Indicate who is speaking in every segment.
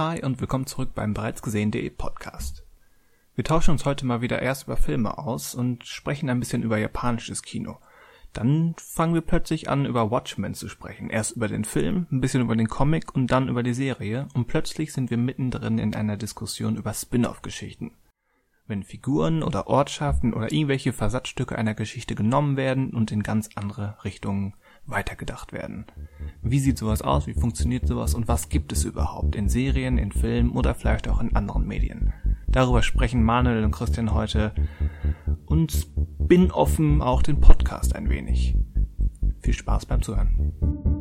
Speaker 1: Hi und willkommen zurück beim bereits gesehen.de Podcast. Wir tauschen uns heute mal wieder erst über Filme aus und sprechen ein bisschen über japanisches Kino. Dann fangen wir plötzlich an, über Watchmen zu sprechen. Erst über den Film, ein bisschen über den Comic und dann über die Serie und plötzlich sind wir mittendrin in einer Diskussion über Spin-off-Geschichten. Wenn Figuren oder Ortschaften oder irgendwelche Versatzstücke einer Geschichte genommen werden und in ganz andere Richtungen weitergedacht werden. Wie sieht sowas aus? Wie funktioniert sowas? Und was gibt es überhaupt in Serien, in Filmen oder vielleicht auch in anderen Medien? Darüber sprechen Manuel und Christian heute und bin offen auch den Podcast ein wenig. Viel Spaß beim Zuhören.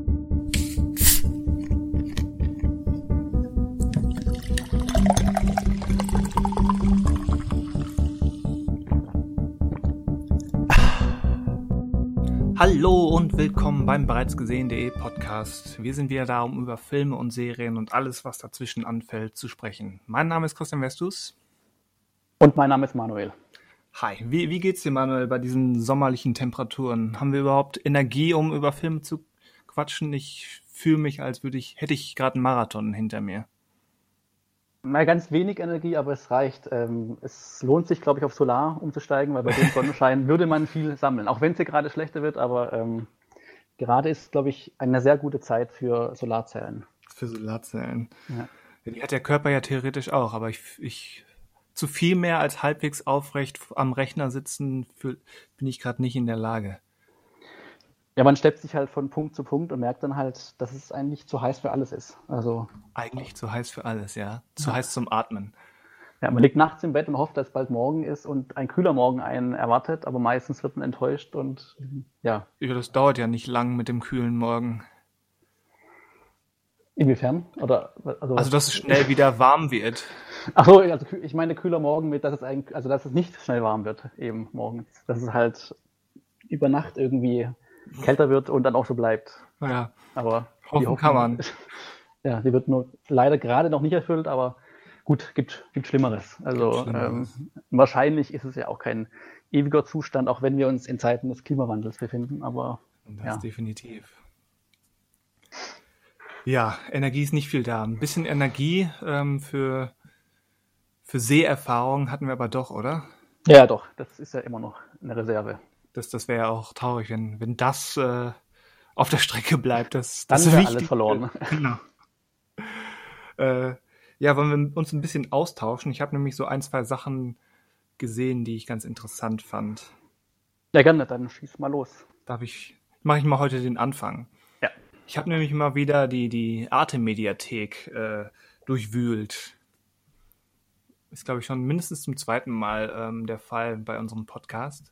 Speaker 1: Hallo und willkommen beim bereits gesehen.de Podcast. Wir sind wieder da, um über Filme und Serien und alles, was dazwischen anfällt, zu sprechen. Mein Name ist Christian Westus.
Speaker 2: Und mein Name ist Manuel.
Speaker 1: Hi, wie, wie geht's dir, Manuel, bei diesen sommerlichen Temperaturen? Haben wir überhaupt Energie, um über Filme zu quatschen? Ich fühle mich, als würde ich, hätte ich gerade einen Marathon hinter mir.
Speaker 2: Mal ganz wenig Energie, aber es reicht. Ähm, es lohnt sich, glaube ich, auf Solar umzusteigen, weil bei dem Sonnenschein würde man viel sammeln. Auch wenn es hier gerade schlechter wird, aber ähm, gerade ist, glaube ich, eine sehr gute Zeit für Solarzellen.
Speaker 1: Für Solarzellen. Ja. ja. Die hat der Körper ja theoretisch auch, aber ich, ich zu viel mehr als halbwegs aufrecht am Rechner sitzen, für, bin ich gerade nicht in der Lage.
Speaker 2: Ja, man steppt sich halt von Punkt zu Punkt und merkt dann halt, dass es eigentlich zu heiß für alles ist. Also
Speaker 1: eigentlich zu heiß für alles, ja. Zu ja. heiß zum Atmen.
Speaker 2: Ja, man liegt nachts im Bett und hofft, dass es bald morgen ist und ein kühler Morgen einen erwartet, aber meistens wird man enttäuscht und ja.
Speaker 1: Ja, das dauert ja nicht lang mit dem kühlen Morgen.
Speaker 2: Inwiefern? Oder,
Speaker 1: also, also, dass es schnell wieder warm wird.
Speaker 2: Achso, also ich meine kühler Morgen mit, dass es eigentlich, also dass es nicht schnell warm wird, eben morgens. Dass es halt über Nacht irgendwie kälter wird und dann auch so bleibt.
Speaker 1: Ja.
Speaker 2: Aber
Speaker 1: hoffen, hoffen kann man.
Speaker 2: Ja, die wird nur leider gerade noch nicht erfüllt, aber gut, gibt, gibt Schlimmeres. Also gibt Schlimmeres. Ähm, wahrscheinlich ist es ja auch kein ewiger Zustand, auch wenn wir uns in Zeiten des Klimawandels befinden. Aber
Speaker 1: das ja. definitiv. Ja, Energie ist nicht viel da. Ein bisschen Energie ähm, für, für Seherfahrung hatten wir aber doch, oder?
Speaker 2: Ja, doch. Das ist ja immer noch eine Reserve
Speaker 1: das, das wäre ja auch traurig, wenn, wenn das äh, auf der Strecke bleibt. Das,
Speaker 2: das
Speaker 1: Dann
Speaker 2: wäre alles verloren.
Speaker 1: Genau. Äh, ja, wollen wir uns ein bisschen austauschen? Ich habe nämlich so ein, zwei Sachen gesehen, die ich ganz interessant fand.
Speaker 2: Ja, gerne, dann schieß mal los.
Speaker 1: Darf ich, mache ich mal heute den Anfang.
Speaker 2: Ja.
Speaker 1: Ich habe nämlich mal wieder die, die Arte-Mediathek äh, durchwühlt. Ist, glaube ich, schon mindestens zum zweiten Mal ähm, der Fall bei unserem Podcast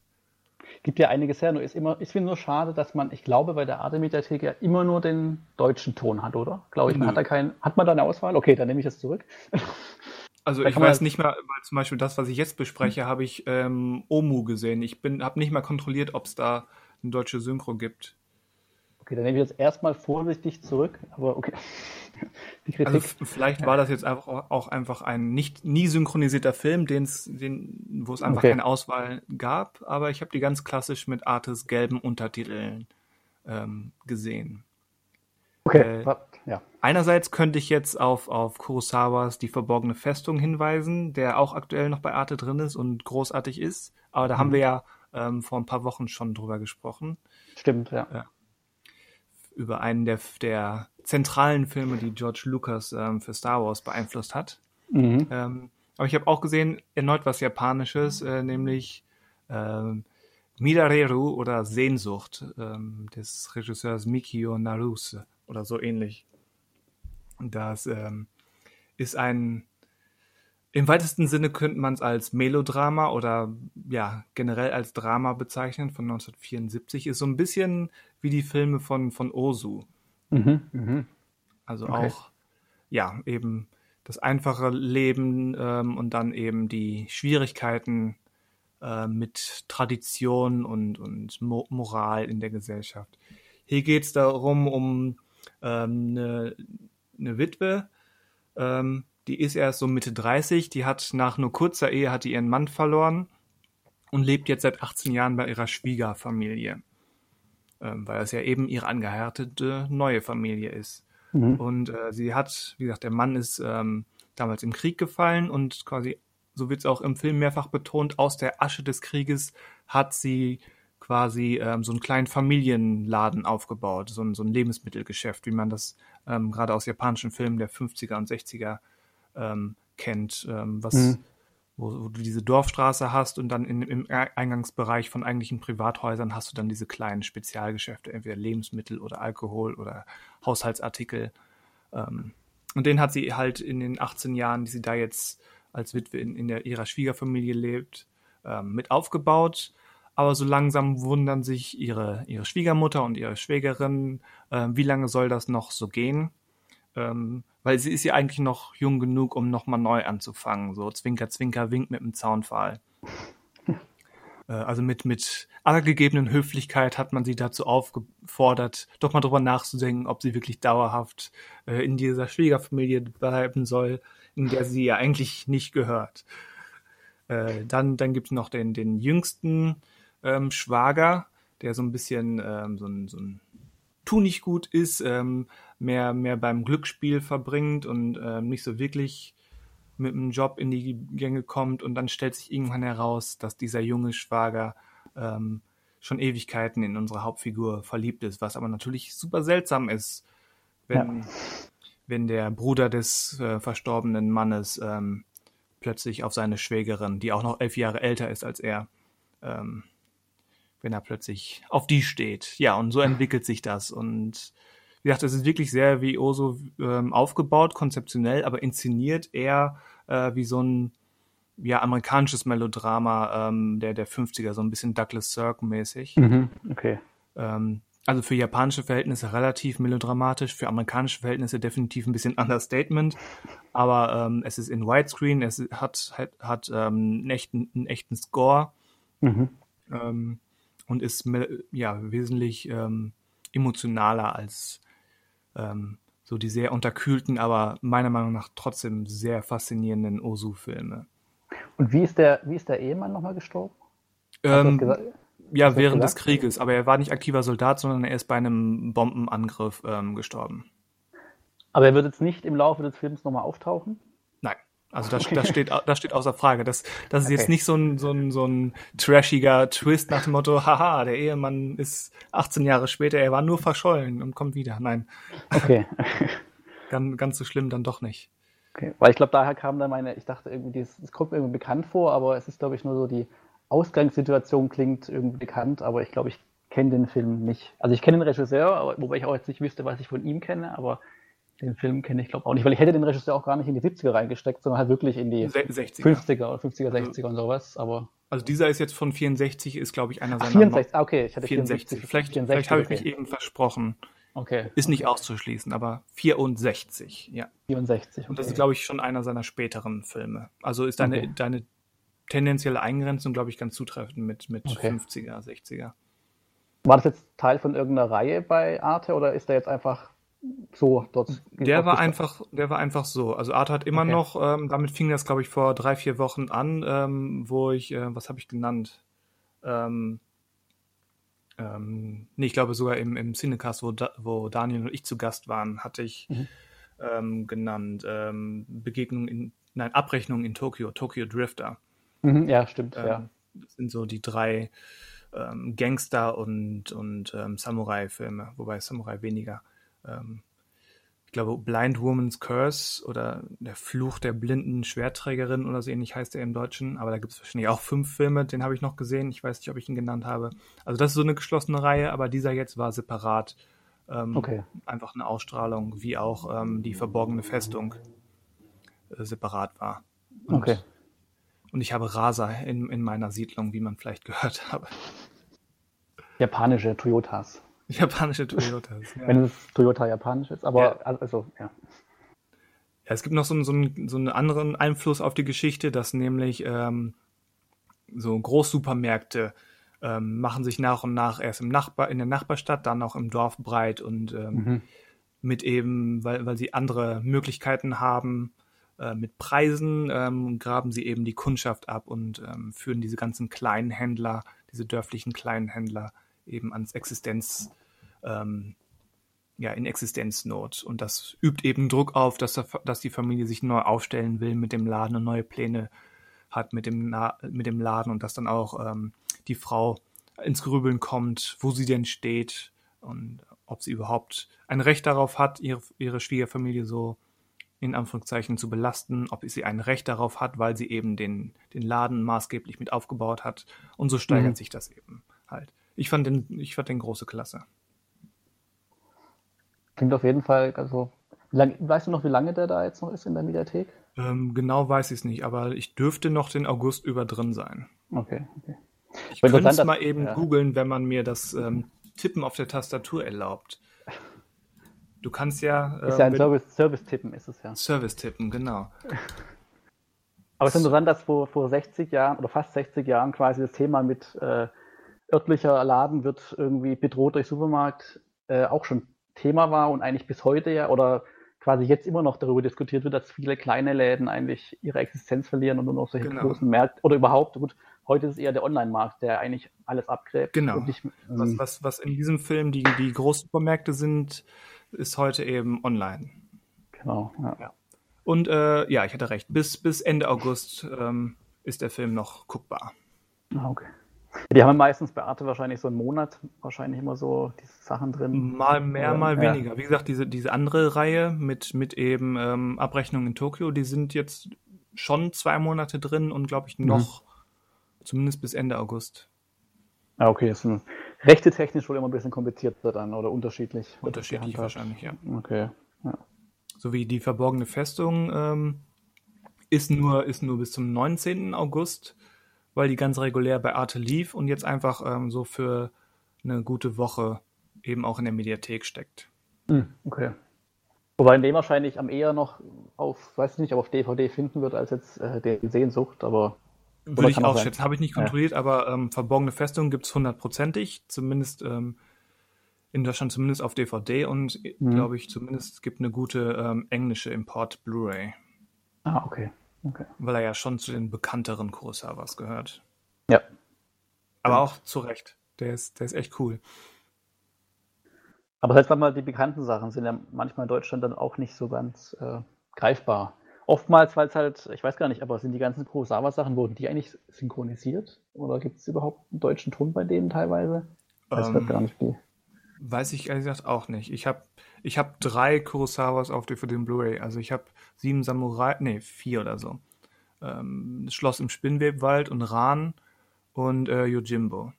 Speaker 2: gibt ja einiges her. Nur ist immer, ich finde nur schade, dass man, ich glaube, bei der Arte-Mediathek ja immer nur den deutschen Ton hat, oder? Glaube ich, man hat da keinen, hat man da eine Auswahl? Okay, dann nehme ich das zurück.
Speaker 1: Also ich weiß nicht mal, weil zum Beispiel das, was ich jetzt bespreche, habe ich ähm, Omu gesehen. Ich bin, habe nicht mal kontrolliert, ob es da eine deutsche Synchro gibt.
Speaker 2: Okay, dann nehme ich jetzt erstmal vorsichtig zurück, aber okay.
Speaker 1: Also vielleicht war das jetzt einfach auch einfach ein nicht nie synchronisierter Film, den's, den, wo es einfach okay. keine Auswahl gab, aber ich habe die ganz klassisch mit Artes gelben Untertiteln ähm, gesehen.
Speaker 2: Okay, äh, ja.
Speaker 1: Einerseits könnte ich jetzt auf, auf Kurosawas Die verborgene Festung hinweisen, der auch aktuell noch bei Arte drin ist und großartig ist, aber da mhm. haben wir ja ähm, vor ein paar Wochen schon drüber gesprochen.
Speaker 2: Stimmt, ja. ja
Speaker 1: über einen der, der zentralen Filme, die George Lucas ähm, für Star Wars beeinflusst hat. Mhm. Ähm, aber ich habe auch gesehen, erneut was Japanisches, äh, nämlich ähm, Mirareru oder Sehnsucht ähm, des Regisseurs Mikio Naruse oder so ähnlich. Das ähm, ist ein im weitesten Sinne könnte man es als Melodrama oder ja, generell als Drama bezeichnen von 1974. Ist so ein bisschen wie die Filme von, von Ozu. Mhm, mh. Also okay. auch, ja, eben das einfache Leben ähm, und dann eben die Schwierigkeiten äh, mit Tradition und, und Mo Moral in der Gesellschaft. Hier geht es darum, um ähm, eine, eine Witwe, ähm, die ist erst so Mitte 30, die hat nach nur kurzer Ehe hat die ihren Mann verloren und lebt jetzt seit 18 Jahren bei ihrer Schwiegerfamilie, ähm, weil es ja eben ihre angeheiratete neue Familie ist. Mhm. Und äh, sie hat, wie gesagt, der Mann ist ähm, damals im Krieg gefallen und quasi, so wird es auch im Film mehrfach betont, aus der Asche des Krieges hat sie quasi ähm, so einen kleinen Familienladen aufgebaut, so ein, so ein Lebensmittelgeschäft, wie man das ähm, gerade aus japanischen Filmen der 50er und 60er ähm, kennt, ähm, was, mhm. Wo, wo, du diese Dorfstraße hast und dann in, im Eingangsbereich von eigentlichen Privathäusern hast du dann diese kleinen Spezialgeschäfte, entweder Lebensmittel oder Alkohol oder Haushaltsartikel. Ähm, und den hat sie halt in den 18 Jahren, die sie da jetzt als Witwe in, in der, ihrer Schwiegerfamilie lebt, ähm, mit aufgebaut. Aber so langsam wundern sich ihre, ihre Schwiegermutter und ihre Schwägerin, äh, wie lange soll das noch so gehen? Ähm, weil sie ist ja eigentlich noch jung genug, um nochmal neu anzufangen. So Zwinker, Zwinker, Wink mit dem Zaunpfahl. äh, also mit, mit allergegebenen Höflichkeit hat man sie dazu aufgefordert, doch mal drüber nachzudenken, ob sie wirklich dauerhaft äh, in dieser Schwiegerfamilie bleiben soll, in der sie ja eigentlich nicht gehört. Äh, dann dann gibt es noch den, den jüngsten ähm, Schwager, der so ein bisschen ähm, so ein, so ein tu nicht gut ist, ähm, mehr, mehr beim Glücksspiel verbringt und ähm, nicht so wirklich mit einem Job in die Gänge kommt und dann stellt sich irgendwann heraus, dass dieser junge Schwager ähm, schon Ewigkeiten in unsere Hauptfigur verliebt ist, was aber natürlich super seltsam ist, wenn, ja. wenn der Bruder des äh, verstorbenen Mannes ähm, plötzlich auf seine Schwägerin, die auch noch elf Jahre älter ist als er, ähm, wenn er plötzlich auf die steht. Ja, und so entwickelt sich das. Und wie gesagt, es ist wirklich sehr wie Oso ähm, aufgebaut, konzeptionell, aber inszeniert eher äh, wie so ein ja, amerikanisches Melodrama ähm, der, der 50er, so ein bisschen Douglas Sirk-mäßig.
Speaker 2: Mhm, okay.
Speaker 1: Ähm, also für japanische Verhältnisse relativ melodramatisch, für amerikanische Verhältnisse definitiv ein bisschen Understatement. Aber ähm, es ist in Widescreen, es hat, hat, hat ähm, einen, echten, einen echten Score. Mhm. Ähm, und ist ja wesentlich ähm, emotionaler als ähm, so die sehr unterkühlten, aber meiner Meinung nach trotzdem sehr faszinierenden Osu-Filme.
Speaker 2: Und wie ist der, wie ist der Ehemann nochmal gestorben?
Speaker 1: Ähm, ja, während des Krieges, aber er war nicht aktiver Soldat, sondern er ist bei einem Bombenangriff ähm, gestorben.
Speaker 2: Aber er wird jetzt nicht im Laufe des Films nochmal auftauchen?
Speaker 1: Also das, das, steht, das steht außer Frage. Das, das ist okay. jetzt nicht so ein, so, ein, so ein trashiger Twist nach dem Motto, haha, der Ehemann ist 18 Jahre später, er war nur verschollen und kommt wieder. Nein.
Speaker 2: Okay.
Speaker 1: ganz, ganz so schlimm dann doch nicht.
Speaker 2: Okay, weil ich glaube, daher kam dann meine, ich dachte irgendwie, es kommt mir irgendwie bekannt vor, aber es ist, glaube ich, nur so die Ausgangssituation klingt irgendwie bekannt, aber ich glaube, ich kenne den Film nicht. Also ich kenne den Regisseur, wobei ich auch jetzt nicht wüsste, was ich von ihm kenne, aber den Film kenne ich, glaube auch nicht, weil ich hätte den Regisseur auch gar nicht in die 70er reingesteckt, sondern halt wirklich in die 60er. 50er oder 50er, 60er und sowas. Aber
Speaker 1: also dieser ist jetzt von 64, ist glaube ich einer seiner. Ach,
Speaker 2: 64, ah, okay,
Speaker 1: ich hatte 64. 64. Vielleicht, 64, vielleicht habe ich mich eben versprochen.
Speaker 2: Okay.
Speaker 1: Ist nicht auszuschließen, aber 64, ja.
Speaker 2: 64. Okay.
Speaker 1: Und das ist glaube ich schon einer seiner späteren Filme. Also ist deine, okay. deine tendenzielle Eingrenzung glaube ich ganz zutreffend mit, mit okay. 50er, 60er.
Speaker 2: War das jetzt Teil von irgendeiner Reihe bei Arte oder ist der jetzt einfach so dort.
Speaker 1: Der war einfach, der war einfach so. Also Art hat immer okay. noch, ähm, damit fing das, glaube ich, vor drei, vier Wochen an, ähm, wo ich, äh, was habe ich genannt? Ähm, ähm, nee, ich glaube sogar im, im Cinecast, wo, da, wo Daniel und ich zu Gast waren, hatte ich mhm. ähm, genannt ähm, Begegnung in, nein, Abrechnung in Tokio, Tokyo Drifter.
Speaker 2: Mhm, ja, stimmt, ähm, ja.
Speaker 1: Das sind so die drei ähm, Gangster- und, und ähm, Samurai-Filme, wobei Samurai weniger ähm, ich glaube, Blind Woman's Curse oder der Fluch der blinden Schwerträgerin oder so ähnlich heißt er im Deutschen. Aber da gibt es wahrscheinlich auch fünf Filme, den habe ich noch gesehen. Ich weiß nicht, ob ich ihn genannt habe. Also das ist so eine geschlossene Reihe, aber dieser jetzt war separat. Ähm, okay. Einfach eine Ausstrahlung, wie auch ähm, die verborgene Festung äh, separat war.
Speaker 2: Und, okay.
Speaker 1: Und ich habe Rasa in, in meiner Siedlung, wie man vielleicht gehört habe.
Speaker 2: Japanische Toyotas.
Speaker 1: Japanische Toyotas.
Speaker 2: Ja. Wenn es Toyota japanisch ist, aber ja. also, ja. Ja,
Speaker 1: es gibt noch so, so, einen, so einen anderen Einfluss auf die Geschichte, dass nämlich ähm, so Großsupermärkte ähm, machen sich nach und nach erst im Nachbar, in der Nachbarstadt, dann auch im Dorf breit und ähm, mhm. mit eben, weil, weil sie andere Möglichkeiten haben, äh, mit Preisen ähm, graben sie eben die Kundschaft ab und ähm, führen diese ganzen kleinen Händler, diese dörflichen kleinen Händler eben ans Existenz, ähm, ja, in Existenznot. Und das übt eben Druck auf, dass, dass die Familie sich neu aufstellen will mit dem Laden und neue Pläne hat mit dem, mit dem Laden und dass dann auch ähm, die Frau ins Grübeln kommt, wo sie denn steht und ob sie überhaupt ein Recht darauf hat, ihre, ihre Schwiegerfamilie so in Anführungszeichen zu belasten, ob sie ein Recht darauf hat, weil sie eben den, den Laden maßgeblich mit aufgebaut hat. Und so steigert mhm. sich das eben halt. Ich fand den, ich fand den große Klasse.
Speaker 2: Klingt auf jeden Fall, also, lang, weißt du noch, wie lange der da jetzt noch ist in der Mediathek?
Speaker 1: Ähm, genau weiß ich es nicht, aber ich dürfte noch den August über drin sein.
Speaker 2: Okay, okay.
Speaker 1: Ich könnte es mal eben ja. googeln, wenn man mir das ähm, Tippen auf der Tastatur erlaubt. Du kannst ja.
Speaker 2: Äh, ist ja ein Service, Service-Tippen, ist es ja.
Speaker 1: Service-Tippen, genau.
Speaker 2: Aber es ist interessant, dass vor, vor 60 Jahren oder fast 60 Jahren quasi das Thema mit äh, örtlicher Laden wird irgendwie bedroht durch Supermarkt äh, auch schon Thema war und eigentlich bis heute ja oder quasi jetzt immer noch darüber diskutiert wird, dass viele kleine Läden eigentlich ihre Existenz verlieren und nur noch solche genau. großen Märkte oder überhaupt, gut, heute ist es eher der Online-Markt, der eigentlich alles abgräbt.
Speaker 1: Genau. Nicht, ähm, was, was, was in diesem Film die, die Großsupermärkte sind, ist heute eben online.
Speaker 2: Genau, ja.
Speaker 1: ja. Und äh, ja, ich hatte recht, bis, bis Ende August ähm, ist der Film noch guckbar.
Speaker 2: Ah, okay. Die haben meistens bei Arte wahrscheinlich so einen Monat, wahrscheinlich immer so diese Sachen drin.
Speaker 1: Mal mehr, mal ja. weniger. Wie gesagt, diese, diese andere Reihe mit, mit eben ähm, Abrechnung in Tokio, die sind jetzt schon zwei Monate drin und glaube ich noch mhm. zumindest bis Ende August.
Speaker 2: Ah, okay. Das ist rechte technisch wohl immer ein bisschen komplizierter dann oder unterschiedlich.
Speaker 1: Unterschiedlich wahrscheinlich, ja.
Speaker 2: Okay. Ja.
Speaker 1: So wie die verborgene Festung ähm, ist, nur, ist nur bis zum 19. August weil die ganz regulär bei Arte lief und jetzt einfach ähm, so für eine gute Woche eben auch in der Mediathek steckt.
Speaker 2: Hm, okay. Wobei in dem wahrscheinlich am eher noch auf, weiß nicht, ob auf DVD finden wird, als jetzt äh, die Sehnsucht, aber.
Speaker 1: Würde ich auch schätzen. Habe ich nicht kontrolliert, ja. aber ähm, Verborgene Festung gibt es hundertprozentig, zumindest ähm, in Deutschland zumindest auf DVD und mhm. glaube ich zumindest es gibt eine gute ähm, englische Import Blu-ray.
Speaker 2: Ah, okay. Okay.
Speaker 1: Weil er ja schon zu den bekannteren Kurosawas gehört.
Speaker 2: Ja.
Speaker 1: Aber auch zu Recht. Der ist, der ist echt cool.
Speaker 2: Aber selbst mal die bekannten Sachen sind ja manchmal in Deutschland dann auch nicht so ganz äh, greifbar. Oftmals, weil es halt, ich weiß gar nicht, aber sind die ganzen Kurosawa-Sachen, wurden die eigentlich synchronisiert? Oder gibt es überhaupt einen deutschen Ton bei denen teilweise?
Speaker 1: Das ähm, gar nicht wie. Weiß ich ehrlich gesagt auch nicht. Ich habe ich hab drei Kurosawas auf DVD und Blu-ray. Also ich habe sieben Samurai, nee, vier oder so. Ähm, das Schloss im Spinnwebwald und Ran und äh, Yojimbo.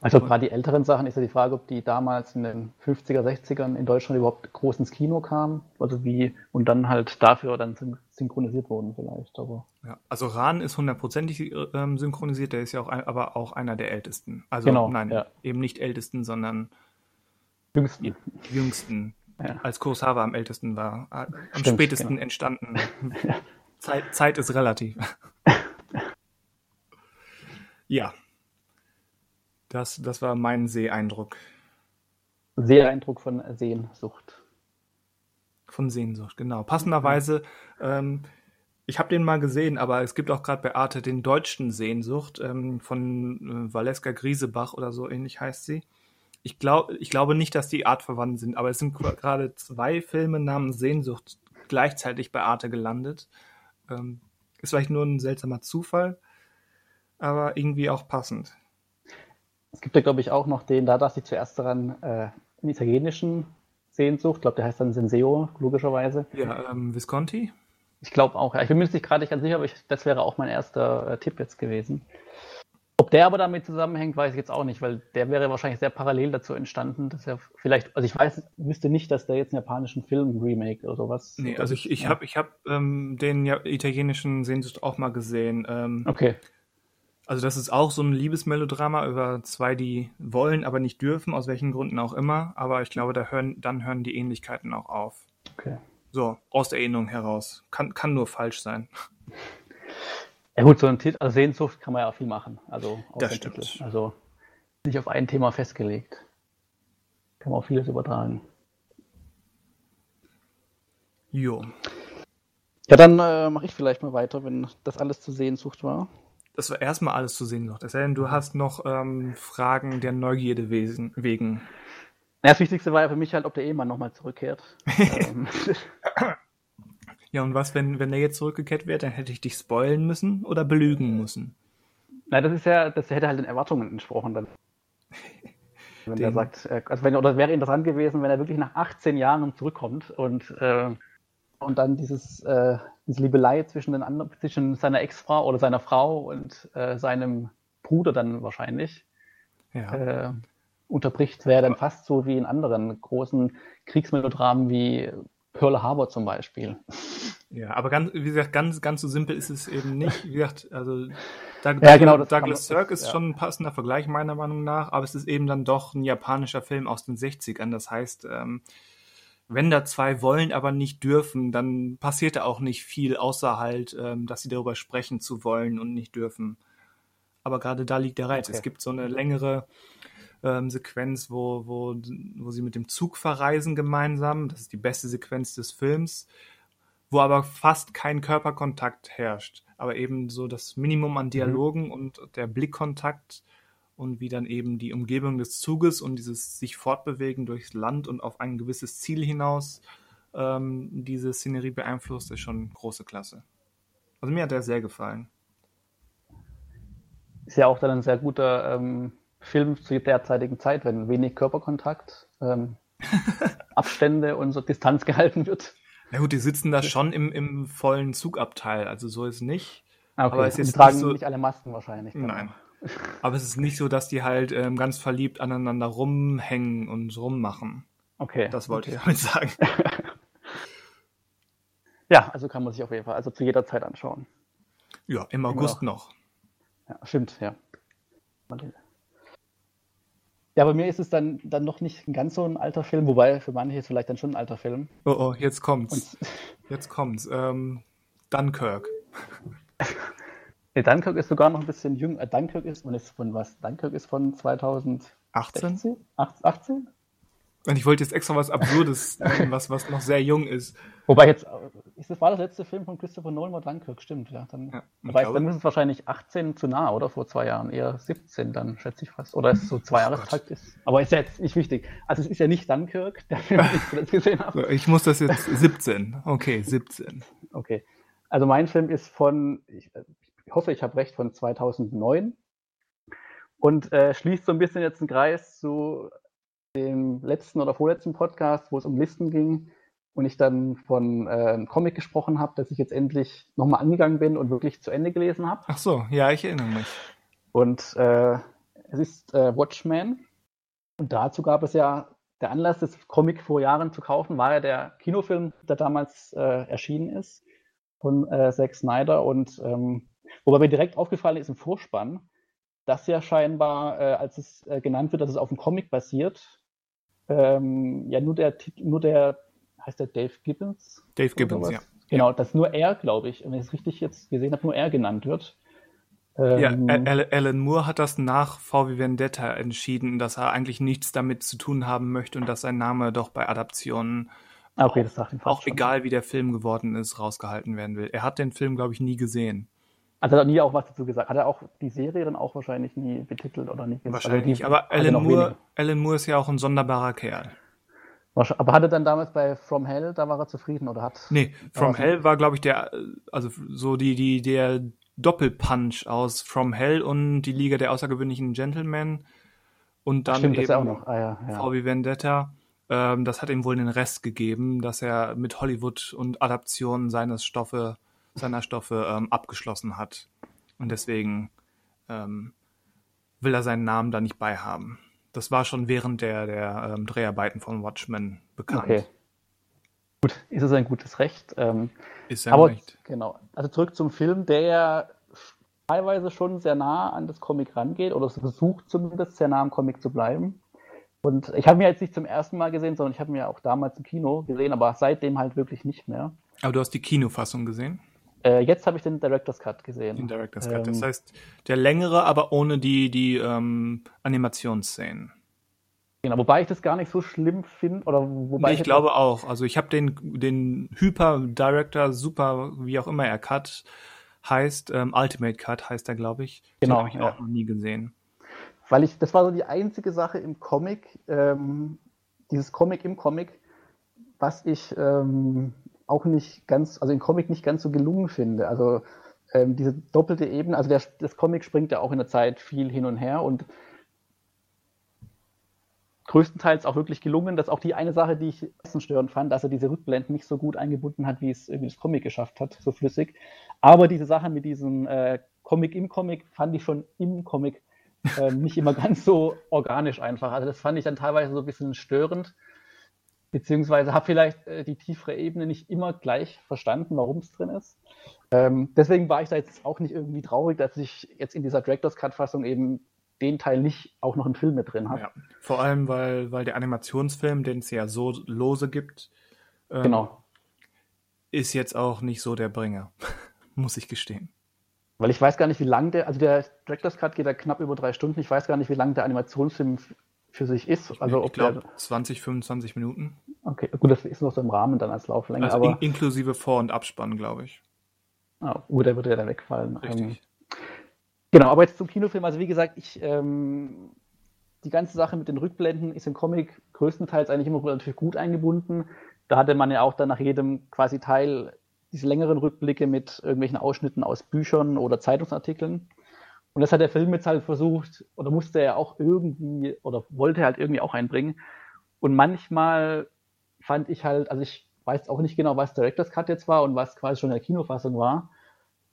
Speaker 2: Also gerade die älteren Sachen ist ja die Frage, ob die damals in den 50er, 60ern in Deutschland überhaupt groß ins Kino kamen. Also wie, und dann halt dafür dann synchronisiert wurden vielleicht. Aber.
Speaker 1: Ja, also Ran ist hundertprozentig ähm, synchronisiert, der ist ja auch ein, aber auch einer der ältesten. Also
Speaker 2: genau,
Speaker 1: nein,
Speaker 2: ja.
Speaker 1: eben nicht ältesten, sondern
Speaker 2: jüngsten.
Speaker 1: Jüngsten. Ja. Als Kurosawa am ältesten war, am Stimmt, spätesten genau. entstanden. Zeit, Zeit ist relativ. ja. Das, das war mein Seeeindruck.
Speaker 2: Seeeindruck von Sehnsucht.
Speaker 1: Von Sehnsucht, genau. Passenderweise, ähm, ich habe den mal gesehen, aber es gibt auch gerade bei Arte den deutschen Sehnsucht ähm, von äh, Valeska Griesebach oder so ähnlich heißt sie ich, glaub, ich glaube nicht, dass die artverwandt sind, aber es sind gerade zwei Filme namens Sehnsucht gleichzeitig bei Arte gelandet. Ähm, ist vielleicht nur ein seltsamer Zufall, aber irgendwie auch passend.
Speaker 2: Es gibt ja, glaube ich, auch noch den, da dachte ich zuerst daran, äh, einen italienischen Sehnsucht. Ich glaube, der heißt dann Senseo, logischerweise.
Speaker 1: Ja, ähm, Visconti?
Speaker 2: Ich glaube auch, ja. Ich bin mir nicht gerade nicht ganz sicher, aber ich, das wäre auch mein erster äh, Tipp jetzt gewesen. Ob der aber damit zusammenhängt, weiß ich jetzt auch nicht, weil der wäre wahrscheinlich sehr parallel dazu entstanden, dass er vielleicht, also ich weiß, wüsste nicht, dass der jetzt einen japanischen Film remake oder sowas.
Speaker 1: Nee, also ich, ich ja. habe ich hab, ähm, den ja, italienischen Sehnsucht auch mal gesehen. Ähm,
Speaker 2: okay.
Speaker 1: Also das ist auch so ein Liebesmelodrama über zwei, die wollen, aber nicht dürfen, aus welchen Gründen auch immer. Aber ich glaube, da hören, dann hören die Ähnlichkeiten auch auf.
Speaker 2: Okay.
Speaker 1: So, aus der Erinnerung heraus. Kann, kann nur falsch sein.
Speaker 2: Ja gut, so ein Titel, also Sehnsucht kann man ja auch viel machen. Also
Speaker 1: das stimmt. Titel.
Speaker 2: Also nicht auf ein Thema festgelegt. Kann man auch vieles übertragen.
Speaker 1: Jo.
Speaker 2: Ja, dann äh, mache ich vielleicht mal weiter, wenn das alles zu Sehnsucht war.
Speaker 1: Das war erstmal alles zu Sehnsucht. Es sei denn, du hast noch ähm, Fragen der Neugierde wegen.
Speaker 2: das Wichtigste war ja für mich halt, ob der Ehemann nochmal zurückkehrt. Ähm.
Speaker 1: ja, und was, wenn, wenn er jetzt zurückgekehrt wäre, dann hätte ich dich spoilen müssen oder belügen müssen?
Speaker 2: Nein, das ist ja, das hätte halt den Erwartungen entsprochen dann. Wenn den. er sagt, äh, also wenn, oder wäre interessant gewesen, wenn er wirklich nach 18 Jahren zurückkommt und, äh, und dann dieses, äh, diese Liebelei zwischen, den anderen, zwischen seiner Ex-Frau oder seiner Frau und äh, seinem Bruder dann wahrscheinlich ja. äh, unterbricht, wäre dann fast so wie in anderen großen Kriegsmelodramen wie Pearl Harbor zum Beispiel.
Speaker 1: Ja, aber ganz, wie gesagt, ganz, ganz so simpel ist es eben nicht. Wie gesagt, also
Speaker 2: Doug, ja, genau,
Speaker 1: Douglas Sirk ist ja. schon ein passender Vergleich meiner Meinung nach, aber es ist eben dann doch ein japanischer Film aus den 60ern. Das heißt, ähm, wenn da zwei wollen, aber nicht dürfen, dann passiert da auch nicht viel, außer halt, ähm, dass sie darüber sprechen zu wollen und nicht dürfen. Aber gerade da liegt der Reiz. Okay. Es gibt so eine längere ähm, Sequenz, wo, wo, wo sie mit dem Zug verreisen gemeinsam. Das ist die beste Sequenz des Films, wo aber fast kein Körperkontakt herrscht. Aber eben so das Minimum an mhm. Dialogen mhm. und der Blickkontakt und wie dann eben die Umgebung des Zuges und dieses sich fortbewegen durchs Land und auf ein gewisses Ziel hinaus ähm, diese Szenerie beeinflusst, ist schon große Klasse. Also mir hat er sehr gefallen.
Speaker 2: Ist ja auch dann ein sehr guter ähm, Film zu derzeitigen Zeit, wenn wenig Körperkontakt, ähm, Abstände und so Distanz gehalten wird.
Speaker 1: Na gut, die sitzen da schon im, im vollen Zugabteil, also so ist nicht.
Speaker 2: Ah, okay. Aber es ist die tragen nicht, so, nicht alle Masken wahrscheinlich.
Speaker 1: Genau. Nein. Aber es ist nicht so, dass die halt ähm, ganz verliebt aneinander rumhängen und rummachen.
Speaker 2: Okay.
Speaker 1: Das wollte
Speaker 2: okay.
Speaker 1: ich damit sagen.
Speaker 2: ja, also kann man sich auf jeden Fall, also zu jeder Zeit anschauen.
Speaker 1: Ja, im August noch.
Speaker 2: Ja, stimmt, ja. Ja, bei mir ist es dann, dann noch nicht ganz so ein alter Film, wobei für manche ist es vielleicht dann schon ein alter Film.
Speaker 1: Oh, oh, jetzt kommt's. Und jetzt kommt's. Ähm, Dunkirk.
Speaker 2: nee, Dunkirk ist sogar noch ein bisschen jünger. Äh, Dunkirk ist, und ist von was? Dunkirk ist von 2018? 18?
Speaker 1: Und ich wollte jetzt extra was Absurdes nehmen, was, was noch sehr jung ist.
Speaker 2: Wobei jetzt, ist das war das letzte Film von Christopher Nolan war Dunkirk, stimmt, ja. Dann, ja, weiß, dann ist es wahrscheinlich 18 zu nah, oder? Vor zwei Jahren. Eher 17 dann, schätze ich fast. Oder es so zwei Jahre Takt ist. Aber ist ja jetzt nicht wichtig. Also es ist ja nicht Dunkirk, der Film, den ich
Speaker 1: zuletzt gesehen habe. Ich muss das jetzt 17. Okay, 17.
Speaker 2: Okay. Also mein Film ist von, ich, ich hoffe, ich habe recht, von 2009 und äh, schließt so ein bisschen jetzt einen Kreis zu dem letzten oder vorletzten Podcast, wo es um Listen ging und ich dann von äh, einem Comic gesprochen habe, dass ich jetzt endlich nochmal angegangen bin und wirklich zu Ende gelesen habe.
Speaker 1: Ach so, ja, ich erinnere mich.
Speaker 2: Und äh, es ist äh, Watchmen. Und dazu gab es ja, der Anlass, das Comic vor Jahren zu kaufen, war ja der Kinofilm, der damals äh, erschienen ist, von äh, Zack Snyder. Und ähm, wobei mir direkt aufgefallen ist im Vorspann, dass ja scheinbar, äh, als es äh, genannt wird, dass es auf einem Comic basiert, ähm, ja nur der nur der, heißt der Dave Gibbons?
Speaker 1: Dave Gibbons, ja.
Speaker 2: Genau, dass nur er, glaube ich, wenn ich es richtig jetzt gesehen habe, nur er genannt wird.
Speaker 1: Ähm, ja, Alan Moore hat das nach VW Vendetta entschieden, dass er eigentlich nichts damit zu tun haben möchte und dass sein Name doch bei Adaptionen
Speaker 2: ah, okay, das
Speaker 1: auch, auch egal wie der Film geworden ist, rausgehalten werden will. Er hat den Film, glaube ich, nie gesehen.
Speaker 2: Also hat er nie auch was dazu gesagt. Hat er auch die Serie dann auch wahrscheinlich nie betitelt oder nicht?
Speaker 1: Also wahrscheinlich, also aber Alan Moore, Alan Moore ist ja auch ein sonderbarer Kerl.
Speaker 2: Aber hat er dann damals bei From Hell, da war er zufrieden oder hat?
Speaker 1: Nee, From Hell war, glaube ich, der, also so die, die, der Doppelpunch aus From Hell und die Liga der außergewöhnlichen Gentlemen und dann
Speaker 2: Stimmt, eben auch noch. Ah, ja,
Speaker 1: ja. VW Vendetta. Ähm, das hat ihm wohl den Rest gegeben, dass er mit Hollywood und Adaptionen seines Stoffe seiner Stoffe ähm, abgeschlossen hat. Und deswegen ähm, will er seinen Namen da nicht beihaben. Das war schon während der, der ähm, Dreharbeiten von Watchmen bekannt. Okay.
Speaker 2: Gut, ist es ein gutes Recht. Ähm,
Speaker 1: ist aber, Recht.
Speaker 2: Genau. Also zurück zum Film, der ja teilweise schon sehr nah an das Comic rangeht oder versucht zumindest sehr nah am Comic zu bleiben. Und ich habe mir jetzt nicht zum ersten Mal gesehen, sondern ich habe mir auch damals im Kino gesehen, aber seitdem halt wirklich nicht mehr.
Speaker 1: Aber du hast die Kinofassung gesehen?
Speaker 2: Äh, jetzt habe ich den Director's Cut gesehen.
Speaker 1: Den Director's ähm, Cut. Das heißt, der längere, aber ohne die, die ähm, Animationsszenen.
Speaker 2: Genau, wobei ich das gar nicht so schlimm finde. Oder wobei
Speaker 1: nee, ich, ich glaube auch. Also ich habe den, den Hyper-Director, super, wie auch immer er Cut heißt, ähm, Ultimate Cut heißt er, glaube ich.
Speaker 2: Genau.
Speaker 1: Den habe ich ja. auch noch nie gesehen.
Speaker 2: Weil ich, das war so die einzige Sache im Comic, ähm, dieses Comic im Comic, was ich ähm, auch nicht ganz, also im Comic nicht ganz so gelungen finde. Also ähm, diese doppelte Ebene, also der, das Comic springt ja auch in der Zeit viel hin und her und größtenteils auch wirklich gelungen. dass auch die eine Sache, die ich störend fand, dass er diese Rückblenden nicht so gut eingebunden hat, wie es irgendwie das Comic geschafft hat, so flüssig. Aber diese Sache mit diesem äh, Comic im Comic fand ich schon im Comic äh, nicht immer ganz so organisch einfach. Also das fand ich dann teilweise so ein bisschen störend, beziehungsweise habe vielleicht äh, die tiefere Ebene nicht immer gleich verstanden, warum es drin ist. Ähm, deswegen war ich da jetzt auch nicht irgendwie traurig, dass ich jetzt in dieser Director's Cut-Fassung eben den Teil nicht auch noch im Film mit drin habe. Ja,
Speaker 1: vor allem, weil, weil der Animationsfilm, den es ja so lose gibt,
Speaker 2: ähm, genau.
Speaker 1: ist jetzt auch nicht so der Bringer, muss ich gestehen.
Speaker 2: Weil ich weiß gar nicht, wie lang der, also der Director's Cut geht da knapp über drei Stunden. Ich weiß gar nicht, wie lang der Animationsfilm für sich ist. Also
Speaker 1: ich glaube 20, 25 Minuten.
Speaker 2: Okay, gut, das ist noch so im Rahmen dann als Lauflänge.
Speaker 1: Also aber, in, inklusive Vor- und Abspann, glaube ich.
Speaker 2: Ah, gut, der würde ja dann wegfallen.
Speaker 1: Richtig. Ähm,
Speaker 2: Genau, aber jetzt zum Kinofilm. Also wie gesagt, ich ähm, die ganze Sache mit den Rückblenden ist im Comic größtenteils eigentlich immer relativ gut eingebunden. Da hatte man ja auch dann nach jedem quasi Teil diese längeren Rückblicke mit irgendwelchen Ausschnitten aus Büchern oder Zeitungsartikeln. Und das hat der Film jetzt halt versucht, oder musste er auch irgendwie, oder wollte halt irgendwie auch einbringen. Und manchmal fand ich halt, also ich weiß auch nicht genau, was Director's Cut jetzt war und was quasi schon in der Kinofassung war,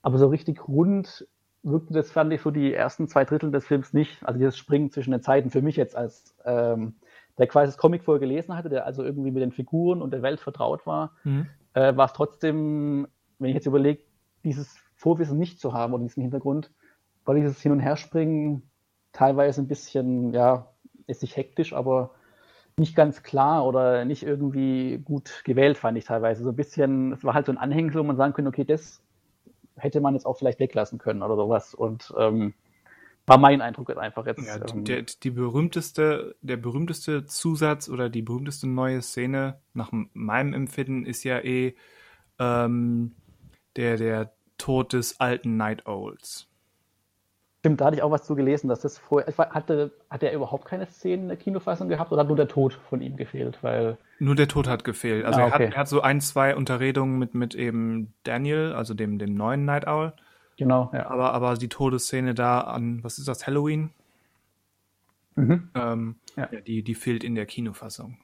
Speaker 2: aber so richtig rund wirkte das, fand ich, so die ersten zwei Drittel des Films nicht. Also dieses Springen zwischen den Zeiten für mich jetzt als ähm, der quasi das Comic vorher gelesen hatte, der also irgendwie mit den Figuren und der Welt vertraut war, mhm. äh, war es trotzdem, wenn ich jetzt überlege, dieses Vorwissen nicht zu haben oder diesen Hintergrund, war dieses Hin- und Herspringen teilweise ein bisschen, ja, ist nicht hektisch, aber nicht ganz klar oder nicht irgendwie gut gewählt, fand ich teilweise. So ein bisschen, es war halt so ein Anhängsel, wo man sagen könnte, okay, das hätte man jetzt auch vielleicht weglassen können oder sowas. Und ähm, war mein Eindruck jetzt einfach jetzt.
Speaker 1: Ja, ähm, der, die berühmteste, der berühmteste Zusatz oder die berühmteste neue Szene nach meinem Empfinden ist ja eh ähm, der, der Tod des alten Night Owls.
Speaker 2: Stimmt, da hatte ich auch was zu gelesen, dass das vorher. Hatte, hat er überhaupt keine Szenen in der Kinofassung gehabt oder hat nur der Tod von ihm gefehlt? Weil
Speaker 1: nur der Tod hat gefehlt. Also ah, okay. er, hat, er hat so ein, zwei Unterredungen mit, mit eben Daniel, also dem, dem neuen Night Owl.
Speaker 2: Genau, ja.
Speaker 1: Aber, aber die Todesszene da an, was ist das, Halloween? Mhm. Ähm, ja. die, die fehlt in der Kinofassung.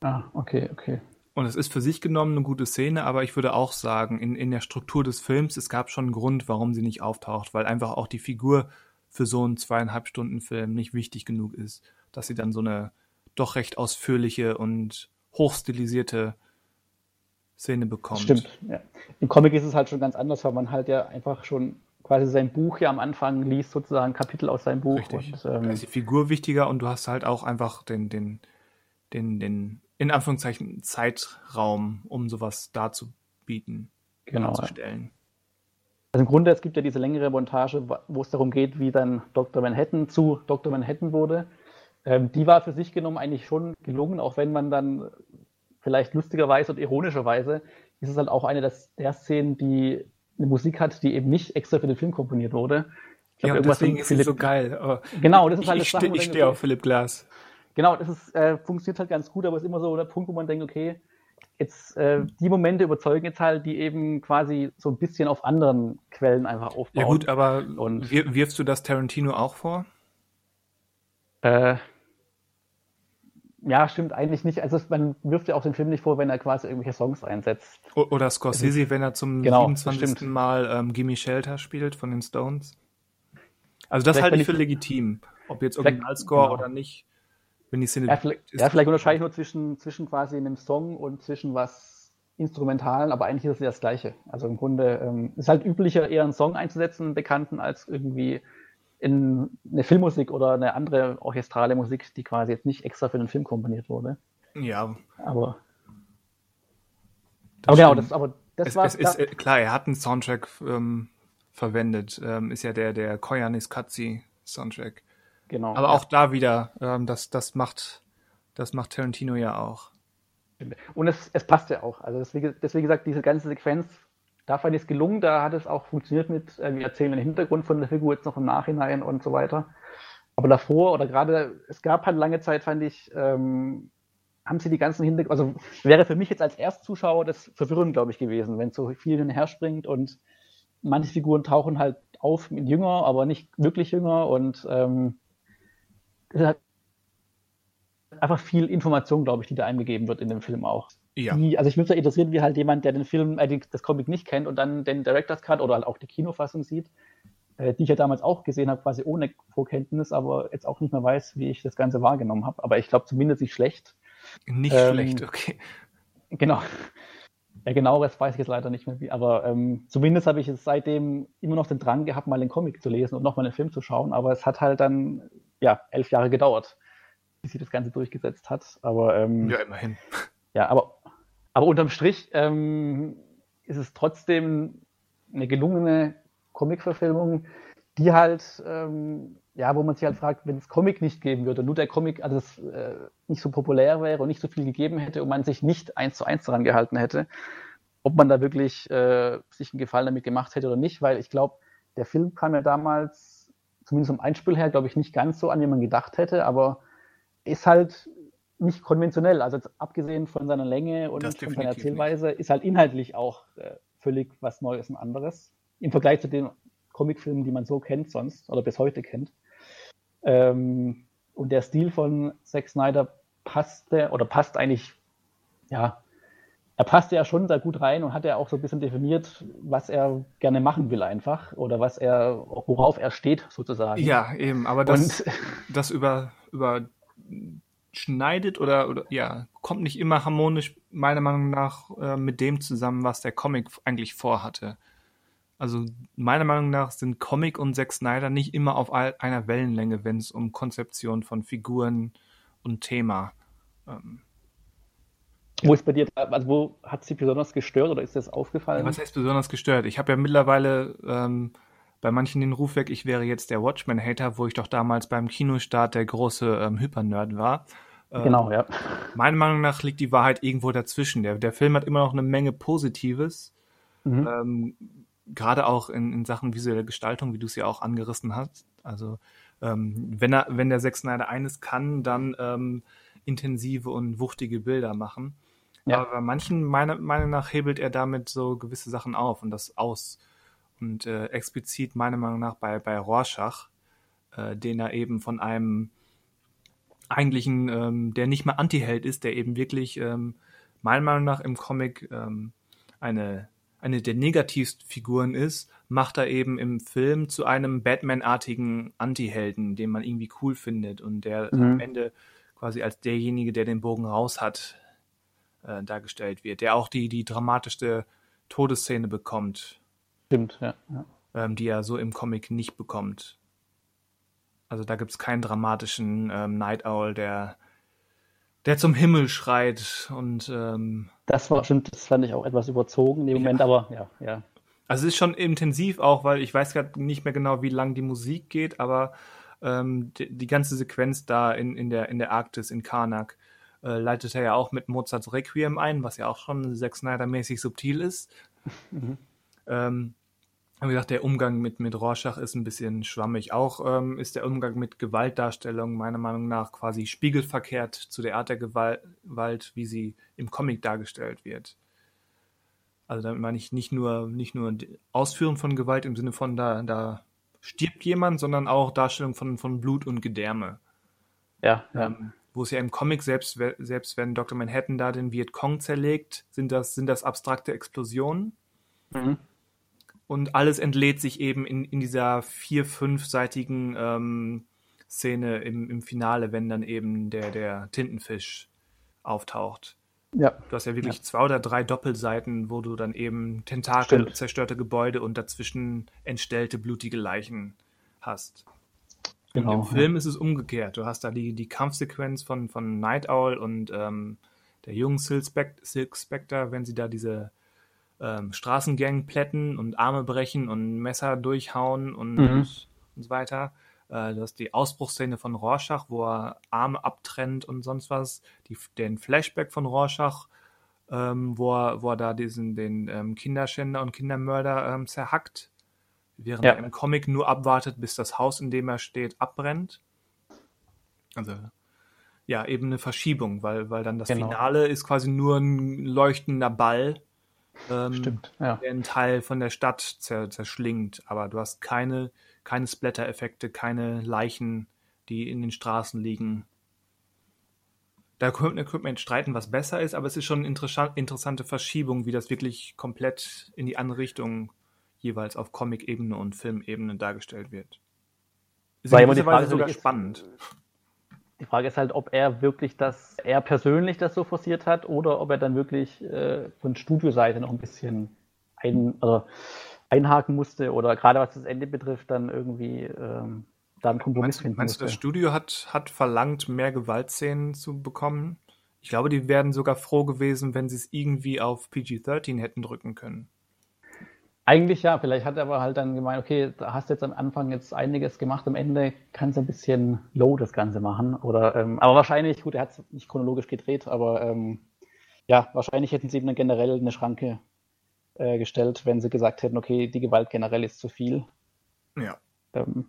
Speaker 2: Ah, okay, okay.
Speaker 1: Und es ist für sich genommen eine gute Szene, aber ich würde auch sagen, in, in der Struktur des Films, es gab schon einen Grund, warum sie nicht auftaucht, weil einfach auch die Figur für so einen zweieinhalb Stunden Film nicht wichtig genug ist, dass sie dann so eine doch recht ausführliche und hochstilisierte Szene bekommt.
Speaker 2: Stimmt, ja. Im Comic ist es halt schon ganz anders, weil man halt ja einfach schon quasi sein Buch ja am Anfang liest, sozusagen Kapitel aus seinem Buch.
Speaker 1: Richtig. Und, ähm, da ist die Figur wichtiger und du hast halt auch einfach den, den, den, den in Anführungszeichen Zeitraum, um sowas darzubieten,
Speaker 2: genau, darzustellen. Also im Grunde, es gibt ja diese längere Montage, wo es darum geht, wie dann Dr. Manhattan zu Dr. Manhattan wurde. Ähm, die war für sich genommen eigentlich schon gelungen, auch wenn man dann vielleicht lustigerweise und ironischerweise ist es halt auch eine der Szenen, die eine Musik hat, die eben nicht extra für den Film komponiert wurde.
Speaker 1: Ich ja, deswegen ist Philipp... so geil.
Speaker 2: Genau, das ist halt
Speaker 1: ich, das Ich, ich stehe auf Philipp Glass.
Speaker 2: Genau, das ist, äh, funktioniert halt ganz gut, aber es ist immer so der Punkt, wo man denkt, okay, jetzt äh, die Momente überzeugen jetzt halt, die eben quasi so ein bisschen auf anderen Quellen einfach aufbauen.
Speaker 1: Ja gut, aber und wirfst du das Tarantino auch vor?
Speaker 2: Äh, ja, stimmt eigentlich nicht. Also man wirft ja auch den Film nicht vor, wenn er quasi irgendwelche Songs einsetzt.
Speaker 1: Oder Scorsese, wenn er zum genau, 27. Mal ähm, Gimme Shelter spielt von den Stones. Also das halte ich für legitim. Ob jetzt Originalscore genau. oder nicht wenn die Szene
Speaker 2: ja, vielleicht, ja, vielleicht unterscheide ich nur zwischen, zwischen quasi einem Song und zwischen was Instrumentalen, aber eigentlich ist es ja das Gleiche. Also im Grunde ähm, ist halt üblicher, eher einen Song einzusetzen, einen bekannten, als irgendwie in eine Filmmusik oder eine andere orchestrale Musik, die quasi jetzt nicht extra für den Film komponiert wurde.
Speaker 1: Ja.
Speaker 2: Aber. aber genau, das, aber das
Speaker 1: war. Es ist, da, klar, er hat einen Soundtrack ähm, verwendet. Ähm, ist ja der, der Koyanis Katsi Soundtrack.
Speaker 2: Genau.
Speaker 1: Aber ja. auch da wieder, ähm, das, das macht, das macht Tarantino ja auch.
Speaker 2: Und es, es passt ja auch. Also deswegen, deswegen gesagt, diese ganze Sequenz, da fand ich es gelungen, da hat es auch funktioniert mit, äh, wir erzählen den Hintergrund von der Figur jetzt noch im Nachhinein und so weiter. Aber davor oder gerade, es gab halt lange Zeit, fand ich, ähm, haben sie die ganzen Hintergründe, also wäre für mich jetzt als Erstzuschauer das verwirrend, glaube ich, gewesen, wenn so viel hin und her springt und manche Figuren tauchen halt auf mit jünger, aber nicht wirklich jünger und ähm, einfach viel Information, glaube ich, die da eingegeben wird in dem Film auch. Ja. Die, also ich würde mich interessieren, wie halt jemand, der den Film, äh, das Comic nicht kennt und dann den Director's Cut oder halt auch die Kinofassung sieht, äh, die ich ja damals auch gesehen habe, quasi ohne Vorkenntnis, aber jetzt auch nicht mehr weiß, wie ich das Ganze wahrgenommen habe. Aber ich glaube zumindest nicht schlecht.
Speaker 1: Nicht ähm, schlecht, okay.
Speaker 2: Genau. Ja, genau, das weiß ich jetzt leider nicht mehr. Wie, aber ähm, zumindest habe ich jetzt seitdem immer noch den Drang gehabt, mal den Comic zu lesen und nochmal den Film zu schauen. Aber es hat halt dann, ja, elf Jahre gedauert, bis sie das Ganze durchgesetzt hat. Aber, ähm,
Speaker 1: ja, immerhin.
Speaker 2: Ja, aber, aber unterm Strich ähm, ist es trotzdem eine gelungene Comic-Verfilmung, die halt, ähm, ja, wo man sich halt fragt, wenn es Comic nicht geben würde, nur der Comic, also es äh, nicht so populär wäre und nicht so viel gegeben hätte und man sich nicht eins zu eins daran gehalten hätte, ob man da wirklich äh, sich einen Gefallen damit gemacht hätte oder nicht, weil ich glaube, der Film kam ja damals, zumindest vom Einspiel her, glaube ich, nicht ganz so an, wie man gedacht hätte, aber ist halt nicht konventionell. Also abgesehen von seiner Länge und von seiner Erzählweise, nicht. ist halt inhaltlich auch äh, völlig was Neues und anderes im Vergleich zu den Comicfilmen, die man so kennt sonst oder bis heute kennt. Ähm, und der Stil von Zack Snyder passte oder passt eigentlich, ja, er passte ja schon da gut rein und hat ja auch so ein bisschen definiert, was er gerne machen will einfach oder was er, worauf er steht sozusagen.
Speaker 1: Ja, eben, aber das, und, das über, überschneidet oder, oder ja, kommt nicht immer harmonisch meiner Meinung nach äh, mit dem zusammen, was der Comic eigentlich vorhatte. Also meiner Meinung nach sind Comic und Zack Snyder nicht immer auf einer Wellenlänge, wenn es um Konzeption von Figuren und Thema. Ähm,
Speaker 2: wo ist bei dir, also wo hat sie besonders gestört oder ist das aufgefallen?
Speaker 1: Ja, was heißt besonders gestört? Ich habe ja mittlerweile ähm, bei manchen den Ruf weg, ich wäre jetzt der Watchmen-Hater, wo ich doch damals beim Kinostart der große ähm, Hyper-Nerd war.
Speaker 2: Ähm, genau, ja.
Speaker 1: Meiner Meinung nach liegt die Wahrheit irgendwo dazwischen. Der, der Film hat immer noch eine Menge Positives. Mhm. Ähm, gerade auch in, in Sachen visuelle Gestaltung, wie du es ja auch angerissen hast. Also ähm, wenn er, wenn der Zack Snyder eines kann, dann ähm, intensive und wuchtige Bilder machen. Ja. Aber bei manchen, meiner Meinung nach, hebelt er damit so gewisse Sachen auf und das aus. Und äh, explizit meiner Meinung nach bei, bei Rorschach, äh, den er eben von einem eigentlichen, ähm, der nicht mehr Anti-Held ist, der eben wirklich ähm, meiner Meinung nach im Comic ähm, eine eine der negativsten Figuren ist, macht er eben im Film zu einem Batman-artigen Anti-Helden, den man irgendwie cool findet und der mhm. am Ende quasi als derjenige, der den Bogen raus hat, äh, dargestellt wird, der auch die, die dramatischste Todesszene bekommt.
Speaker 2: Stimmt, ja. ja.
Speaker 1: Ähm, die er so im Comic nicht bekommt. Also da gibt es keinen dramatischen ähm, Night Owl, der der zum Himmel schreit und ähm,
Speaker 2: das war stimmt, das fand ich auch etwas überzogen in dem Moment, aber ja, ja.
Speaker 1: Also es ist schon intensiv auch, weil ich weiß gerade nicht mehr genau, wie lang die Musik geht, aber ähm, die, die, ganze Sequenz da in, in, der, in der Arktis, in Karnak, äh, leitet er ja auch mit Mozarts Requiem ein, was ja auch schon Zack Snyder-mäßig subtil ist. Mhm. Ähm, wie gesagt, der Umgang mit, mit Rorschach ist ein bisschen schwammig. Auch ähm, ist der Umgang mit Gewaltdarstellung meiner Meinung nach quasi spiegelverkehrt zu der Art der Gewalt, wie sie im Comic dargestellt wird. Also damit meine ich nicht nur, nicht nur Ausführen von Gewalt im Sinne von da, da stirbt jemand, sondern auch Darstellung von, von Blut und Gedärme.
Speaker 2: Ja, ja.
Speaker 1: Wo es ja im Comic selbst, selbst wenn Dr. Manhattan da den Vietcong zerlegt, sind das, sind das abstrakte Explosionen. Mhm und alles entlädt sich eben in, in dieser vier-, fünfseitigen ähm, Szene im, im Finale, wenn dann eben der, der Tintenfisch auftaucht. Ja. Du hast ja wirklich ja. zwei oder drei Doppelseiten, wo du dann eben Tentakel, Stimmt. zerstörte Gebäude und dazwischen entstellte, blutige Leichen hast. Genau, Im Film ja. ist es umgekehrt. Du hast da die, die Kampfsequenz von, von Night Owl und ähm, der jungen Silk, Spectre, wenn sie da diese ähm, Straßengang plätten und Arme brechen und Messer durchhauen und, mhm. und, so weiter. Äh, du hast die Ausbruchsszene von Rorschach, wo er Arme abtrennt und sonst was. Die, den Flashback von Rorschach, ähm, wo, er, wo er da diesen, den ähm, Kinderschänder und Kindermörder ähm, zerhackt, während ja. er im Comic nur abwartet, bis das Haus, in dem er steht, abbrennt. Also ja eben eine Verschiebung, weil, weil dann das genau. Finale ist quasi nur ein leuchtender Ball,
Speaker 2: ähm, Stimmt, ja.
Speaker 1: der einen Teil von der Stadt zerschlingt, aber du hast keine, keine Splatter-Effekte, keine Leichen, die in den Straßen liegen. Da könnte, könnte man streiten, was besser ist, aber es ist schon eine interessante Verschiebung, wie das wirklich komplett in die andere Richtung jeweils auf Comic-Ebene und Filmebene dargestellt wird.
Speaker 2: Ist in gewisser Weise sogar spannend. Die Frage ist halt, ob er wirklich das, er persönlich das so forciert hat oder ob er dann wirklich äh, von Studioseite noch ein bisschen ein, also einhaken musste oder gerade was das Ende betrifft, dann irgendwie ähm, da einen Kompromiss
Speaker 1: meinst, finden meinst musste. Meinst du, das Studio hat, hat verlangt, mehr Gewaltszenen zu bekommen? Ich glaube, die wären sogar froh gewesen, wenn sie es irgendwie auf PG-13 hätten drücken können.
Speaker 2: Eigentlich ja, vielleicht hat er aber halt dann gemeint, okay, da hast du jetzt am Anfang jetzt einiges gemacht, am Ende kannst du ein bisschen low das Ganze machen. Oder, ähm, aber wahrscheinlich, gut, er hat es nicht chronologisch gedreht, aber ähm, ja, wahrscheinlich hätten sie ihm dann generell eine Schranke äh, gestellt, wenn sie gesagt hätten, okay, die Gewalt generell ist zu viel.
Speaker 1: Ja. Ähm,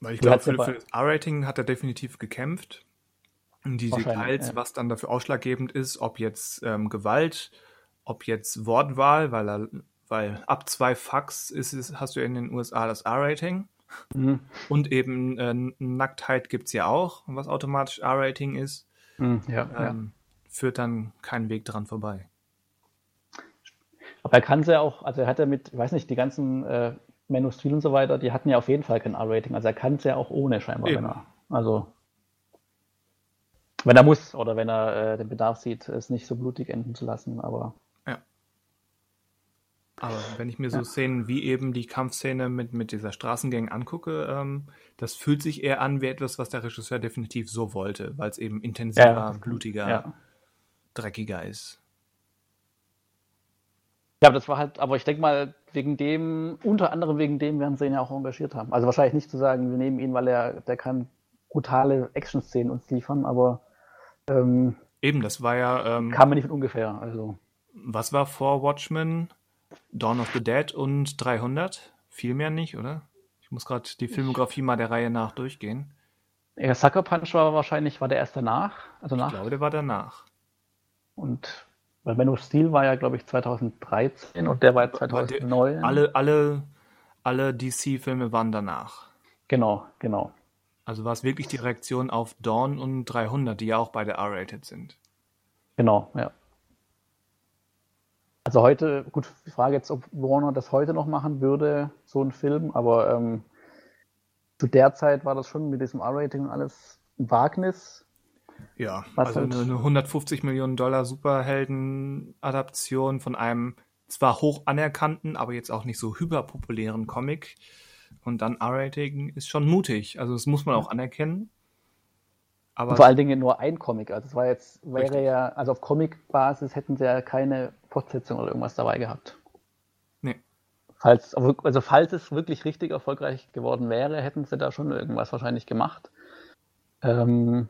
Speaker 1: Weil ich glaube, für, für das R-Rating hat er definitiv gekämpft. Und die Details, ja. was dann dafür ausschlaggebend ist, ob jetzt ähm, Gewalt ob jetzt Wortwahl, weil er, weil ab zwei Fax ist, ist, hast du in den USA das R-Rating. Mhm. Und eben äh, Nacktheit gibt es ja auch, was automatisch R-Rating ist.
Speaker 2: Mhm, ja, ähm, ja.
Speaker 1: Führt dann keinen Weg dran vorbei.
Speaker 2: Aber er kann es ja auch, also er hat ja mit, ich weiß nicht, die ganzen äh, Man of Steel und so weiter, die hatten ja auf jeden Fall kein R-Rating. Also er kann es ja auch ohne scheinbar, wenn er. Also wenn er muss oder wenn er äh, den Bedarf sieht, es nicht so blutig enden zu lassen, aber
Speaker 1: aber wenn ich mir so Szenen wie eben die Kampfszene mit, mit dieser Straßengang angucke, ähm, das fühlt sich eher an wie etwas, was der Regisseur definitiv so wollte, weil es eben intensiver, ja. blutiger, ja. dreckiger ist.
Speaker 2: Ja, aber das war halt, aber ich denke mal, wegen dem, unter anderem wegen dem werden sie ihn ja auch engagiert haben. Also wahrscheinlich nicht zu sagen, wir nehmen ihn, weil er, der kann brutale Action-Szenen uns liefern, aber
Speaker 1: ähm, eben, das war ja.
Speaker 2: Ähm, kam mir nicht von ungefähr. Also.
Speaker 1: Was war vor Watchmen? Dawn of the Dead und 300? Viel mehr nicht, oder? Ich muss gerade die Filmografie mal der Reihe nach durchgehen.
Speaker 2: Ja, Sucker Punch war wahrscheinlich, war der erst danach? Also nach?
Speaker 1: Ich glaube, der war danach.
Speaker 2: Und weil Man of Steel war ja, glaube ich, 2013 und der war 2009.
Speaker 1: Alle, alle, alle DC-Filme waren danach.
Speaker 2: Genau, genau.
Speaker 1: Also war es wirklich die Reaktion auf Dawn und 300, die ja auch beide R-rated sind.
Speaker 2: Genau, ja. Also heute, gut, die Frage jetzt, ob Warner das heute noch machen würde, so ein Film, aber ähm, zu der Zeit war das schon mit diesem R-Rating und alles ein Wagnis.
Speaker 1: Ja, also halt eine, eine 150 Millionen Dollar Superhelden-Adaption von einem zwar hoch anerkannten, aber jetzt auch nicht so hyperpopulären Comic und dann R-Rating ist schon mutig. Also das muss man auch anerkennen.
Speaker 2: Aber vor allen Dingen nur ein Comic. Also es war jetzt, wäre richtig. ja, also auf Comic-Basis hätten sie ja keine Fortsetzung oder irgendwas dabei gehabt.
Speaker 1: Nee.
Speaker 2: Falls, also falls es wirklich richtig erfolgreich geworden wäre, hätten sie da schon irgendwas wahrscheinlich gemacht. Ähm,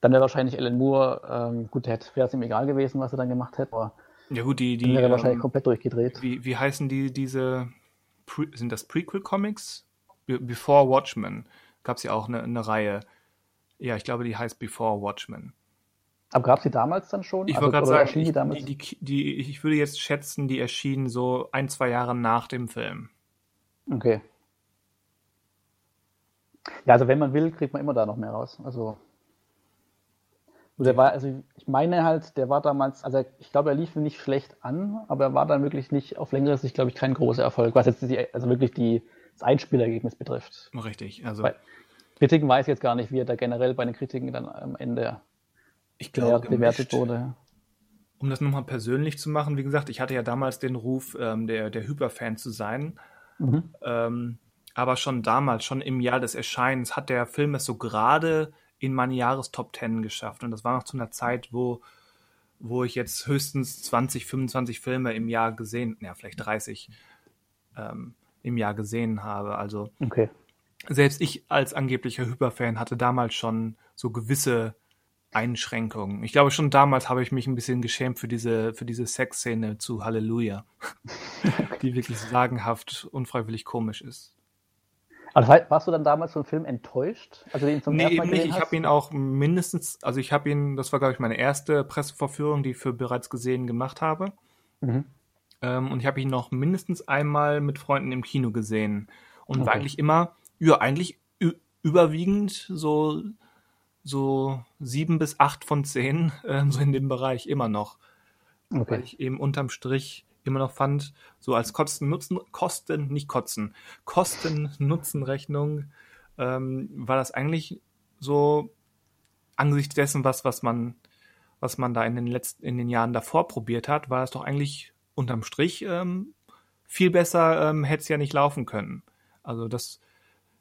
Speaker 2: dann wäre wahrscheinlich Alan Moore, ähm, gut, wäre es ihm egal gewesen, was er dann gemacht hätte, aber
Speaker 1: ja gut, die, die
Speaker 2: wäre ähm, wahrscheinlich komplett durchgedreht.
Speaker 1: Wie, wie heißen die, diese, Pre sind das Prequel-Comics? Before Watchmen gab es ja auch eine, eine Reihe ja, ich glaube, die heißt Before Watchmen.
Speaker 2: Aber gab es die damals dann schon?
Speaker 1: Ich also, wollte gerade sagen, die, damals? Die, die, ich würde jetzt schätzen, die erschienen so ein, zwei Jahre nach dem Film.
Speaker 2: Okay. Ja, also wenn man will, kriegt man immer da noch mehr raus. Also, der war, also ich meine halt, der war damals, also ich glaube, er lief nicht schlecht an, aber er war dann wirklich nicht auf längere Sicht, glaube ich, kein großer Erfolg, was jetzt die, also wirklich die, das Einspielergebnis betrifft.
Speaker 1: Richtig, also.
Speaker 2: Kritiken weiß ich jetzt gar nicht, wie er da generell bei den Kritiken dann am Ende
Speaker 1: ich glaube, bewertet wurde. Um das nochmal persönlich zu machen, wie gesagt, ich hatte ja damals den Ruf, ähm, der, der Hyperfan zu sein. Mhm. Ähm, aber schon damals, schon im Jahr des Erscheinens, hat der Film es so gerade in meine Jahrestop 10 geschafft. Und das war noch zu einer Zeit, wo, wo ich jetzt höchstens 20, 25 Filme im Jahr gesehen, ja, vielleicht 30 ähm, im Jahr gesehen habe. Also
Speaker 2: okay
Speaker 1: selbst ich als angeblicher Hyperfan hatte damals schon so gewisse Einschränkungen. Ich glaube, schon damals habe ich mich ein bisschen geschämt für diese, für diese Sexszene zu Halleluja, die wirklich sagenhaft unfreiwillig komisch ist.
Speaker 2: Also warst du dann damals vom Film enttäuscht?
Speaker 1: Also den zum nee, eben nicht. Ich habe ihn auch mindestens, also ich habe ihn, das war glaube ich meine erste Pressevorführung, die ich für bereits gesehen gemacht habe. Mhm. Ähm, und ich habe ihn noch mindestens einmal mit Freunden im Kino gesehen. Und okay. war eigentlich immer, ja, eigentlich überwiegend so, so sieben bis acht von zehn, äh, so in dem Bereich immer noch. Okay. Weil ich eben unterm Strich immer noch fand, so als Kosten-Nutzen, Kosten, nicht Kotzen, Kosten-Nutzen-Rechnung ähm, war das eigentlich so angesichts dessen, was, was man, was man da in den letzten, in den Jahren davor probiert hat, war es doch eigentlich unterm Strich ähm, viel besser ähm, hätte es ja nicht laufen können. Also das,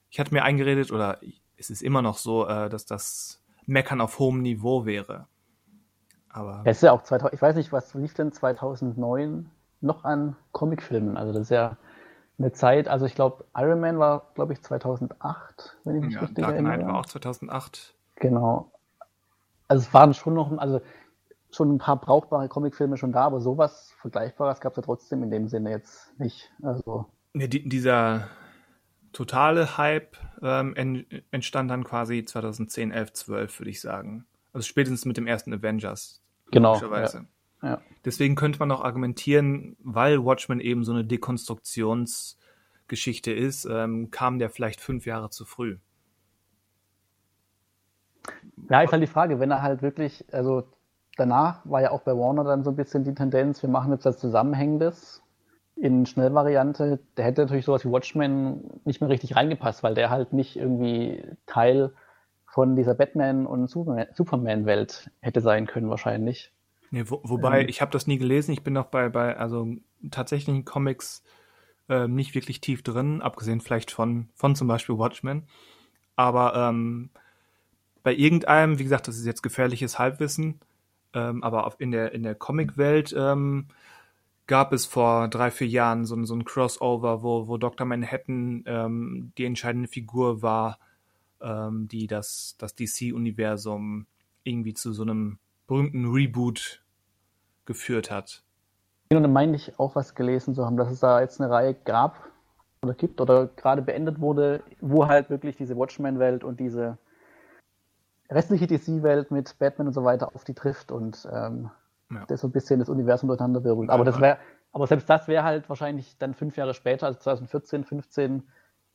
Speaker 1: ich hatte mir eingeredet, oder es ist immer noch so, äh, dass das Meckern auf hohem Niveau wäre.
Speaker 2: Aber. Es ist ja auch 2000, ich weiß nicht, was lief denn 2009 noch an Comicfilmen? Also das ist ja eine Zeit, also ich glaube, Iron Man war, glaube ich, 2008, wenn ich mich ja, richtig Dark erinnere. Knight
Speaker 1: war auch 2008.
Speaker 2: Genau. Also es waren schon noch, also schon ein paar brauchbare Comicfilme schon da, aber sowas Vergleichbares gab es ja trotzdem in dem Sinne jetzt nicht. Also.
Speaker 1: Nee, die, dieser totale Hype ähm, entstand dann quasi 2010, 11, 12, würde ich sagen. Also spätestens mit dem ersten Avengers.
Speaker 2: Genau. Ja,
Speaker 1: ja. Deswegen könnte man auch argumentieren, weil Watchmen eben so eine Dekonstruktionsgeschichte ist, ähm, kam der vielleicht fünf Jahre zu früh.
Speaker 2: Ja, ist halt die Frage, wenn er halt wirklich, also danach war ja auch bei Warner dann so ein bisschen die Tendenz, wir machen jetzt das Zusammenhängendes in Schnellvariante. Der hätte natürlich sowas wie Watchmen nicht mehr richtig reingepasst, weil der halt nicht irgendwie Teil von dieser Batman- und Superman-Welt hätte sein können wahrscheinlich.
Speaker 1: Nee, wo, wobei, ähm, ich habe das nie gelesen. Ich bin noch bei, bei also tatsächlichen Comics äh, nicht wirklich tief drin, abgesehen vielleicht von, von zum Beispiel Watchmen. Aber ähm, bei irgendeinem, wie gesagt, das ist jetzt gefährliches Halbwissen, ähm, aber in der, in der Comic-Welt ähm, gab es vor drei, vier Jahren so, so ein Crossover, wo, wo Dr. Manhattan ähm, die entscheidende Figur war, ähm, die das, das DC-Universum irgendwie zu so einem berühmten Reboot geführt hat.
Speaker 2: Und dann meine ich auch was gelesen zu haben, dass es da jetzt eine Reihe gab oder gibt oder gerade beendet wurde, wo halt wirklich diese Watchmen-Welt und diese restliche DC-Welt mit Batman und so weiter auf die trifft und ähm, ja. das so ein bisschen das Universum durcheinander wirbelt. Aber das wäre, aber selbst das wäre halt wahrscheinlich dann fünf Jahre später, also 2014, 15,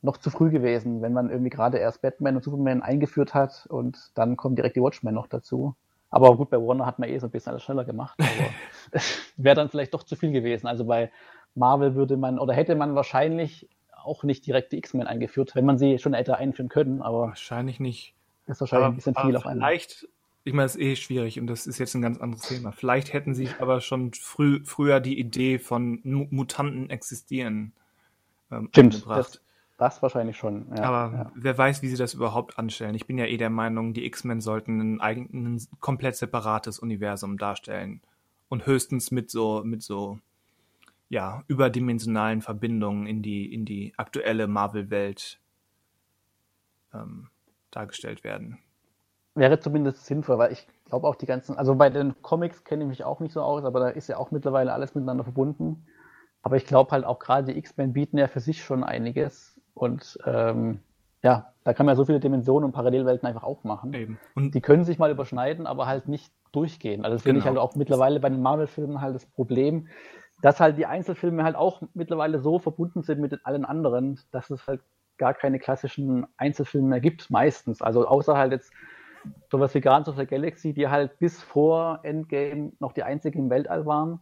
Speaker 2: noch zu früh gewesen, wenn man irgendwie gerade erst Batman und Superman eingeführt hat und dann kommen direkt die Watchmen noch dazu. Aber gut, bei Warner hat man eh so ein bisschen alles schneller gemacht, aber wäre dann vielleicht doch zu viel gewesen. Also bei Marvel würde man oder hätte man wahrscheinlich auch nicht direkt die X-Men eingeführt, wenn man sie schon hätte einführen können, aber
Speaker 1: wahrscheinlich nicht.
Speaker 2: Ist wahrscheinlich aber, ein bisschen viel auf
Speaker 1: einmal. Vielleicht, ich meine, es ist eh schwierig und das ist jetzt ein ganz anderes Thema. Vielleicht hätten sie aber schon früh, früher die Idee von Mutanten existieren
Speaker 2: ähm, Stimmt, das, das, wahrscheinlich schon.
Speaker 1: Ja, aber ja. wer weiß, wie sie das überhaupt anstellen. Ich bin ja eh der Meinung, die X-Men sollten ein, ein, ein komplett separates Universum darstellen und höchstens mit so mit so ja überdimensionalen Verbindungen in die in die aktuelle Marvel-Welt ähm, dargestellt werden.
Speaker 2: Wäre zumindest sinnvoll, weil ich glaube auch die ganzen, also bei den Comics kenne ich mich auch nicht so aus, aber da ist ja auch mittlerweile alles miteinander verbunden. Aber ich glaube halt auch gerade die X-Men bieten ja für sich schon einiges und ähm, ja, da kann man ja so viele Dimensionen und Parallelwelten einfach auch machen. Eben. Und die können sich mal überschneiden, aber halt nicht durchgehen. Also das genau. finde ich halt auch mittlerweile bei den Marvel-Filmen halt das Problem, dass halt die Einzelfilme halt auch mittlerweile so verbunden sind mit allen anderen, dass es halt gar keine klassischen Einzelfilme mehr gibt, meistens. Also außer halt jetzt sowas wie Guardians of the Galaxy, die halt bis vor Endgame noch die einzigen im Weltall waren.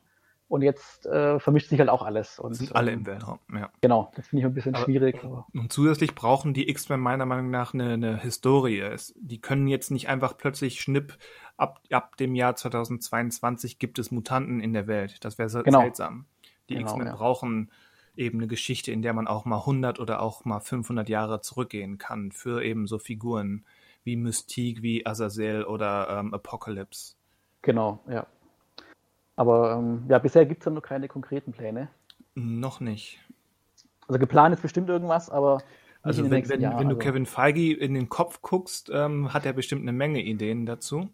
Speaker 2: Und jetzt äh, vermischt sich halt auch alles. Und,
Speaker 1: sind alle im Weltraum,
Speaker 2: ja. Genau, das finde ich ein bisschen aber, schwierig.
Speaker 1: Aber. Und zusätzlich brauchen die X-Men meiner Meinung nach eine, eine Historie. Es, die können jetzt nicht einfach plötzlich schnipp, ab, ab dem Jahr 2022 gibt es Mutanten in der Welt. Das wäre genau. seltsam. Die genau, X-Men ja. brauchen eben eine Geschichte, in der man auch mal 100 oder auch mal 500 Jahre zurückgehen kann für eben so Figuren wie Mystique, wie Azazel oder ähm, Apocalypse.
Speaker 2: Genau, ja. Aber ähm, ja, bisher gibt es ja noch keine konkreten Pläne.
Speaker 1: Noch nicht.
Speaker 2: Also geplant ist bestimmt irgendwas, aber
Speaker 1: also wenn, wenn, Jahr, wenn, du also. Kevin Feige in den Kopf guckst, ähm, hat er bestimmt eine Menge Ideen dazu.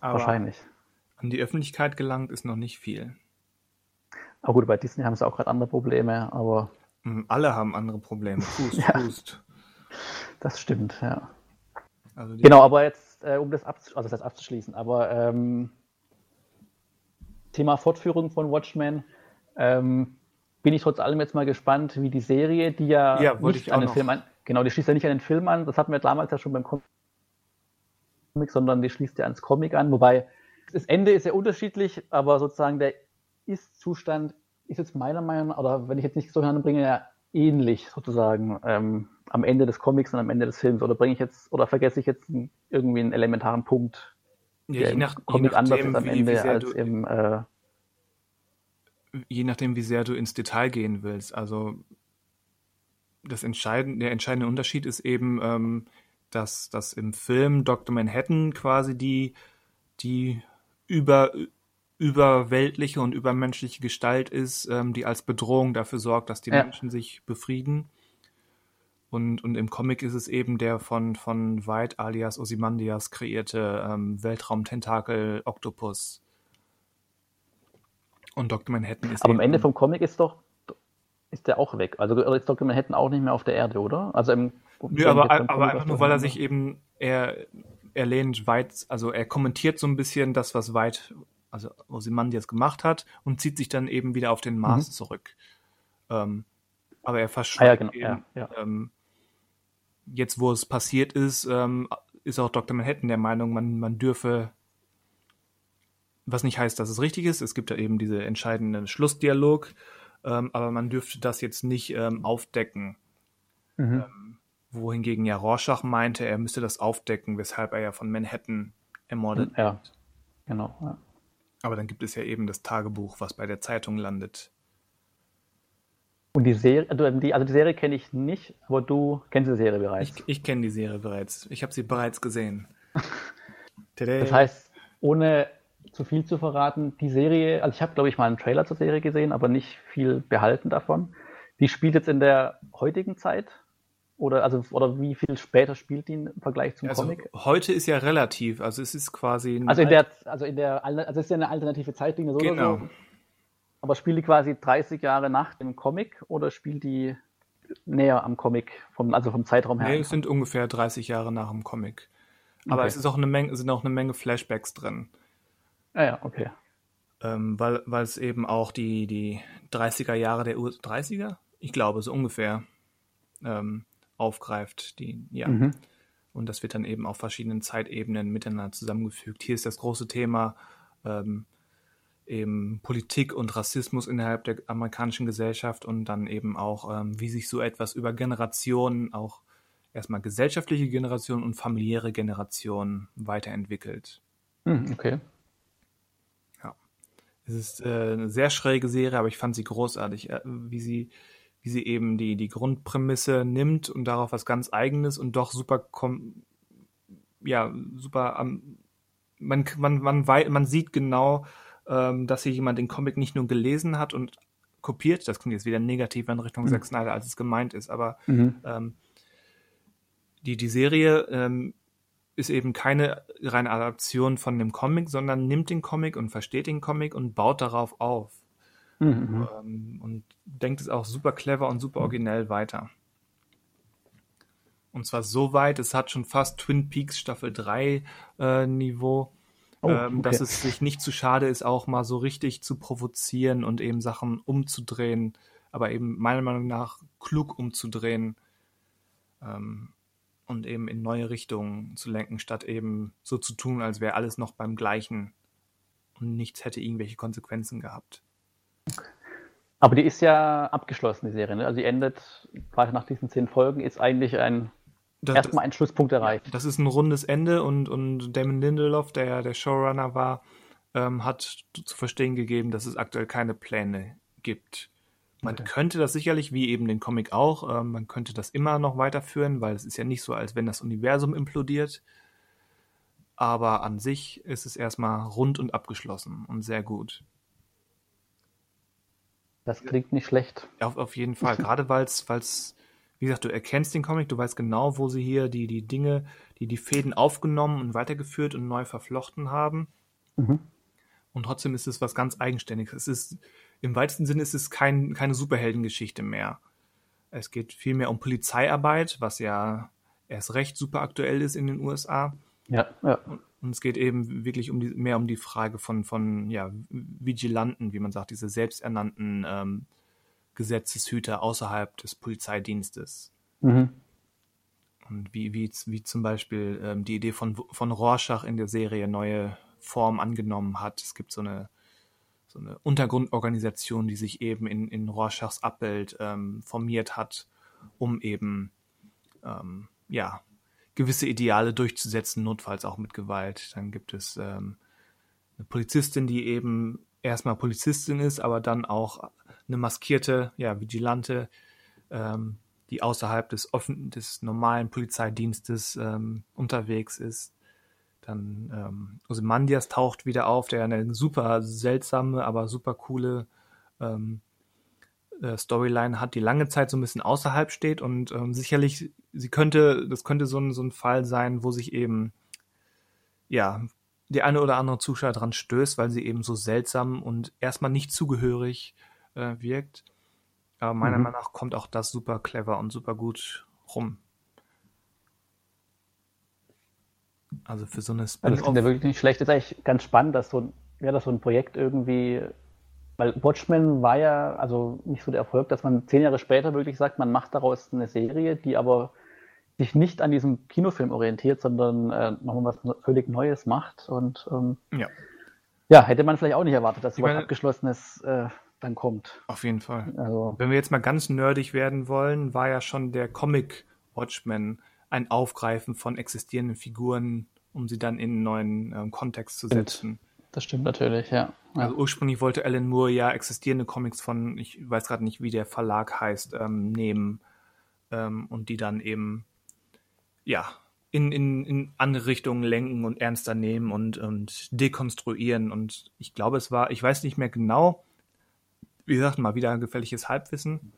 Speaker 2: Aber Wahrscheinlich.
Speaker 1: An die Öffentlichkeit gelangt ist noch nicht viel.
Speaker 2: Aber gut, bei Disney haben sie auch gerade andere Probleme, aber.
Speaker 1: Hm, alle haben andere Probleme. Fuß, ja. Fuß.
Speaker 2: Das stimmt, ja. Also genau, aber jetzt, äh, um das, abzu also das abzuschließen, aber ähm, Thema Fortführung von Watchmen, ähm, bin ich trotz allem jetzt mal gespannt, wie die Serie, die ja,
Speaker 1: ja
Speaker 2: nicht an den
Speaker 1: noch.
Speaker 2: Film an, genau, die schließt ja nicht an den Film an, das hatten wir damals ja schon beim Comic, sondern die schließt ja ans Comic an, wobei das Ende ist ja unterschiedlich, aber sozusagen der Ist-Zustand ist jetzt meiner Meinung nach, oder wenn ich jetzt nicht so bringe, ja ähnlich sozusagen ähm, am Ende des Comics und am Ende des Films. Oder bringe ich jetzt, oder vergesse ich jetzt irgendwie einen elementaren Punkt,
Speaker 1: ja, der je nach, im Comic
Speaker 2: anders ist am Ende wie als im äh,
Speaker 1: je nachdem, wie sehr du ins Detail gehen willst. Also das entscheidende, der entscheidende Unterschied ist eben, ähm, dass, dass im Film Dr. Manhattan quasi die, die über, überweltliche und übermenschliche Gestalt ist, ähm, die als Bedrohung dafür sorgt, dass die ja. Menschen sich befrieden. Und, und im Comic ist es eben der von, von White alias Ozymandias kreierte ähm, Weltraum-Tentakel-Oktopus. Und Dr. Manhattan ist.
Speaker 2: Aber am Ende vom Comic ist doch ist der auch weg. Also ist Dr. Manhattan auch nicht mehr auf der Erde, oder? Also im,
Speaker 1: Nö, aber, aber einfach nur, weil er sich eben, er, er lehnt weit, also er kommentiert so ein bisschen das, was White, also Ozymandias gemacht hat und zieht sich dann eben wieder auf den Mars mhm. zurück. Ähm, aber er verschweigt ah, ja, genau. eben, ja, ja. Ähm, jetzt, wo es passiert ist, ähm, ist auch Dr. Manhattan der Meinung, man, man dürfe, was nicht heißt, dass es richtig ist, es gibt ja eben diese entscheidenden Schlussdialog, ähm, aber man dürfte das jetzt nicht ähm, aufdecken. Mhm. Ähm, wohingegen ja Rorschach meinte, er müsste das aufdecken, weshalb er ja von Manhattan ermordet
Speaker 2: ja. wird. Genau. Ja.
Speaker 1: Aber dann gibt es ja eben das Tagebuch, was bei der Zeitung landet.
Speaker 2: Und die Serie, also die, also die Serie kenne ich nicht, aber du kennst die Serie bereits.
Speaker 1: Ich, ich kenne die Serie bereits. Ich habe sie bereits gesehen.
Speaker 2: das heißt, ohne zu viel zu verraten, die Serie, also ich habe, glaube ich, mal einen Trailer zur Serie gesehen, aber nicht viel behalten davon. Die spielt jetzt in der heutigen Zeit oder also oder wie viel später spielt die im Vergleich zum
Speaker 1: also
Speaker 2: Comic?
Speaker 1: Heute ist ja relativ, also es ist quasi
Speaker 2: also in der also in der also es ist ja eine alternative Zeitlinie so
Speaker 1: genau.
Speaker 2: oder so. Aber spielt die quasi 30 Jahre nach dem Comic oder spielt die näher am Comic, vom, also vom Zeitraum her?
Speaker 1: Nee, es sind ungefähr 30 Jahre nach dem Comic. Aber okay. es ist auch eine Menge, sind auch eine Menge Flashbacks drin.
Speaker 2: Ah ja, okay.
Speaker 1: Ähm, weil, weil es eben auch die, die 30er Jahre der U 30er, ich glaube, so ungefähr, ähm, aufgreift. Die, ja. Mhm. Und das wird dann eben auf verschiedenen Zeitebenen miteinander zusammengefügt. Hier ist das große Thema ähm, eben Politik und Rassismus innerhalb der amerikanischen Gesellschaft und dann eben auch, ähm, wie sich so etwas über Generationen, auch erstmal gesellschaftliche Generationen und familiäre Generationen weiterentwickelt.
Speaker 2: Hm, okay.
Speaker 1: Ja. Es ist äh, eine sehr schräge Serie, aber ich fand sie großartig, äh, wie sie wie sie eben die, die Grundprämisse nimmt und darauf was ganz Eigenes und doch super, kom ja, super, ähm, man, man, man, man sieht genau, ähm, dass hier jemand den Comic nicht nur gelesen hat und kopiert, das klingt jetzt wieder negativ in Richtung mhm. Zack Snyder, als es gemeint ist, aber mhm. ähm, die, die Serie ähm, ist eben keine reine Adaption von dem Comic, sondern nimmt den Comic und versteht den Comic und baut darauf auf. Mhm. Ähm, und denkt es auch super clever und super originell weiter. Und zwar so weit, es hat schon fast Twin Peaks Staffel 3 äh, Niveau. Oh, ähm, okay. dass es sich nicht zu schade ist, auch mal so richtig zu provozieren und eben Sachen umzudrehen, aber eben meiner Meinung nach klug umzudrehen ähm, und eben in neue Richtungen zu lenken, statt eben so zu tun, als wäre alles noch beim gleichen und nichts hätte irgendwelche Konsequenzen gehabt.
Speaker 2: Aber die ist ja abgeschlossen, die Serie. Ne? Also die endet, gerade nach diesen zehn Folgen, ist eigentlich ein das, erstmal ein Schlusspunkt erreicht.
Speaker 1: Das ist ein rundes Ende und, und Damon Lindelof, der der Showrunner war, ähm, hat zu verstehen gegeben, dass es aktuell keine Pläne gibt. Man okay. könnte das sicherlich, wie eben den Comic auch, ähm, man könnte das immer noch weiterführen, weil es ist ja nicht so, als wenn das Universum implodiert. Aber an sich ist es erstmal rund und abgeschlossen und sehr gut.
Speaker 2: Das klingt nicht schlecht.
Speaker 1: Auf, auf jeden Fall. Gerade weil es wie gesagt, du erkennst den Comic, du weißt genau, wo sie hier die, die Dinge, die die Fäden aufgenommen und weitergeführt und neu verflochten haben. Mhm. Und trotzdem ist es was ganz Eigenständiges. Es ist, im weitesten Sinne ist es kein, keine Superheldengeschichte mehr. Es geht vielmehr um Polizeiarbeit, was ja erst recht super aktuell ist in den USA.
Speaker 2: Ja, ja.
Speaker 1: Und es geht eben wirklich um die, mehr um die Frage von, von ja, Vigilanten, wie man sagt, diese selbsternannten ähm, Gesetzeshüter außerhalb des Polizeidienstes. Mhm. Und wie, wie, wie zum Beispiel ähm, die Idee von, von Rorschach in der Serie neue Form angenommen hat. Es gibt so eine so eine Untergrundorganisation, die sich eben in, in Rorschachs Abbild ähm, formiert hat, um eben ähm, ja gewisse Ideale durchzusetzen, notfalls auch mit Gewalt. Dann gibt es ähm, eine Polizistin, die eben erstmal Polizistin ist, aber dann auch eine maskierte, ja, Vigilante, ähm, die außerhalb des offen des normalen Polizeidienstes ähm, unterwegs ist. Dann ähm, Ozymandias taucht wieder auf, der eine super seltsame, aber super coole ähm, äh, Storyline hat, die lange Zeit so ein bisschen außerhalb steht und ähm, sicherlich, sie könnte, das könnte so ein, so ein Fall sein, wo sich eben, ja, der eine oder andere Zuschauer dran stößt, weil sie eben so seltsam und erstmal nicht zugehörig äh, wirkt. Aber meiner mhm. Meinung nach kommt auch das super clever und super gut rum. Also für so eine
Speaker 2: Spin-off. Also das klingt ja wirklich nicht schlecht. Das ist eigentlich ganz spannend, dass so ein, ja, dass so ein Projekt irgendwie, weil Watchmen war ja also nicht so der Erfolg, dass man zehn Jahre später wirklich sagt, man macht daraus eine Serie, die aber sich nicht an diesem Kinofilm orientiert, sondern äh, nochmal was völlig Neues macht. Und ähm, ja. ja, hätte man vielleicht auch nicht erwartet, dass so was Abgeschlossenes äh, dann kommt.
Speaker 1: Auf jeden Fall. Also, Wenn wir jetzt mal ganz nerdig werden wollen, war ja schon der Comic Watchmen ein Aufgreifen von existierenden Figuren, um sie dann in einen neuen ähm, Kontext zu setzen.
Speaker 2: Das stimmt natürlich, ja.
Speaker 1: Also ursprünglich wollte Alan Moore ja existierende Comics von, ich weiß gerade nicht, wie der Verlag heißt, ähm, nehmen ähm, und die dann eben, ja, in, in, in andere Richtungen lenken und ernster nehmen und, und dekonstruieren. Und ich glaube, es war, ich weiß nicht mehr genau, wie gesagt, mal wieder ein gefährliches Halbwissen.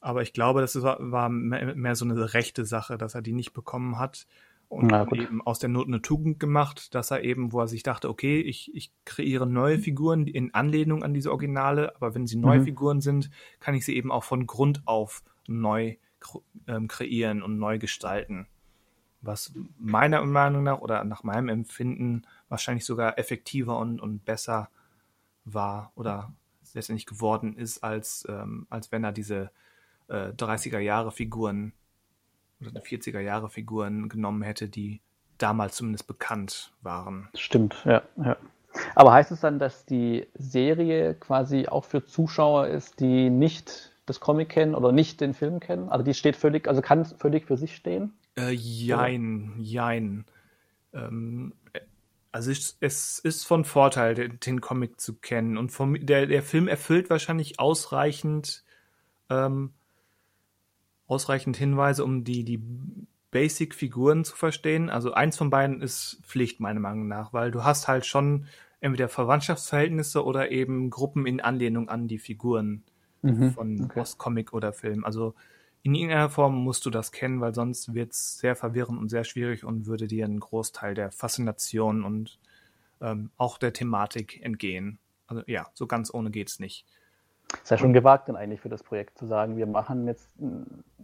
Speaker 1: Aber ich glaube, das war, war mehr so eine rechte Sache, dass er die nicht bekommen hat und eben aus der Not eine Tugend gemacht, dass er eben, wo er sich dachte, okay, ich, ich kreiere neue Figuren in Anlehnung an diese Originale, aber wenn sie neue mhm. Figuren sind, kann ich sie eben auch von Grund auf neu ähm, kreieren und neu gestalten. Was meiner Meinung nach oder nach meinem Empfinden wahrscheinlich sogar effektiver und, und besser war oder letztendlich geworden ist, als, ähm, als wenn er diese äh, 30er Jahre Figuren oder 40er Jahre Figuren genommen hätte, die damals zumindest bekannt waren.
Speaker 2: Stimmt, ja, ja. Aber heißt es dann, dass die Serie quasi auch für Zuschauer ist, die nicht das Comic kennen oder nicht den Film kennen? Also die steht völlig, also kann völlig für sich stehen?
Speaker 1: Äh, jein, oder? jein. Ähm, also es, es, ist von Vorteil, den, den Comic zu kennen. Und vom, der, der Film erfüllt wahrscheinlich ausreichend ähm, ausreichend Hinweise, um die, die Basic-Figuren zu verstehen. Also eins von beiden ist Pflicht, meiner Meinung nach, weil du hast halt schon entweder Verwandtschaftsverhältnisse oder eben Gruppen in Anlehnung an die Figuren mhm, von okay. Comic oder Film. Also in irgendeiner Form musst du das kennen, weil sonst wird es sehr verwirrend und sehr schwierig und würde dir einen Großteil der Faszination und ähm, auch der Thematik entgehen. Also ja, so ganz ohne geht's nicht.
Speaker 2: Ist ja schon gewagt dann eigentlich für das Projekt zu sagen, wir machen jetzt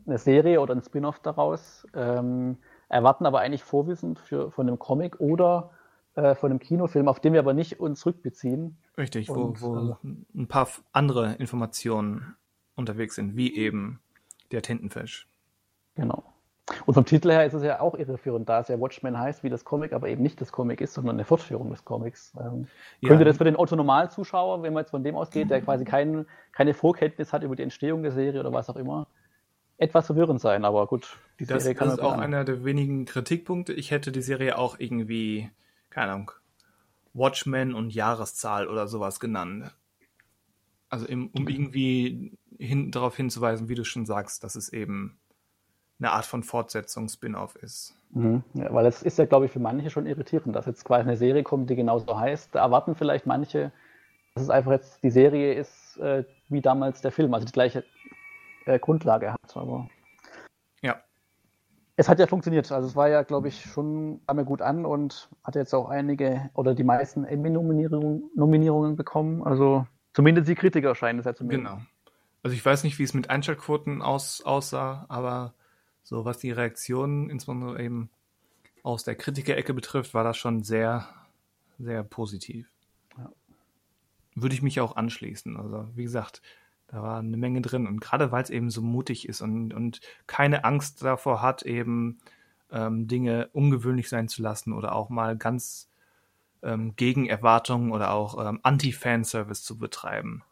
Speaker 2: eine Serie oder ein Spin-off daraus, ähm, erwarten aber eigentlich Vorwissen für, von einem Comic oder äh, von einem Kinofilm, auf den wir aber nicht uns rückbeziehen.
Speaker 1: Richtig, Und, wo, wo also, ein paar andere Informationen unterwegs sind, wie eben der Tintenfisch.
Speaker 2: Genau. Und vom Titel her ist es ja auch irreführend, da es ja Watchmen heißt wie das Comic, aber eben nicht das Comic ist, sondern eine Fortführung des Comics. Ähm, ja. Könnte das für den Autonomalzuschauer, wenn man jetzt von dem ausgeht, der quasi kein, keine Vorkenntnis hat über die Entstehung der Serie oder was auch immer, etwas verwirrend sein, aber gut,
Speaker 1: die das Serie kann Das ist auch einer der wenigen Kritikpunkte. Ich hätte die Serie auch irgendwie, keine Ahnung, Watchmen und Jahreszahl oder sowas genannt. Also im, um irgendwie hin, darauf hinzuweisen, wie du schon sagst, dass es eben eine Art von Fortsetzung, Spin-off ist.
Speaker 2: Mhm. Ja, weil es ist ja, glaube ich, für manche schon irritierend, dass jetzt quasi eine Serie kommt, die genauso heißt. Da erwarten vielleicht manche, dass es einfach jetzt die Serie ist, äh, wie damals der Film, also die gleiche äh, Grundlage hat. Aber
Speaker 1: ja.
Speaker 2: Es hat ja funktioniert. Also es war ja, glaube ich, schon einmal gut an und hat jetzt auch einige oder die meisten Emmy-Nominierungen Nominierungen bekommen. Also zumindest die Kritiker scheinen es ja zumindest.
Speaker 1: Genau. Also ich weiß nicht, wie es mit Einschaltquoten aus, aussah, aber so was die Reaktionen, insbesondere eben aus der Kritikerecke betrifft, war das schon sehr, sehr positiv. Ja. Würde ich mich auch anschließen. Also wie gesagt, da war eine Menge drin und gerade weil es eben so mutig ist und, und keine Angst davor hat, eben ähm, Dinge ungewöhnlich sein zu lassen oder auch mal ganz ähm, gegen Erwartungen oder auch ähm, Anti-Fanservice zu betreiben.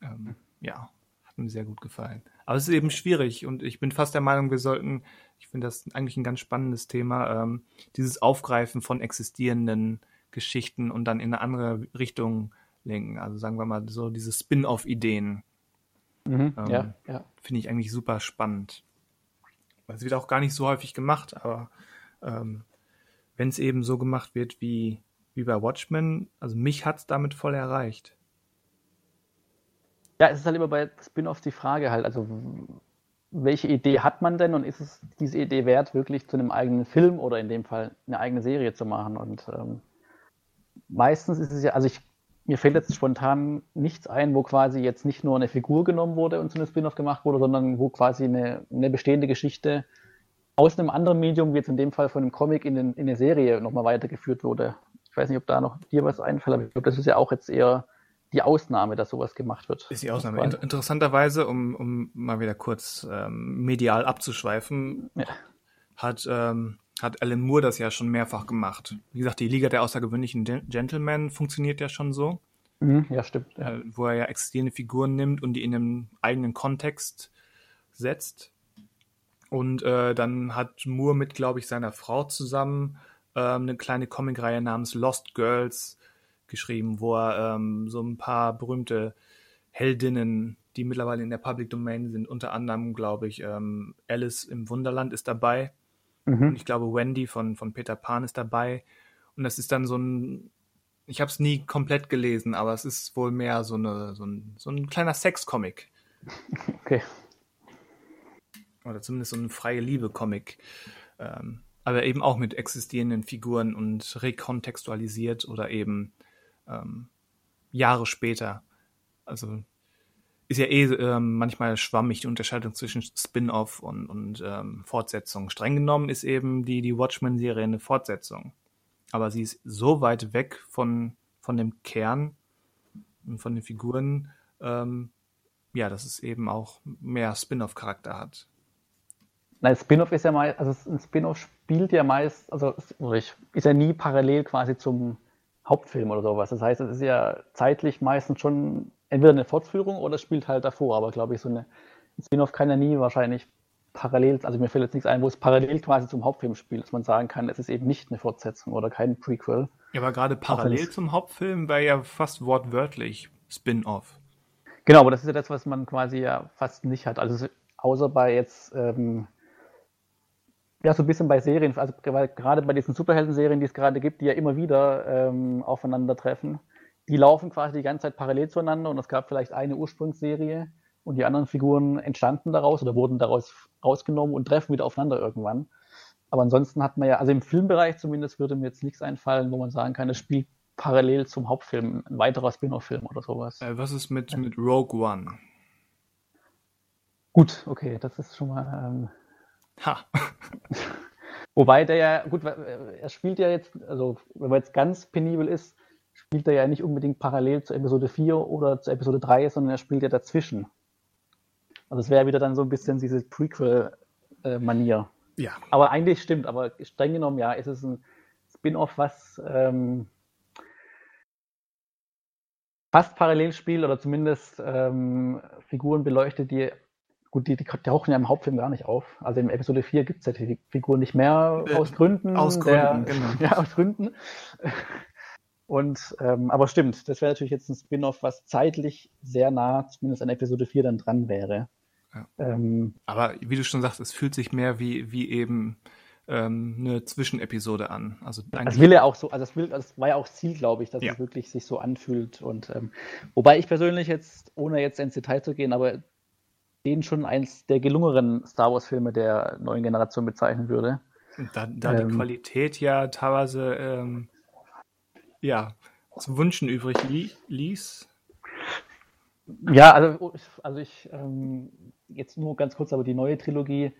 Speaker 1: Ähm, ja, hat mir sehr gut gefallen. Aber es ist eben schwierig und ich bin fast der Meinung, wir sollten, ich finde das eigentlich ein ganz spannendes Thema, ähm, dieses Aufgreifen von existierenden Geschichten und dann in eine andere Richtung lenken. Also sagen wir mal so diese Spin-off-Ideen. Mhm, ähm, ja, ja. Finde ich eigentlich super spannend. Es wird auch gar nicht so häufig gemacht, aber ähm, wenn es eben so gemacht wird wie, wie bei Watchmen, also mich hat es damit voll erreicht.
Speaker 2: Ja, es ist halt immer bei Spin-offs die Frage halt, also welche Idee hat man denn und ist es diese Idee wert, wirklich zu einem eigenen Film oder in dem Fall eine eigene Serie zu machen? Und ähm, meistens ist es ja, also ich, mir fällt jetzt spontan nichts ein, wo quasi jetzt nicht nur eine Figur genommen wurde und zu einem Spin-off gemacht wurde, sondern wo quasi eine, eine bestehende Geschichte aus einem anderen Medium, wie jetzt in dem Fall von einem Comic in, den, in eine Serie nochmal weitergeführt wurde. Ich weiß nicht, ob da noch dir was einfällt, aber ich glaube, das ist ja auch jetzt eher die Ausnahme, dass sowas gemacht wird.
Speaker 1: Ist die Ausnahme. Inter interessanterweise, um, um mal wieder kurz ähm, medial abzuschweifen, ja. hat, ähm, hat Alan Moore das ja schon mehrfach gemacht. Wie gesagt, die Liga der außergewöhnlichen Gentlemen funktioniert ja schon so.
Speaker 2: Mhm, ja, stimmt. Ja.
Speaker 1: Äh, wo er ja existierende Figuren nimmt und die in einem eigenen Kontext setzt. Und äh, dann hat Moore mit, glaube ich, seiner Frau zusammen äh, eine kleine Comicreihe namens Lost Girls geschrieben, wo er ähm, so ein paar berühmte Heldinnen, die mittlerweile in der Public Domain sind, unter anderem, glaube ich, ähm, Alice im Wunderland ist dabei. Mhm. Und ich glaube, Wendy von, von Peter Pan ist dabei. Und das ist dann so ein, ich habe es nie komplett gelesen, aber es ist wohl mehr so, eine, so, ein, so ein kleiner Sex-Comic.
Speaker 2: Okay.
Speaker 1: Oder zumindest so ein freie Liebe-Comic. Ähm, aber eben auch mit existierenden Figuren und rekontextualisiert oder eben ähm, Jahre später. Also ist ja eh ähm, manchmal schwammig die Unterscheidung zwischen Spin-off und, und ähm, Fortsetzung. Streng genommen ist eben die, die Watchmen-Serie eine Fortsetzung. Aber sie ist so weit weg von, von dem Kern und von den Figuren, ähm, ja, dass es eben auch mehr Spin-off-Charakter hat.
Speaker 2: Nein, Spin-off ist ja meist, also ein Spin-off spielt ja meist, also ist ja nie parallel quasi zum, Hauptfilm oder sowas. Das heißt, es ist ja zeitlich meistens schon entweder eine Fortführung oder es spielt halt davor. Aber glaube ich, so eine Spin-off kann ja nie wahrscheinlich parallel, also mir fällt jetzt nichts ein, wo es parallel quasi zum Hauptfilm spielt, dass man sagen kann, es ist eben nicht eine Fortsetzung oder kein Prequel.
Speaker 1: Ja, aber gerade parallel zum Hauptfilm wäre ja fast wortwörtlich Spin-off.
Speaker 2: Genau, aber das ist ja das, was man quasi ja fast nicht hat. Also außer bei jetzt ähm, ja, so ein bisschen bei Serien, also gerade bei diesen Superhelden-Serien, die es gerade gibt, die ja immer wieder ähm, aufeinandertreffen, die laufen quasi die ganze Zeit parallel zueinander und es gab vielleicht eine Ursprungsserie und die anderen Figuren entstanden daraus oder wurden daraus rausgenommen und treffen wieder aufeinander irgendwann. Aber ansonsten hat man ja, also im Filmbereich zumindest würde mir jetzt nichts einfallen, wo man sagen kann, es spielt parallel zum Hauptfilm, ein weiterer Spin-off-Film oder sowas.
Speaker 1: Äh, was ist mit, mit Rogue One?
Speaker 2: Gut, okay, das ist schon mal ähm, Ha. Wobei der ja, gut, er spielt ja jetzt, also wenn man jetzt ganz penibel ist, spielt er ja nicht unbedingt parallel zu Episode 4 oder zu Episode 3, sondern er spielt ja dazwischen. Also es wäre wieder dann so ein bisschen diese Prequel-Manier.
Speaker 1: ja.
Speaker 2: Aber eigentlich stimmt, aber streng genommen, ja, ist es ein Spin-off, was ähm, fast parallel spielt oder zumindest ähm, Figuren beleuchtet, die Gut, die, die tauchen ja im Hauptfilm gar nicht auf. Also in Episode 4 gibt es ja die Figur nicht mehr äh, aus Gründen.
Speaker 1: Aus Gründen, der, genau.
Speaker 2: Ja, aus Gründen. Und, ähm, aber stimmt, das wäre natürlich jetzt ein Spin-off, was zeitlich sehr nah, zumindest an Episode 4 dann dran wäre.
Speaker 1: Ja. Ähm, aber wie du schon sagst, es fühlt sich mehr wie, wie eben ähm, eine Zwischenepisode an. Also
Speaker 2: das will er auch so, also das, will, das war ja auch Ziel, glaube ich, dass ja. es wirklich sich so anfühlt. Und ähm, wobei ich persönlich jetzt, ohne jetzt ins Detail zu gehen, aber den schon eins der gelungeneren Star Wars-Filme der neuen Generation bezeichnen würde.
Speaker 1: Da, da ähm, die Qualität ja teilweise ähm, ja, zu wünschen übrig li ließ.
Speaker 2: Ja, also, also ich, ähm, jetzt nur ganz kurz, aber die neue Trilogie,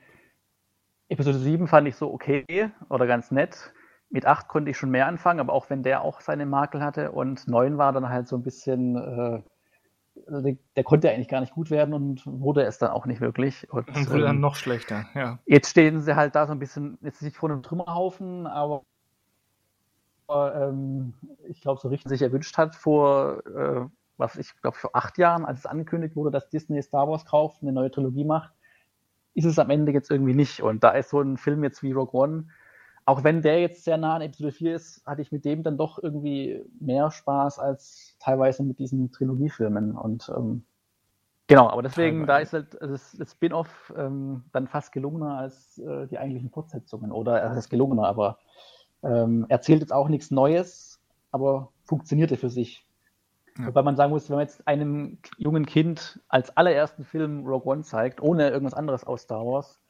Speaker 2: Episode 7 fand ich so okay oder ganz nett. Mit 8 konnte ich schon mehr anfangen, aber auch wenn der auch seine Makel hatte und 9 war dann halt so ein bisschen, äh, der, der, konnte eigentlich gar nicht gut werden und wurde es dann auch nicht wirklich.
Speaker 1: Und, und wurde ähm, dann noch schlechter, ja.
Speaker 2: Jetzt stehen sie halt da so ein bisschen, jetzt nicht vor einem Trümmerhaufen, aber ähm, ich glaube, so richtig sich erwünscht hat vor, äh, was ich glaube, vor acht Jahren, als es angekündigt wurde, dass Disney Star Wars kauft, eine neue Trilogie macht, ist es am Ende jetzt irgendwie nicht. Und da ist so ein Film jetzt wie Rogue One, auch wenn der jetzt sehr nah an Episode 4 ist, hatte ich mit dem dann doch irgendwie mehr Spaß als teilweise mit diesen Trilogiefilmen. Und ähm, genau, aber deswegen, teilweise. da ist halt das, das Spin-off ähm, dann fast gelungener als äh, die eigentlichen Fortsetzungen. Oder äh, das ist gelungener, aber ähm, erzählt jetzt auch nichts Neues, aber funktionierte für sich. Ja. Wobei man sagen muss, wenn man jetzt einem jungen Kind als allerersten Film Rogue One zeigt, ohne irgendwas anderes aus Star Wars,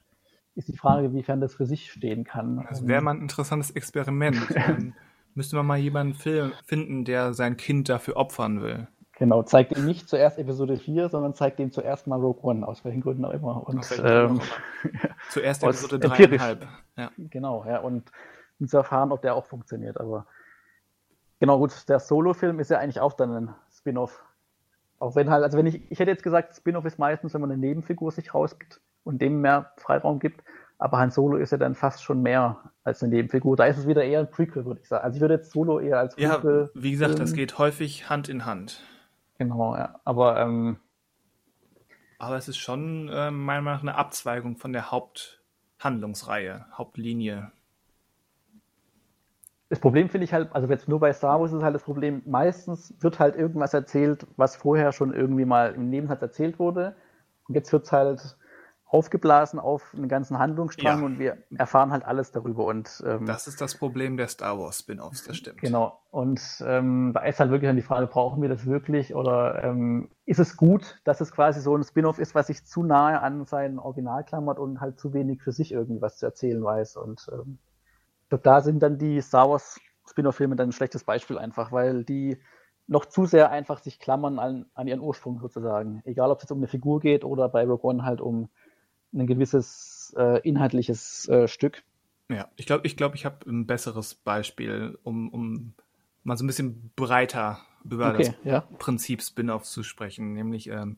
Speaker 2: ist die Frage, wiefern das für sich stehen kann.
Speaker 1: Das wäre mal ein interessantes Experiment. Ähm, müsste man mal jemanden finden, der sein Kind dafür opfern will.
Speaker 2: Genau, zeigt ihm nicht zuerst Episode 4, sondern zeigt ihm zuerst mal Rogue One, aus welchen Gründen auch immer. Und, ähm,
Speaker 1: zuerst Episode 3,5.
Speaker 2: Ja. Genau, ja, und um zu erfahren, ob der auch funktioniert. Aber genau, gut, der Solo-Film ist ja eigentlich auch dann ein Spin-off. Auch wenn halt, also wenn ich, ich hätte jetzt gesagt, Spin-off ist meistens, wenn man eine Nebenfigur sich rausgibt und dem mehr Freiraum gibt. Aber Han Solo ist ja dann fast schon mehr als eine Nebenfigur. Da ist es wieder eher ein Prequel, würde ich sagen. Also ich würde jetzt Solo eher als
Speaker 1: Prequel. Ja, wie gesagt, das geht häufig Hand in Hand.
Speaker 2: Genau, ja. Aber, ähm,
Speaker 1: aber es ist schon äh, meiner Meinung nach eine Abzweigung von der Haupthandlungsreihe, Hauptlinie.
Speaker 2: Das Problem finde ich halt, also jetzt nur bei Star Wars ist halt das Problem, meistens wird halt irgendwas erzählt, was vorher schon irgendwie mal im Nebensatz erzählt wurde. Und jetzt wird es halt aufgeblasen auf einen ganzen Handlungsstrang ja. und wir erfahren halt alles darüber. Und
Speaker 1: ähm, das ist das Problem der Star Wars Spin-offs, das stimmt.
Speaker 2: Genau. Und ähm, da ist halt wirklich dann die Frage, brauchen wir das wirklich oder ähm, ist es gut, dass es quasi so ein Spin-off ist, was sich zu nahe an sein Original klammert und halt zu wenig für sich irgendwie was zu erzählen weiß. Und ähm, ich glaube, da sind dann die Star Wars Spin-off-Filme dann ein schlechtes Beispiel einfach, weil die noch zu sehr einfach sich klammern an, an ihren Ursprung sozusagen. Egal, ob es jetzt um eine Figur geht oder bei Rogue One halt um ein gewisses äh, inhaltliches äh, Stück.
Speaker 1: Ja, ich glaube, ich, glaub, ich habe ein besseres Beispiel, um, um mal so ein bisschen breiter über okay, das ja. Prinzip Spin-off zu sprechen. Nämlich ähm,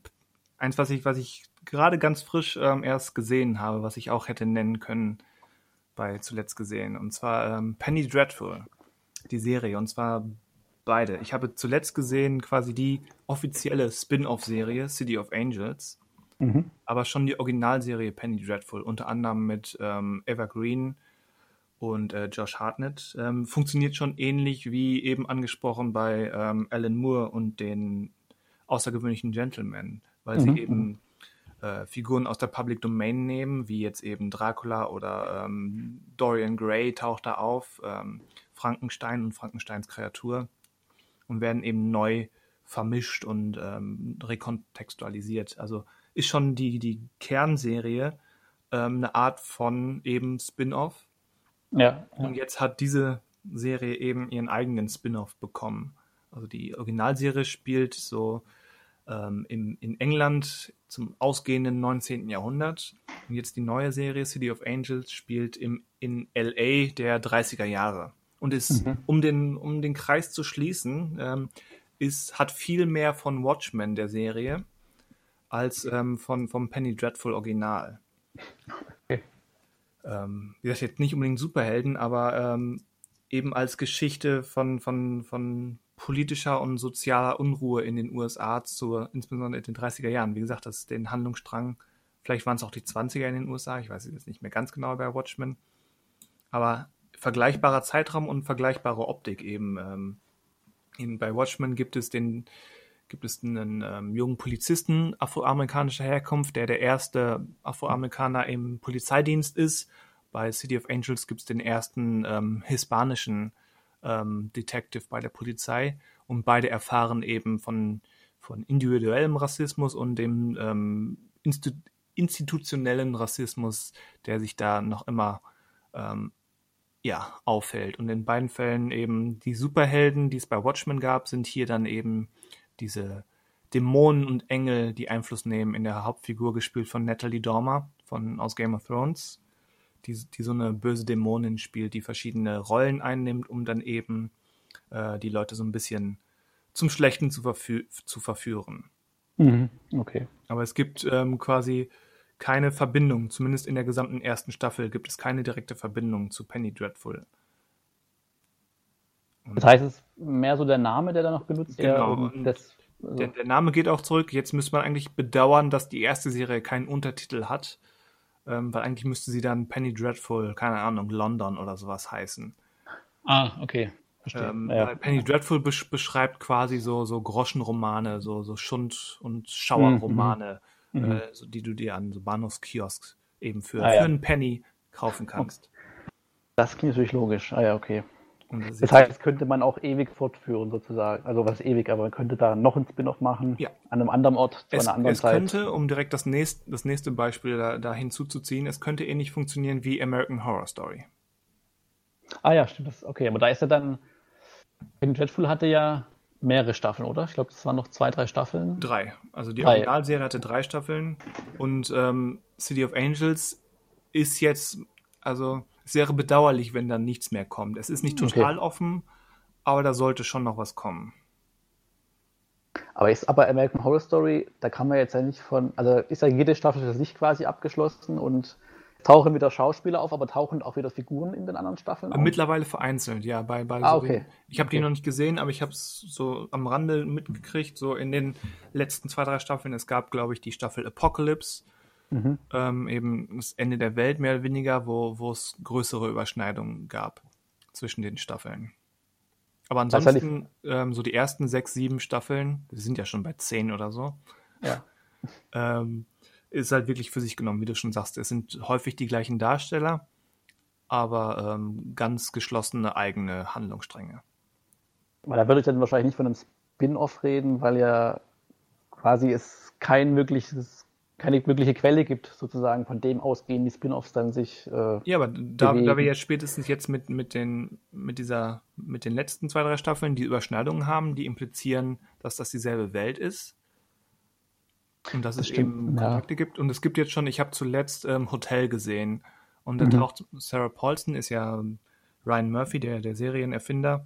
Speaker 1: eins, was ich, was ich gerade ganz frisch ähm, erst gesehen habe, was ich auch hätte nennen können bei zuletzt gesehen. Und zwar ähm, Penny Dreadful, die Serie. Und zwar beide. Ich habe zuletzt gesehen quasi die offizielle Spin-off-Serie City of Angels. Mhm. Aber schon die Originalserie Penny Dreadful, unter anderem mit ähm, Eva Green und äh, Josh Hartnett, ähm, funktioniert schon ähnlich wie eben angesprochen bei ähm, Alan Moore und den außergewöhnlichen Gentlemen, weil mhm. sie eben äh, Figuren aus der Public Domain nehmen, wie jetzt eben Dracula oder ähm, Dorian Gray taucht da auf, ähm, Frankenstein und Frankensteins Kreatur und werden eben neu vermischt und ähm, rekontextualisiert. Also ist schon die, die Kernserie ähm, eine Art von eben Spin-off.
Speaker 2: Ja,
Speaker 1: ja. Und jetzt hat diese Serie eben ihren eigenen Spin-off bekommen. Also die Originalserie spielt so ähm, im, in England zum ausgehenden 19. Jahrhundert. Und jetzt die neue Serie City of Angels spielt im, in LA der 30er Jahre. Und ist, mhm. um, den, um den Kreis zu schließen, ähm, ist, hat viel mehr von Watchmen der Serie als ähm, von, vom Penny Dreadful Original. Okay. Ähm, wie gesagt, jetzt nicht unbedingt Superhelden, aber ähm, eben als Geschichte von, von, von politischer und sozialer Unruhe in den USA, zu, insbesondere in den 30er Jahren. Wie gesagt, das ist den Handlungsstrang, vielleicht waren es auch die 20er in den USA, ich weiß jetzt nicht mehr ganz genau bei Watchmen, aber vergleichbarer Zeitraum und vergleichbare Optik eben. Ähm, in, bei Watchmen gibt es den gibt es einen ähm, jungen Polizisten afroamerikanischer Herkunft, der der erste Afroamerikaner im Polizeidienst ist. Bei City of Angels gibt es den ersten ähm, hispanischen ähm, Detective bei der Polizei und beide erfahren eben von, von individuellem Rassismus und dem ähm, Instu institutionellen Rassismus, der sich da noch immer ähm, ja, auffällt. Und in beiden Fällen eben die Superhelden, die es bei Watchmen gab, sind hier dann eben diese Dämonen und Engel, die Einfluss nehmen, in der Hauptfigur gespielt von Natalie Dormer von, aus Game of Thrones, die, die so eine böse Dämonin spielt, die verschiedene Rollen einnimmt, um dann eben äh, die Leute so ein bisschen zum Schlechten zu, verfü zu verführen.
Speaker 2: Mhm, okay.
Speaker 1: Aber es gibt ähm, quasi keine Verbindung, zumindest in der gesamten ersten Staffel gibt es keine direkte Verbindung zu Penny Dreadful.
Speaker 2: Und das heißt, es ist mehr so der Name, der da noch benutzt
Speaker 1: wird? Genau. Das, also der, der, Name geht auch zurück. Jetzt müsste man eigentlich bedauern, dass die erste Serie keinen Untertitel hat, ähm, weil eigentlich müsste sie dann Penny Dreadful, keine Ahnung, London oder sowas heißen.
Speaker 2: Ah, okay.
Speaker 1: Ähm, ja. Penny Dreadful besch beschreibt quasi so, so Groschenromane, so, so Schund- und Schauerromane, mhm. mhm. äh, so, die du dir an so Bahnhofskiosks eben für, ah, ja. für einen Penny kaufen kannst.
Speaker 2: Das klingt natürlich logisch. Ah ja, okay. Das, das heißt, könnte man auch ewig fortführen sozusagen. Also was ewig, aber man könnte da noch ein Spin-off machen
Speaker 1: ja.
Speaker 2: an einem anderen Ort
Speaker 1: zu es, einer anderen es Zeit. Es könnte, um direkt das nächste, das nächste Beispiel da, da hinzuzuziehen, es könnte ähnlich funktionieren wie American Horror Story.
Speaker 2: Ah ja, stimmt. Das, okay, aber da ist ja dann Dreadful hatte ja mehrere Staffeln, oder? Ich glaube, das waren noch zwei, drei Staffeln.
Speaker 1: Drei. Also die drei. Originalserie hatte drei Staffeln und ähm, City of Angels ist jetzt, also es wäre bedauerlich, wenn da nichts mehr kommt. Es ist nicht total okay. offen, aber da sollte schon noch was kommen.
Speaker 2: Aber ist aber American Horror Story, da kann man jetzt ja nicht von, also ist ja jede Staffel für sich quasi abgeschlossen und tauchen wieder Schauspieler auf, aber tauchen auch wieder Figuren in den anderen Staffeln auf?
Speaker 1: Mittlerweile vereinzelt, ja. Bei, bei
Speaker 2: ah, okay.
Speaker 1: Den, ich habe okay. die noch nicht gesehen, aber ich habe es so am Rande mitgekriegt, so in den letzten zwei, drei Staffeln. Es gab, glaube ich, die Staffel Apocalypse, mhm. ähm, eben das Ende der Welt mehr oder weniger, wo, wo es größere Überschneidungen gab zwischen den Staffeln. Aber ansonsten, ähm, so die ersten sechs, sieben Staffeln, wir sind ja schon bei zehn oder so,
Speaker 2: ja.
Speaker 1: ähm, ist halt wirklich für sich genommen, wie du schon sagst. Es sind häufig die gleichen Darsteller, aber ähm, ganz geschlossene eigene Handlungsstränge.
Speaker 2: Weil da würde ich dann wahrscheinlich nicht von einem Spin-off reden, weil ja quasi es kein mögliches, keine wirkliche Quelle gibt, sozusagen, von dem ausgehen die Spin-offs dann sich.
Speaker 1: Äh, ja, aber da, da, wir ja spätestens jetzt mit, mit, den, mit, dieser, mit den letzten zwei, drei Staffeln die Überschneidungen haben, die implizieren, dass das dieselbe Welt ist, und dass das es stimmt, eben Kontakte ja. gibt. Und es gibt jetzt schon, ich habe zuletzt ähm, Hotel gesehen. Und da mhm. taucht Sarah Paulson, ist ja Ryan Murphy, der, der Serienerfinder.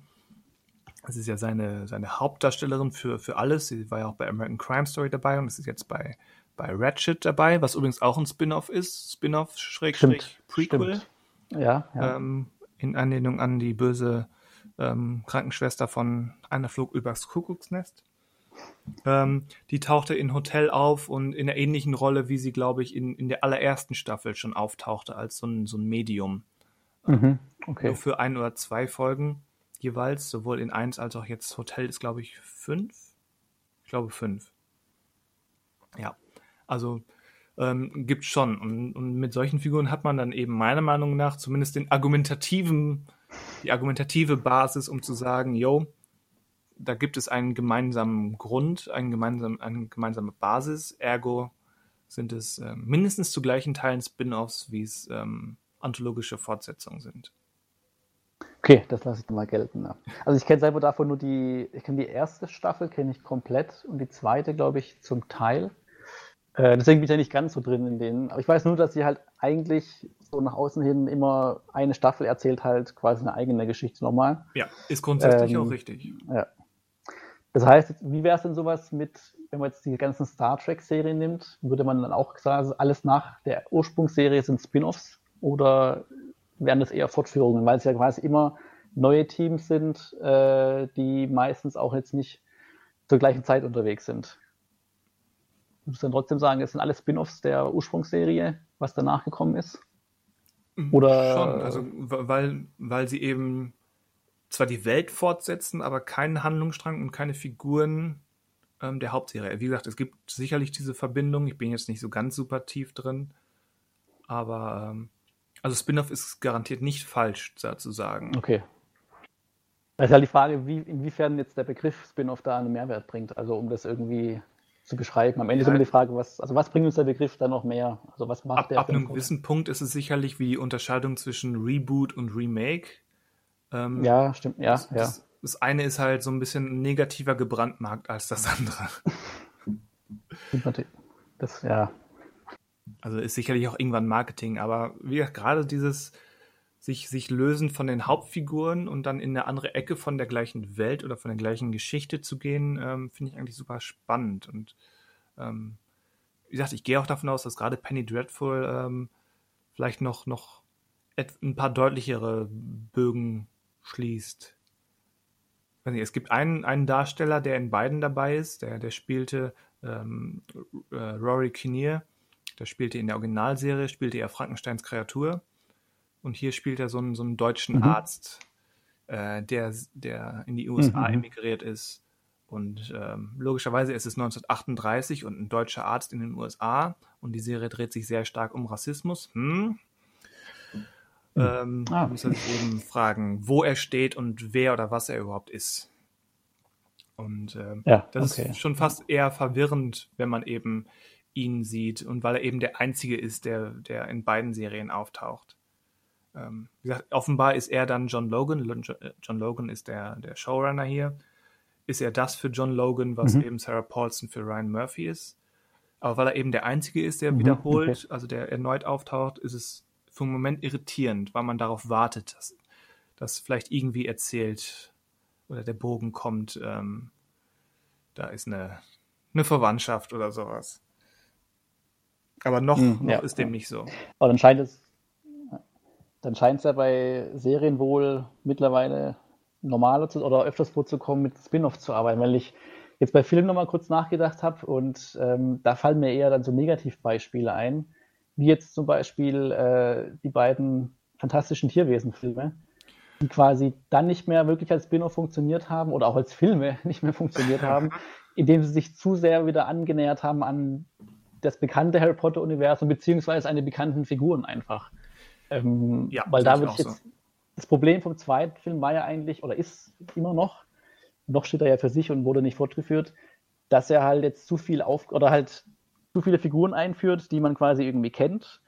Speaker 1: Das ist ja seine, seine Hauptdarstellerin für, für alles. Sie war ja auch bei American Crime Story dabei und ist jetzt bei, bei Ratchet dabei, was übrigens auch ein Spin-off ist. Spin-off, Schrägstrich, Prequel.
Speaker 2: Stimmt. Ja,
Speaker 1: ja. Ähm, in Anlehnung an die böse ähm, Krankenschwester von Einer Flug übers Kuckucksnest. Ähm, die tauchte in Hotel auf und in einer ähnlichen Rolle, wie sie, glaube ich, in, in der allerersten Staffel schon auftauchte, als so ein, so ein Medium.
Speaker 2: Mhm, okay.
Speaker 1: Nur für ein oder zwei Folgen jeweils, sowohl in eins als auch jetzt Hotel ist, glaube ich, fünf. Ich glaube fünf. Ja, also ähm, gibt schon. Und, und mit solchen Figuren hat man dann eben meiner Meinung nach zumindest den argumentativen, die argumentative Basis, um zu sagen, yo, da gibt es einen gemeinsamen Grund, einen gemeinsamen, eine gemeinsame Basis, ergo sind es äh, mindestens zu gleichen Teilen Spin-offs, wie es ähm, anthologische Fortsetzungen sind.
Speaker 2: Okay, das lasse ich mal gelten. Ja. Also ich kenne selber davon nur die, ich kenne die erste Staffel, kenne ich komplett und die zweite, glaube ich, zum Teil. Äh, deswegen bin ich ja nicht ganz so drin in denen. Aber ich weiß nur, dass sie halt eigentlich so nach außen hin immer eine Staffel erzählt halt quasi eine eigene Geschichte nochmal.
Speaker 1: Ja, ist grundsätzlich ähm, auch richtig.
Speaker 2: Ja. Das heißt, wie wäre es denn sowas mit, wenn man jetzt die ganzen Star Trek-Serien nimmt, würde man dann auch sagen, alles nach der Ursprungsserie sind Spin-offs oder wären das eher Fortführungen, weil es ja quasi immer neue Teams sind, äh, die meistens auch jetzt nicht zur gleichen Zeit unterwegs sind. Du musst dann trotzdem sagen, es sind alle Spin-offs der Ursprungsserie, was danach gekommen ist?
Speaker 1: Oder schon, also weil, weil sie eben zwar die Welt fortsetzen, aber keinen Handlungsstrang und keine Figuren ähm, der Hauptserie. Wie gesagt, es gibt sicherlich diese Verbindung. Ich bin jetzt nicht so ganz super tief drin, aber ähm, also Spin-off ist garantiert nicht falsch, da zu sagen.
Speaker 2: Okay. Da ist halt die Frage, wie, inwiefern jetzt der Begriff Spin-off da einen Mehrwert bringt. Also um das irgendwie zu beschreiben. Am Ende ja. ist immer die Frage, was, also was bringt uns der Begriff da noch mehr? Also was macht
Speaker 1: ab, der? Ab einem gewissen Punkt ist es sicherlich wie die Unterscheidung zwischen Reboot und Remake.
Speaker 2: Ähm, ja, stimmt, ja,
Speaker 1: das,
Speaker 2: ja.
Speaker 1: Das, das, eine ist halt so ein bisschen negativer gebrandmarkt als das andere. Das, ja. Also ist sicherlich auch irgendwann Marketing, aber wie gesagt, gerade dieses sich, sich lösen von den Hauptfiguren und dann in eine andere Ecke von der gleichen Welt oder von der gleichen Geschichte zu gehen, ähm, finde ich eigentlich super spannend. Und ähm, wie gesagt, ich gehe auch davon aus, dass gerade Penny Dreadful ähm, vielleicht noch, noch ein paar deutlichere Bögen schließt. Es gibt einen, einen Darsteller, der in beiden dabei ist, der, der spielte ähm, äh, Rory Kinnear, der spielte in der Originalserie, spielte er Frankensteins Kreatur. Und hier spielt er so einen, so einen deutschen mhm. Arzt, äh, der, der in die USA mhm. emigriert ist. Und ähm, logischerweise ist es 1938 und ein deutscher Arzt in den USA. Und die Serie dreht sich sehr stark um Rassismus. Hm? Mhm. Ähm, ah. muss er sich eben fragen, wo er steht und wer oder was er überhaupt ist. Und ähm, ja, das okay. ist schon fast eher verwirrend, wenn man eben ihn sieht und weil er eben der Einzige ist, der, der in beiden Serien auftaucht. Ähm, wie gesagt, offenbar ist er dann John Logan. John Logan ist der, der Showrunner hier. Ist er das für John Logan, was mhm. eben Sarah Paulson für Ryan Murphy ist? Aber weil er eben der Einzige ist, der mhm, wiederholt, okay. also der erneut auftaucht, ist es für einen Moment irritierend, weil man darauf wartet, dass, dass vielleicht irgendwie erzählt oder der Bogen kommt, ähm, da ist eine, eine Verwandtschaft oder sowas. Aber noch, mhm, noch ja. ist dem nicht so.
Speaker 2: Aber dann scheint es dann scheint es ja bei Serien wohl mittlerweile normaler zu, oder öfters vorzukommen, mit Spin-off zu arbeiten, weil ich jetzt bei Filmen nochmal kurz nachgedacht habe und ähm, da fallen mir eher dann so Negativbeispiele ein, wie jetzt zum Beispiel äh, die beiden fantastischen Tierwesen-Filme, die quasi dann nicht mehr wirklich als Spin-off funktioniert haben oder auch als Filme nicht mehr funktioniert haben, indem sie sich zu sehr wieder angenähert haben an das bekannte Harry Potter-Universum beziehungsweise an die bekannten Figuren einfach. Ähm, ja, weil da wird jetzt so. das Problem vom zweiten Film war ja eigentlich, oder ist immer noch, noch steht er ja für sich und wurde nicht fortgeführt, dass er halt jetzt zu viel auf oder halt zu viele Figuren einführt, die man quasi irgendwie kennt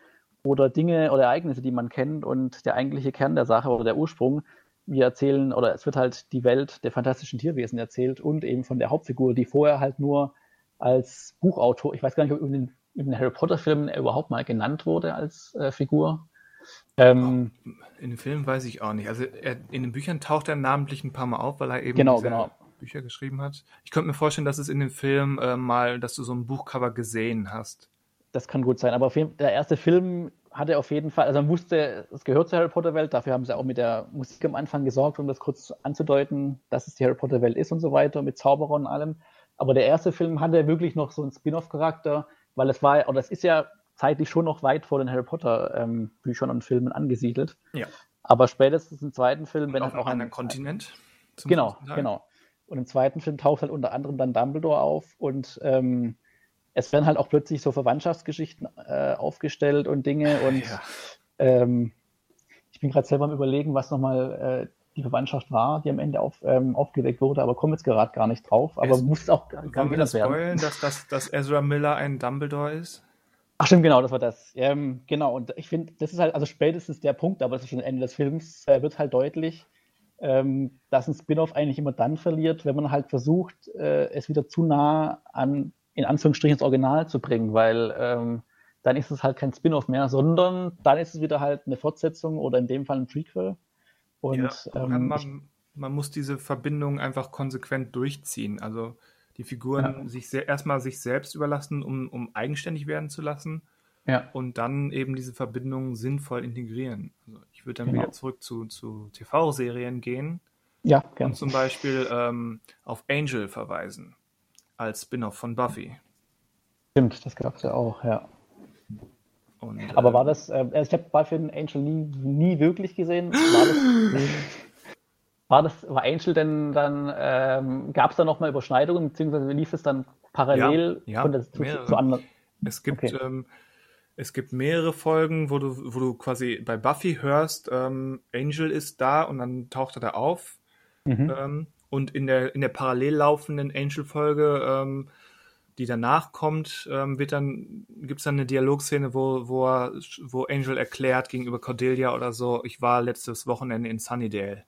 Speaker 2: oder Dinge oder Ereignisse, die man kennt und der eigentliche Kern der Sache oder der Ursprung, wir erzählen oder es wird halt die Welt der fantastischen Tierwesen erzählt und eben von der Hauptfigur, die vorher halt nur als Buchautor, ich weiß gar nicht, ob in den, in den Harry Potter Filmen er überhaupt mal genannt wurde als äh, Figur,
Speaker 1: ähm, in den Filmen weiß ich auch nicht. Also er, in den Büchern taucht er namentlich ein paar Mal auf, weil er eben
Speaker 2: genau, genau.
Speaker 1: Bücher geschrieben hat. Ich könnte mir vorstellen, dass es in dem Film äh, mal, dass du so ein Buchcover gesehen hast.
Speaker 2: Das kann gut sein, aber auf jeden, der erste Film hatte auf jeden Fall, also man wusste, es gehört zur Harry Potter Welt, dafür haben sie auch mit der Musik am Anfang gesorgt, um das kurz anzudeuten, dass es die Harry Potter Welt ist und so weiter, mit Zauberern und allem. Aber der erste Film hatte wirklich noch so einen Spin-off-Charakter, weil es war, oder es ist ja zeitlich schon noch weit vor den Harry Potter ähm, Büchern und Filmen angesiedelt.
Speaker 1: Ja.
Speaker 2: Aber spätestens im zweiten Film, wenn
Speaker 1: auch, auch ein Kontinent.
Speaker 2: Genau, genau. Und im zweiten Film taucht halt unter anderem dann Dumbledore auf und ähm, es werden halt auch plötzlich so Verwandtschaftsgeschichten äh, aufgestellt und Dinge und ja. ähm, ich bin gerade selber am überlegen, was nochmal äh, die Verwandtschaft war, die am Ende auf, ähm, aufgedeckt wurde, aber komme jetzt gerade gar nicht drauf. Aber es, muss auch
Speaker 1: gar nicht werden. Spoilen, dass, dass, dass Ezra Miller ein Dumbledore ist?
Speaker 2: Ach stimmt, genau, das war das. Ähm, genau, und ich finde, das ist halt, also spätestens der Punkt, aber das ist schon Ende des Films, äh, wird halt deutlich, ähm, dass ein Spin-off eigentlich immer dann verliert, wenn man halt versucht, äh, es wieder zu nah an, in Anführungsstrichen, das Original zu bringen, weil ähm, dann ist es halt kein Spin-off mehr, sondern dann ist es wieder halt eine Fortsetzung oder in dem Fall ein Prequel.
Speaker 1: Und ja, ähm, man, man muss diese Verbindung einfach konsequent durchziehen. Also die Figuren ja. sich erstmal sich selbst überlassen, um, um eigenständig werden zu lassen. Ja. Und dann eben diese Verbindungen sinnvoll integrieren. Also ich würde dann genau. wieder zurück zu, zu TV-Serien gehen.
Speaker 2: Ja,
Speaker 1: gerne. Und zum Beispiel ähm, auf Angel verweisen. Als Spin-off von Buffy.
Speaker 2: Stimmt, das gab es ja auch, ja. Und, Aber war ähm, das, äh, also ich habe Buffy und Angel nie, nie wirklich gesehen. War das, War das, war Angel denn dann, ähm, gab es da nochmal Überschneidungen, beziehungsweise lief es dann parallel
Speaker 1: ja, ja, zu, zu, anderen? Es gibt, okay. ähm, es gibt mehrere Folgen, wo du, wo du quasi bei Buffy hörst, ähm, Angel ist da und dann taucht er da auf. Mhm. Ähm, und in der, in der parallel laufenden Angel-Folge, ähm, die danach kommt, ähm, wird dann, gibt es dann eine Dialogszene, wo, wo, er, wo Angel erklärt gegenüber Cordelia oder so, ich war letztes Wochenende in Sunnydale.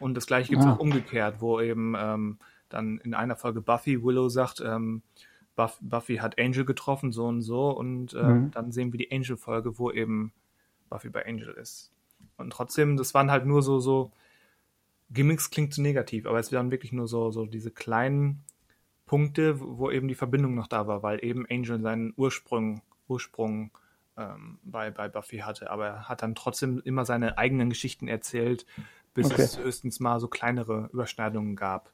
Speaker 1: Und das gleiche gibt es ah. auch umgekehrt, wo eben ähm, dann in einer Folge Buffy Willow sagt, ähm, Buffy hat Angel getroffen, so und so, und äh, mhm. dann sehen wir die Angel-Folge, wo eben Buffy bei Angel ist. Und trotzdem, das waren halt nur so, so, Gimmicks klingt zu negativ, aber es waren wirklich nur so, so diese kleinen Punkte, wo eben die Verbindung noch da war, weil eben Angel seinen Ursprung, Ursprung ähm, bei, bei Buffy hatte. Aber er hat dann trotzdem immer seine eigenen Geschichten erzählt, bis okay. es höchstens mal so kleinere Überschneidungen gab.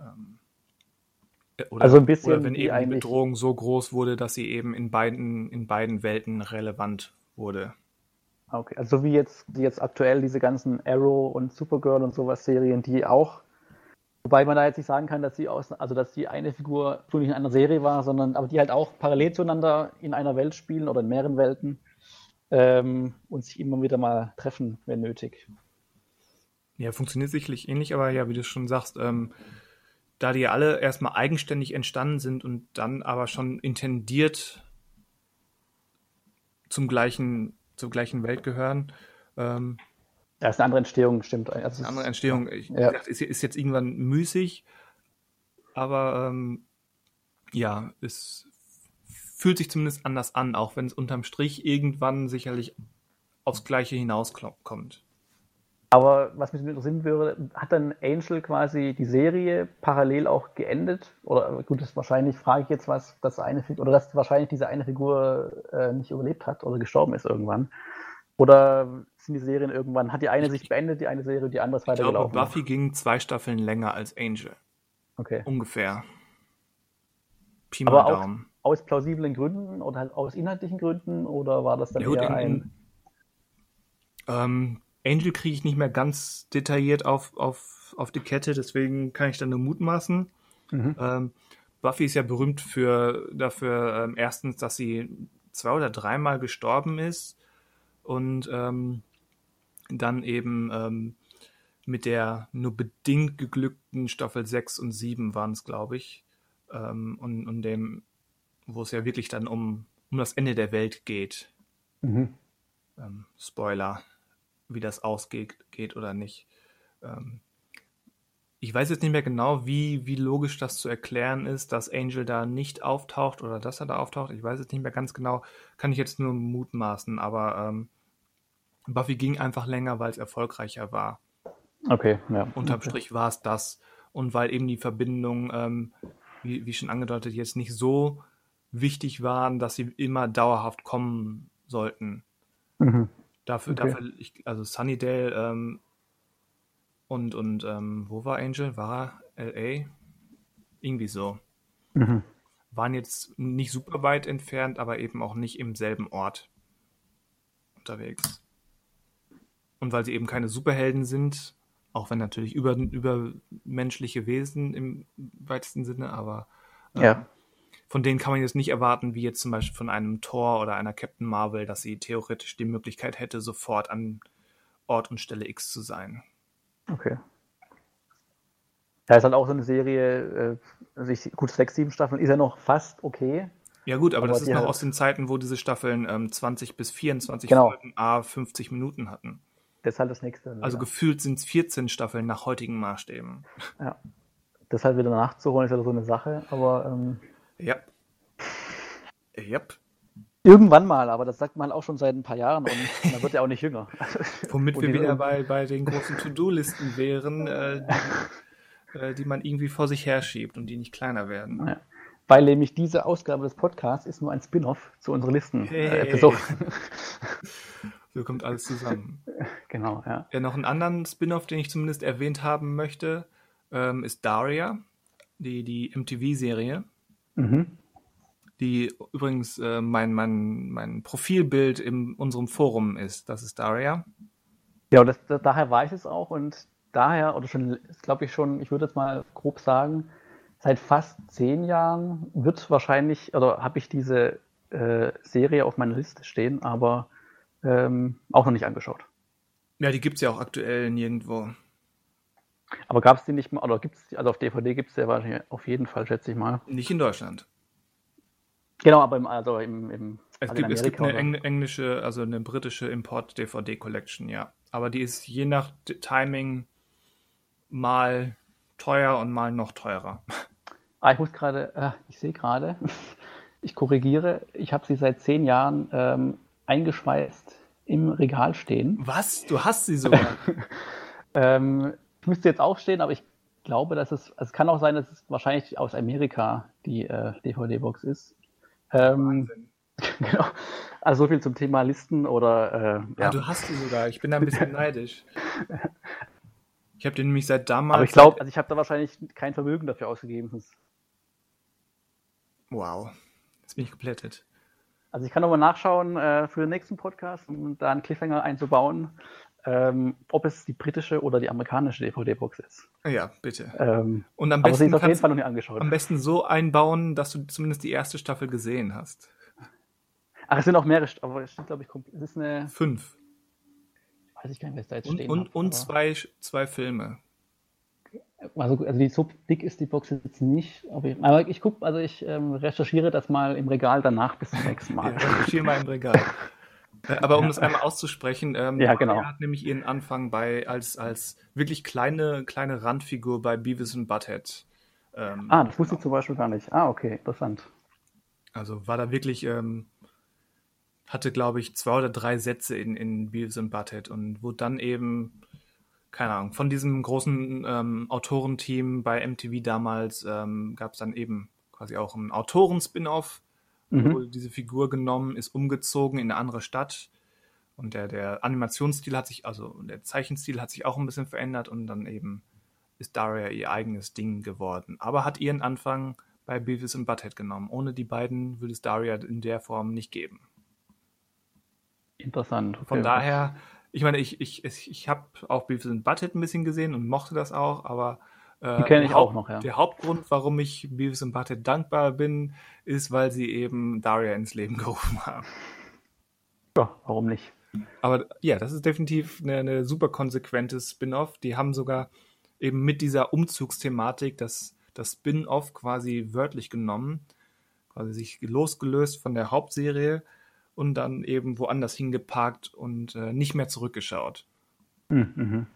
Speaker 1: Ähm,
Speaker 2: äh, oder, also ein bisschen
Speaker 1: oder wenn eben die Bedrohung so groß wurde, dass sie eben in beiden, in beiden Welten relevant wurde.
Speaker 2: Okay, also wie jetzt, die jetzt aktuell diese ganzen Arrow und Supergirl und sowas Serien, die auch, wobei man da jetzt nicht sagen kann, dass sie aus, also dass die eine Figur nicht in einer Serie war, sondern aber die halt auch parallel zueinander in einer Welt spielen oder in mehreren Welten ähm, und sich immer wieder mal treffen, wenn nötig.
Speaker 1: Ja, funktioniert sicherlich ähnlich, aber ja, wie du schon sagst, ähm, da die alle erstmal eigenständig entstanden sind und dann aber schon intendiert zum gleichen, zur gleichen Welt gehören. Ähm,
Speaker 2: ja, ist eine andere Entstehung, stimmt.
Speaker 1: Also eine andere Entstehung. Ich, ja. gesagt, ist, ist, jetzt irgendwann müßig, aber ähm, ja, es fühlt sich zumindest anders an, auch wenn es unterm Strich irgendwann sicherlich aufs Gleiche hinauskommt.
Speaker 2: Aber was mich interessieren würde, hat dann Angel quasi die Serie parallel auch geendet? Oder gut, das wahrscheinlich frage ich jetzt was, dass eine Figur, oder dass wahrscheinlich diese eine Figur äh, nicht überlebt hat oder gestorben ist irgendwann. Oder sind die Serien irgendwann, hat die eine sich beendet, die eine Serie, die andere ist weitergelaufen?
Speaker 1: Ich glaube, Buffy ging zwei Staffeln länger als Angel.
Speaker 2: Okay.
Speaker 1: Ungefähr.
Speaker 2: Pi mal Aber Daumen. Aus plausiblen Gründen oder halt aus inhaltlichen Gründen? Oder war das dann ja, eher in, ein...
Speaker 1: Ähm, Angel kriege ich nicht mehr ganz detailliert auf, auf, auf die Kette, deswegen kann ich da nur mutmaßen. Mhm. Ähm, Buffy ist ja berühmt für, dafür, ähm, erstens, dass sie zwei oder dreimal gestorben ist und ähm, dann eben ähm, mit der nur bedingt geglückten Staffel 6 und 7 waren es, glaube ich, ähm, und, und dem, wo es ja wirklich dann um, um das Ende der Welt geht. Mhm. Ähm, Spoiler wie das ausgeht geht oder nicht. Ähm, ich weiß jetzt nicht mehr genau, wie, wie logisch das zu erklären ist, dass Angel da nicht auftaucht oder dass er da auftaucht. Ich weiß jetzt nicht mehr ganz genau, kann ich jetzt nur mutmaßen, aber ähm, Buffy ging einfach länger, weil es erfolgreicher war.
Speaker 2: Okay, ja.
Speaker 1: Unterm
Speaker 2: okay.
Speaker 1: Strich war es das. Und weil eben die Verbindungen, ähm, wie, wie schon angedeutet, jetzt nicht so wichtig waren, dass sie immer dauerhaft kommen sollten. Mhm. Dafür, okay. dafür also Sunnydale ähm, und, und ähm, wo war Angel? War LA? Irgendwie so. Mhm. Waren jetzt nicht super weit entfernt, aber eben auch nicht im selben Ort unterwegs. Und weil sie eben keine Superhelden sind, auch wenn natürlich über, übermenschliche Wesen im weitesten Sinne, aber
Speaker 2: ähm, ja
Speaker 1: von denen kann man jetzt nicht erwarten, wie jetzt zum Beispiel von einem Thor oder einer Captain Marvel, dass sie theoretisch die Möglichkeit hätte, sofort an Ort und Stelle X zu sein.
Speaker 2: Okay. Ja, ist halt auch so eine Serie, äh, also ich, gut, sechs, sieben Staffeln ist ja noch fast okay.
Speaker 1: Ja gut, aber, aber das ist noch halt aus den Zeiten, wo diese Staffeln ähm, 20 bis 24 genau. Folgen A 50 Minuten hatten.
Speaker 2: Das ist halt das nächste.
Speaker 1: Also wieder. gefühlt sind es 14 Staffeln nach heutigen Maßstäben.
Speaker 2: Ja. Das halt wieder nachzuholen ist ja so eine Sache, aber ähm,
Speaker 1: ja. Ja.
Speaker 2: Irgendwann mal, aber das sagt man auch schon seit ein paar Jahren und man wird ja auch nicht jünger.
Speaker 1: Womit wir wieder bei, bei den großen To-Do-Listen wären, äh, die, äh, die, man irgendwie vor sich herschiebt und die nicht kleiner werden. Ja.
Speaker 2: Weil nämlich diese Ausgabe des Podcasts ist nur ein Spin-off zu unserer Listen. Hey. Äh,
Speaker 1: so kommt alles zusammen.
Speaker 2: Genau, ja.
Speaker 1: Ja, noch einen anderen Spin-off, den ich zumindest erwähnt haben möchte, ähm, ist Daria, die, die MTV-Serie. Mhm. Die übrigens äh, mein, mein, mein Profilbild in unserem Forum ist. Das ist Daria.
Speaker 2: Ja, und das, das, daher weiß ich es auch und daher, oder schon, glaube ich schon, ich würde jetzt mal grob sagen, seit fast zehn Jahren wird wahrscheinlich, oder habe ich diese äh, Serie auf meiner Liste stehen, aber ähm, auch noch nicht angeschaut.
Speaker 1: Ja, die gibt es ja auch aktuell nirgendwo.
Speaker 2: Aber gab es die nicht mal, oder gibt es, also auf DVD gibt es ja wahrscheinlich auf jeden Fall, schätze ich mal.
Speaker 1: Nicht in Deutschland.
Speaker 2: Genau, aber im, also im, im
Speaker 1: es, gibt, es gibt eine Engl englische, also eine britische Import-DVD-Collection, ja. Aber die ist je nach Timing mal teuer und mal noch teurer.
Speaker 2: Ah, ich muss gerade, äh, ich sehe gerade, ich korrigiere, ich habe sie seit zehn Jahren ähm, eingeschweißt im Regal stehen.
Speaker 1: Was? Du hast sie sogar?
Speaker 2: ähm, ich müsste jetzt aufstehen, aber ich glaube, dass es, also es kann auch sein, dass es wahrscheinlich aus Amerika die äh, DVD-Box ist. Ähm, genau. Also so viel zum Thema Listen oder. Äh,
Speaker 1: ja. ja. du hast die sogar. Ich bin da ein bisschen neidisch. Ich habe den nämlich seit damals.
Speaker 2: Aber ich glaube, also ich habe da wahrscheinlich kein Vermögen dafür ausgegeben.
Speaker 1: Wow, jetzt bin ich geplättet.
Speaker 2: Also ich kann nochmal nachschauen äh, für den nächsten Podcast, um da einen Cliffhanger einzubauen, ähm, ob es die britische oder die amerikanische DVD-Box ist.
Speaker 1: Ja, bitte.
Speaker 2: Ähm,
Speaker 1: Und am besten auf jeden Fall noch nicht angeschaut. Am besten so einbauen, dass du zumindest die erste Staffel gesehen hast.
Speaker 2: Ach, es sind auch mehrere, aber es steht, glaube ich, es ist eine.
Speaker 1: Fünf.
Speaker 2: Weiß ich gar nicht, was da jetzt
Speaker 1: und,
Speaker 2: stehen
Speaker 1: Und, hab, und zwei, zwei Filme.
Speaker 2: Also, also die, so dick ist die Box jetzt nicht. Aber ich, aber ich gucke, also ich ähm, recherchiere das mal im Regal danach bis zum nächsten Mal.
Speaker 1: ja, recherchiere mal im Regal. Äh, aber um das einmal auszusprechen, ähm,
Speaker 2: ja, genau.
Speaker 1: er hat nämlich ihren Anfang bei als, als wirklich kleine, kleine Randfigur bei Beavis und Butthead.
Speaker 2: Ähm, ah, das wusste ich zum Beispiel gar nicht. Ah, okay, interessant.
Speaker 1: Also war da wirklich ähm, hatte, glaube ich, zwei oder drei Sätze in, in Beavis and Butthead und wurde dann eben, keine Ahnung, von diesem großen ähm, Autorenteam bei MTV damals ähm, gab es dann eben quasi auch einen Autoren-Spin-Off, mhm. wurde diese Figur genommen, ist umgezogen in eine andere Stadt und der, der Animationsstil hat sich, also der Zeichenstil hat sich auch ein bisschen verändert und dann eben ist Daria ihr eigenes Ding geworden. Aber hat ihren Anfang bei Beavis and Butthead genommen. Ohne die beiden würde es Daria in der Form nicht geben.
Speaker 2: Interessant.
Speaker 1: Okay. Von daher, ich meine, ich, ich, ich, ich habe auch Beavis and Butthead ein bisschen gesehen und mochte das auch, aber
Speaker 2: die kenne ich auch noch, ja.
Speaker 1: Der Hauptgrund, warum ich Beavis and Butthead dankbar bin, ist, weil sie eben Daria ins Leben gerufen haben.
Speaker 2: Ja, warum nicht?
Speaker 1: Aber ja, das ist definitiv eine, eine super konsequente Spin-off. Die haben sogar eben mit dieser Umzugsthematik das, das Spin-off quasi wörtlich genommen, quasi sich losgelöst von der Hauptserie und dann eben woanders hingeparkt und äh, nicht mehr zurückgeschaut.
Speaker 2: Hm, mhm.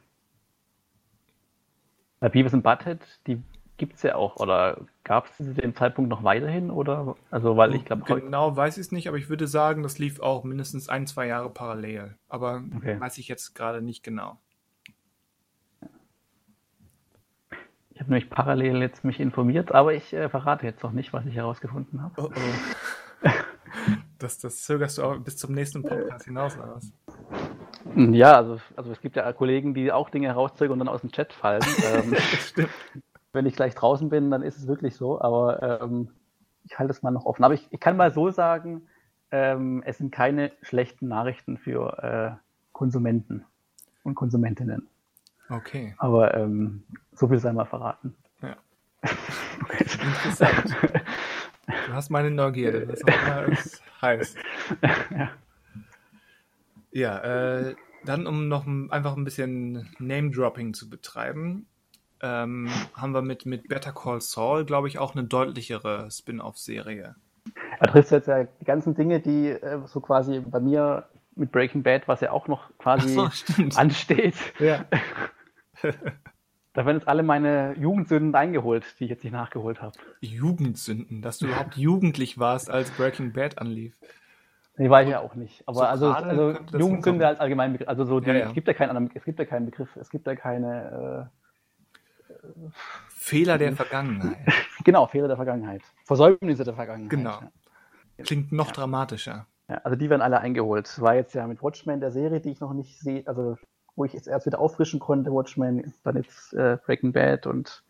Speaker 2: Bei Beavis und Butthead, die gibt es ja auch, oder gab es zu dem Zeitpunkt noch weiterhin? Oder also weil ich glaube
Speaker 1: Genau weiß ich es nicht, aber ich würde sagen, das lief auch mindestens ein, zwei Jahre parallel. Aber okay. weiß ich jetzt gerade nicht genau.
Speaker 2: Ich habe nämlich parallel jetzt mich informiert, aber ich äh, verrate jetzt noch nicht, was ich herausgefunden habe. Oh, oh.
Speaker 1: Das, das zögerst du auch bis zum nächsten Podcast hinaus, oder was?
Speaker 2: Ja, also, also es gibt ja Kollegen, die auch Dinge herauszögern und dann aus dem Chat fallen. ähm, wenn ich gleich draußen bin, dann ist es wirklich so, aber ähm, ich halte es mal noch offen. Aber ich, ich kann mal so sagen, ähm, es sind keine schlechten Nachrichten für äh, Konsumenten und Konsumentinnen.
Speaker 1: Okay.
Speaker 2: Aber ähm, so viel sei mal verraten.
Speaker 1: Ja. Interessant. Du hast meine Neugierde, was auch immer es heißt. Ja, ja äh, dann um noch einfach ein bisschen Name-Dropping zu betreiben, ähm, haben wir mit, mit Better Call Saul, glaube ich, auch eine deutlichere Spin-off-Serie.
Speaker 2: Da trifft jetzt ja die ganzen Dinge, die äh, so quasi bei mir mit Breaking Bad, was ja auch noch quasi so, ansteht.
Speaker 1: Ja.
Speaker 2: Da werden jetzt alle meine Jugendsünden eingeholt, die ich jetzt nicht nachgeholt habe.
Speaker 1: Jugendsünden, dass du überhaupt jugendlich warst, als Breaking Bad anlief.
Speaker 2: Nee, war ich ja auch nicht. Aber so also, also Jugendsünde als allgemein Begriff. Also so die, ja, ja. es gibt ja keinen anderen, es gibt ja keinen Begriff, es gibt ja keine
Speaker 1: äh, Fehler der Vergangenheit.
Speaker 2: genau, Fehler der Vergangenheit. Versäumnisse der Vergangenheit.
Speaker 1: Genau. Klingt noch dramatischer.
Speaker 2: Ja, also die werden alle eingeholt. War jetzt ja mit Watchmen der Serie, die ich noch nicht sehe, also wo ich jetzt erst wieder auffrischen konnte, Watchmen, dann jetzt äh, Breaking Bad und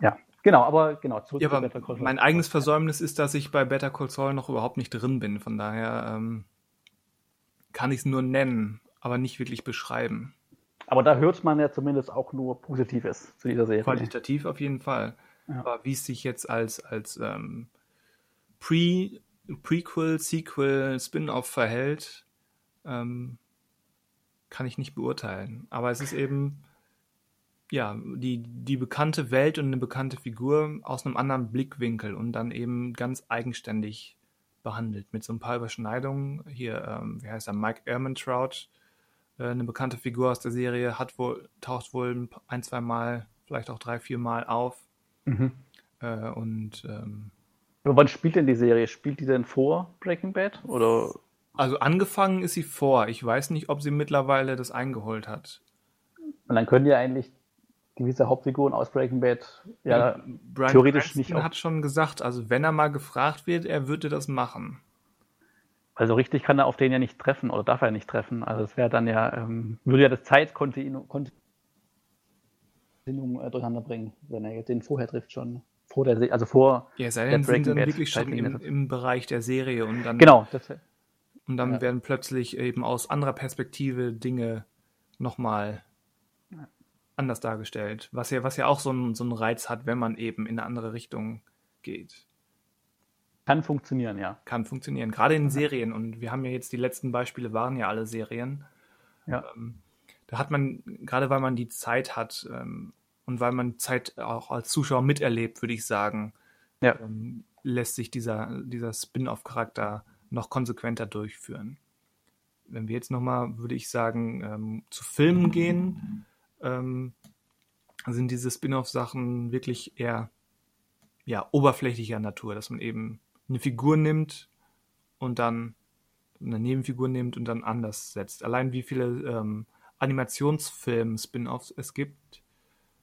Speaker 2: ja, genau, aber genau,
Speaker 1: zurück ja, zu Better Call Saul. Mein eigenes Versäumnis ist, dass ich bei Better Call Saul noch überhaupt nicht drin bin, von daher ähm, kann ich es nur nennen, aber nicht wirklich beschreiben.
Speaker 2: Aber da hört man ja zumindest auch nur Positives zu dieser Serie.
Speaker 1: Qualitativ auf jeden Fall. Ja. Aber wie es sich jetzt als, als ähm, Pre, Prequel, Sequel, Spin-off verhält, ähm, kann ich nicht beurteilen. Aber es ist eben, ja, die, die bekannte Welt und eine bekannte Figur aus einem anderen Blickwinkel und dann eben ganz eigenständig behandelt. Mit so ein paar Überschneidungen. Hier, ähm, wie heißt er, Mike Ehrmantraut, äh, eine bekannte Figur aus der Serie, hat wohl, taucht wohl ein, zwei Mal, vielleicht auch drei, vier Mal auf. Mhm. Äh, und ähm,
Speaker 2: Aber wann spielt denn die Serie? Spielt die denn vor Breaking Bad? Oder?
Speaker 1: Also angefangen ist sie vor. Ich weiß nicht, ob sie mittlerweile das eingeholt hat.
Speaker 2: Und dann können ja eigentlich gewisse Hauptfiguren aus Breaking Bad ja, ja
Speaker 1: Brian theoretisch Cranston nicht. Er hat schon gesagt, also wenn er mal gefragt wird, er würde das machen.
Speaker 2: Also richtig kann er auf den ja nicht treffen oder darf er nicht treffen. Also es wäre dann ja, ähm, würde ja das Zeitkontinuum äh, durcheinander bringen, wenn er jetzt den vorher trifft schon. Vor der, also vor
Speaker 1: ja, sei denn, sind dann wirklich schon im, im, Bereich der Serie und dann
Speaker 2: genau das,
Speaker 1: und dann ja. werden plötzlich eben aus anderer Perspektive Dinge nochmal. Anders dargestellt, was ja was ja auch so einen so einen Reiz hat, wenn man eben in eine andere Richtung geht.
Speaker 2: Kann funktionieren, ja.
Speaker 1: Kann funktionieren, gerade in Serien. Und wir haben ja jetzt die letzten Beispiele waren ja alle Serien.
Speaker 2: Ja.
Speaker 1: Ähm, da hat man, gerade weil man die Zeit hat ähm, und weil man Zeit auch als Zuschauer miterlebt, würde ich sagen,
Speaker 2: ja.
Speaker 1: ähm, lässt sich dieser, dieser Spin-off-Charakter noch konsequenter durchführen. Wenn wir jetzt nochmal, würde ich sagen, ähm, zu Filmen gehen, ähm, sind diese Spin-off-Sachen wirklich eher ja, oberflächlicher Natur, dass man eben eine Figur nimmt und dann eine Nebenfigur nimmt und dann anders setzt. Allein wie viele ähm, Animationsfilm-Spin-Offs es gibt,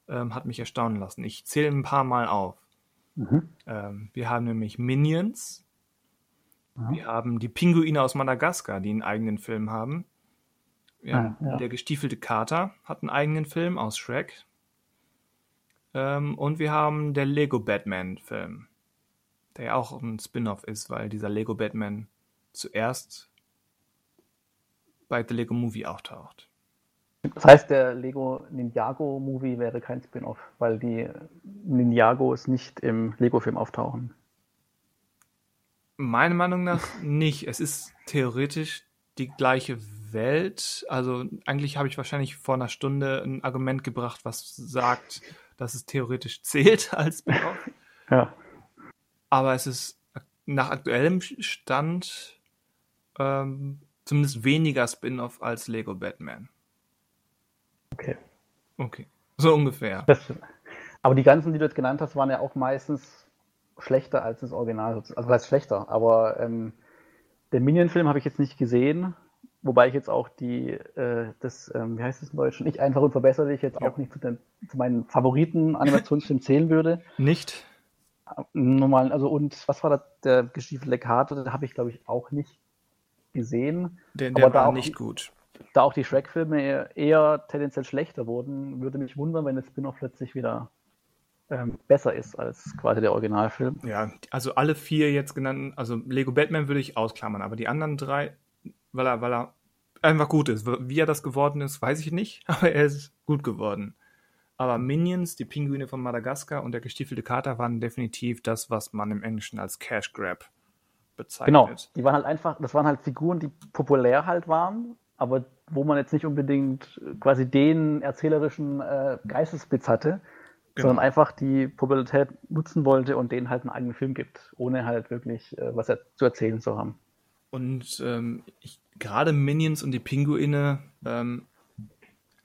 Speaker 1: ähm, hat mich erstaunen lassen. Ich zähle ein paar Mal auf. Mhm. Ähm, wir haben nämlich Minions. Ja. Wir haben die Pinguine aus Madagaskar, die einen eigenen Film haben. Ja, ja. Der gestiefelte Kater hat einen eigenen Film aus Shrek. Ähm, und wir haben der Lego Batman-Film der ja auch ein Spin-off ist, weil dieser Lego Batman zuerst bei The Lego Movie auftaucht.
Speaker 2: Das heißt, der Lego Ninjago Movie wäre kein Spin-off, weil die Ninjagos nicht im Lego-Film auftauchen.
Speaker 1: Meiner Meinung nach nicht. Es ist theoretisch die gleiche Welt. Also eigentlich habe ich wahrscheinlich vor einer Stunde ein Argument gebracht, was sagt, dass es theoretisch zählt als Spin-off.
Speaker 2: Ja
Speaker 1: aber es ist nach aktuellem Stand ähm, zumindest weniger Spin-off als Lego Batman.
Speaker 2: Okay.
Speaker 1: Okay. So ungefähr.
Speaker 2: Das, aber die ganzen, die du jetzt genannt hast, waren ja auch meistens schlechter als das Original. Also heißt schlechter, aber ähm, den Minion-Film habe ich jetzt nicht gesehen, wobei ich jetzt auch die, äh, das, ähm, wie heißt es im Deutschen, ich einfach unverbesserlich jetzt ja. auch nicht zu, den, zu meinen Favoriten Animationsfilmen zählen würde.
Speaker 1: Nicht?
Speaker 2: normalen, also und was war das, der gestiefelte Karte, den habe ich glaube ich auch nicht gesehen.
Speaker 1: Der, der war auch, nicht gut.
Speaker 2: Da auch die Shrek-Filme eher, eher, tendenziell schlechter wurden, würde mich wundern, wenn das Spin-off plötzlich wieder ähm, besser ist als quasi der Originalfilm.
Speaker 1: Ja, also alle vier jetzt genannten, also Lego Batman würde ich ausklammern, aber die anderen drei, weil er, weil er einfach gut ist. Wie er das geworden ist, weiß ich nicht, aber er ist gut geworden. Aber Minions, die Pinguine von Madagaskar und der gestiefelte Kater waren definitiv das, was man im Englischen als Cash Grab bezeichnet. Genau,
Speaker 2: die waren halt einfach, das waren halt Figuren, die populär halt waren, aber wo man jetzt nicht unbedingt quasi den erzählerischen äh, Geistesblitz hatte, genau. sondern einfach die Popularität nutzen wollte und denen halt einen eigenen Film gibt, ohne halt wirklich äh, was er zu erzählen zu haben.
Speaker 1: Und ähm, ich, gerade Minions und die Pinguine ähm,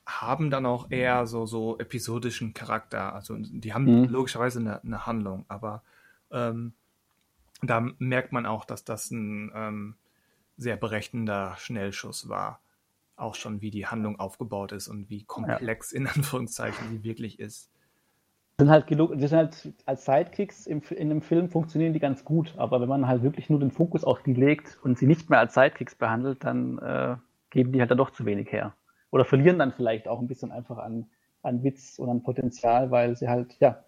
Speaker 1: haben dann auch eher so, so episodischen Charakter. Also die haben mhm. logischerweise eine, eine, Handlung, aber ähm, da merkt man auch, dass das ein ähm, sehr berechnender Schnellschuss war. Auch schon, wie die Handlung aufgebaut ist und wie komplex ja. in Anführungszeichen sie wirklich ist.
Speaker 2: Sind halt genug, die sind halt als Sidekicks im, in einem Film funktionieren die ganz gut, aber wenn man halt wirklich nur den Fokus auf die legt und sie nicht mehr als Sidekicks behandelt, dann äh, geben die halt dann doch zu wenig her oder verlieren dann vielleicht auch ein bisschen einfach an, an Witz und an Potenzial, weil sie halt, ja,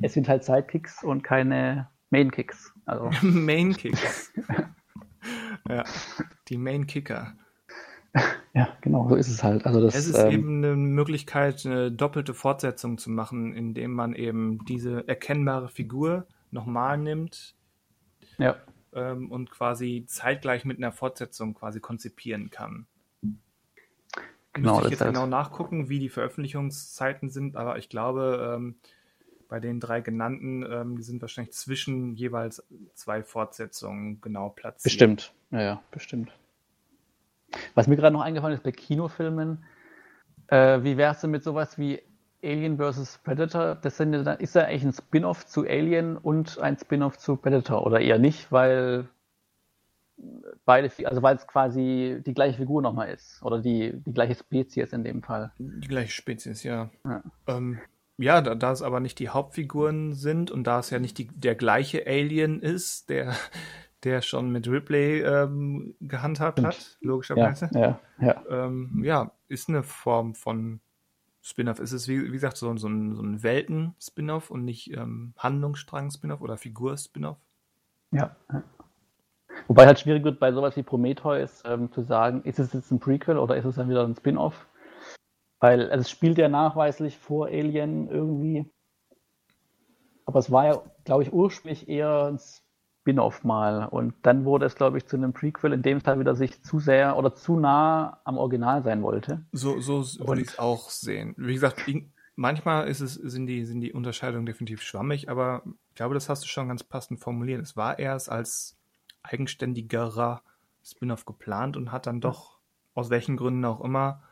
Speaker 2: es sind halt Sidekicks und keine Mainkicks. Also.
Speaker 1: Mainkicks. ja, die Main-Kicker.
Speaker 2: Ja, genau, so ist es halt. Also das,
Speaker 1: es ist ähm, eben eine Möglichkeit, eine doppelte Fortsetzung zu machen, indem man eben diese erkennbare Figur nochmal nimmt
Speaker 2: ja.
Speaker 1: ähm, und quasi zeitgleich mit einer Fortsetzung quasi konzipieren kann. Genau, Müsste ich jetzt genau nachgucken, wie die Veröffentlichungszeiten sind, aber ich glaube, ähm, bei den drei genannten, ähm, die sind wahrscheinlich zwischen jeweils zwei Fortsetzungen genau platziert.
Speaker 2: Bestimmt, ja, ja, bestimmt. Was mir gerade noch eingefallen ist bei Kinofilmen, äh, wie wär's denn mit sowas wie Alien vs. Predator, das sind, ist ja eigentlich ein Spin-off zu Alien und ein Spin-off zu Predator oder eher nicht, weil beide, also weil es quasi die gleiche Figur nochmal ist oder die, die gleiche Spezies in dem Fall.
Speaker 1: Die gleiche Spezies, ja. Ja, ähm, ja da, da es aber nicht die Hauptfiguren sind und da es ja nicht die, der gleiche Alien ist, der, der schon mit Ripley ähm, gehandhabt hat, logischerweise.
Speaker 2: Ja, ja, ja.
Speaker 1: Ähm, ja, ist eine Form von Spin-off. Ist es, wie, wie gesagt, so, so ein, so ein Welten-Spin-off und nicht ähm, Handlungsstrang-Spin-off oder Figur-Spin-off?
Speaker 2: Ja. Wobei halt schwierig wird bei sowas wie Prometheus ähm, zu sagen, ist es jetzt ein Prequel oder ist es dann wieder ein Spin-off? Weil also es spielt ja nachweislich vor Alien irgendwie. Aber es war ja, glaube ich, ursprünglich eher ein Spin-off mal. Und dann wurde es, glaube ich, zu einem Prequel, in dem es halt wieder sich zu sehr oder zu nah am Original sein wollte.
Speaker 1: So, so würde ich es auch sehen. Wie gesagt, manchmal ist es, sind, die, sind die Unterscheidungen definitiv schwammig, aber ich glaube, das hast du schon ganz passend formuliert. Es war erst als eigenständigerer Spin-off geplant und hat dann doch, aus welchen Gründen auch immer,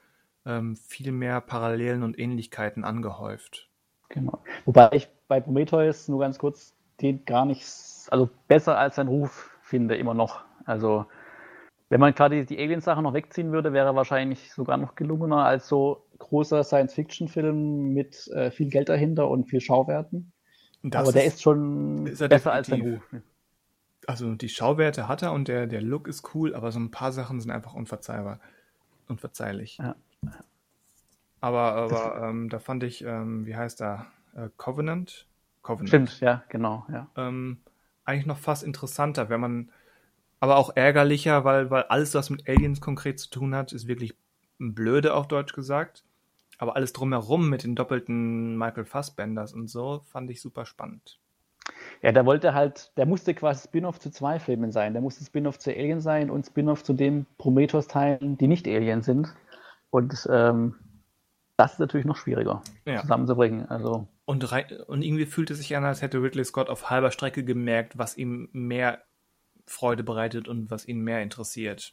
Speaker 1: ähm, viel mehr Parallelen und Ähnlichkeiten angehäuft.
Speaker 2: Genau. Wobei ich bei Prometheus nur ganz kurz den gar nicht, also besser als sein Ruf finde, immer noch. Also, wenn man gerade die Alien-Sache noch wegziehen würde, wäre er wahrscheinlich sogar noch gelungener als so großer Science-Fiction-Film mit äh, viel Geld dahinter und viel Schauwerten. Das Aber der ist, ist schon ist besser als sein Ruf
Speaker 1: also die Schauwerte hat er und der, der Look ist cool, aber so ein paar Sachen sind einfach unverzeihbar. Unverzeihlich. Ja. Aber, aber ähm, da fand ich, ähm, wie heißt er? Äh, Covenant?
Speaker 2: Covenant. Stimmt, ja, genau, ja.
Speaker 1: Ähm, eigentlich noch fast interessanter, wenn man, aber auch ärgerlicher, weil, weil alles, was mit Aliens konkret zu tun hat, ist wirklich blöde auf Deutsch gesagt. Aber alles drumherum mit den doppelten Michael Fassbenders und so fand ich super spannend.
Speaker 2: Ja, der wollte halt, der musste quasi Spin-off zu zwei Filmen sein. Der musste Spin-off zu Alien sein und Spin-off zu den Prometheus-Teilen, die nicht Alien sind. Und ähm, das ist natürlich noch schwieriger ja. zusammenzubringen. Also.
Speaker 1: Und, und irgendwie fühlte es sich an, als hätte Ridley Scott auf halber Strecke gemerkt, was ihm mehr Freude bereitet und was ihn mehr interessiert.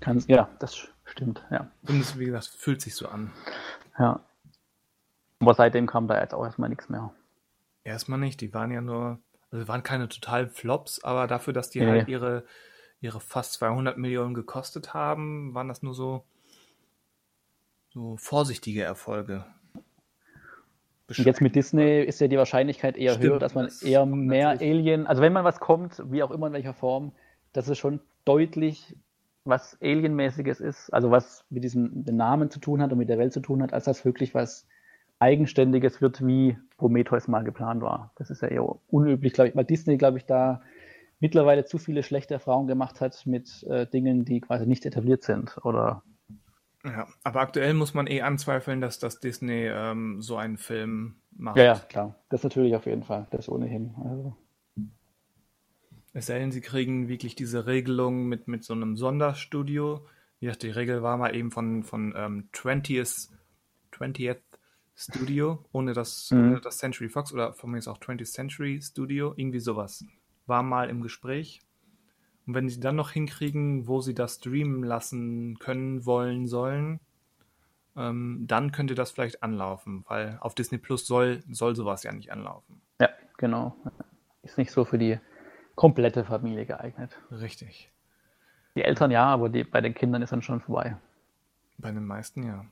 Speaker 2: Kann, ja, das stimmt, ja.
Speaker 1: Und es, wie gesagt, fühlt sich so an.
Speaker 2: Ja. Aber seitdem kam da jetzt auch erstmal nichts mehr.
Speaker 1: Erstmal nicht, die waren ja nur, also waren keine totalen Flops, aber dafür, dass die nee. halt ihre, ihre fast 200 Millionen gekostet haben, waren das nur so, so vorsichtige Erfolge.
Speaker 2: Und jetzt mit Disney ist ja die Wahrscheinlichkeit eher Stimmt, höher, dass man das eher mehr Alien, also wenn man was kommt, wie auch immer in welcher Form, dass es schon deutlich was Alienmäßiges ist, also was mit diesem Namen zu tun hat und mit der Welt zu tun hat, als das wirklich was Eigenständiges wird, wie Prometheus mal geplant war. Das ist ja eher unüblich, glaube ich, weil Disney, glaube ich, da mittlerweile zu viele schlechte Erfahrungen gemacht hat mit äh, Dingen, die quasi nicht etabliert sind oder
Speaker 1: ja, aber aktuell muss man eh anzweifeln, dass das Disney ähm, so einen Film macht.
Speaker 2: Ja, ja, klar. Das natürlich auf jeden Fall. Das ohnehin. Also.
Speaker 1: Es sei denn, sie kriegen wirklich diese Regelung mit, mit so einem Sonderstudio. Ja, die Regel war mal eben von, von ähm, 20th, 20th Studio, ohne das, mhm. ohne das Century Fox oder von mir ist auch 20th Century Studio, irgendwie sowas. War mal im Gespräch. Und wenn sie dann noch hinkriegen, wo sie das streamen lassen können, wollen, sollen, ähm, dann könnte das vielleicht anlaufen, weil auf Disney Plus soll, soll sowas ja nicht anlaufen.
Speaker 2: Ja, genau. Ist nicht so für die komplette Familie geeignet.
Speaker 1: Richtig.
Speaker 2: Die Eltern ja, aber die, bei den Kindern ist dann schon vorbei.
Speaker 1: Bei den meisten ja.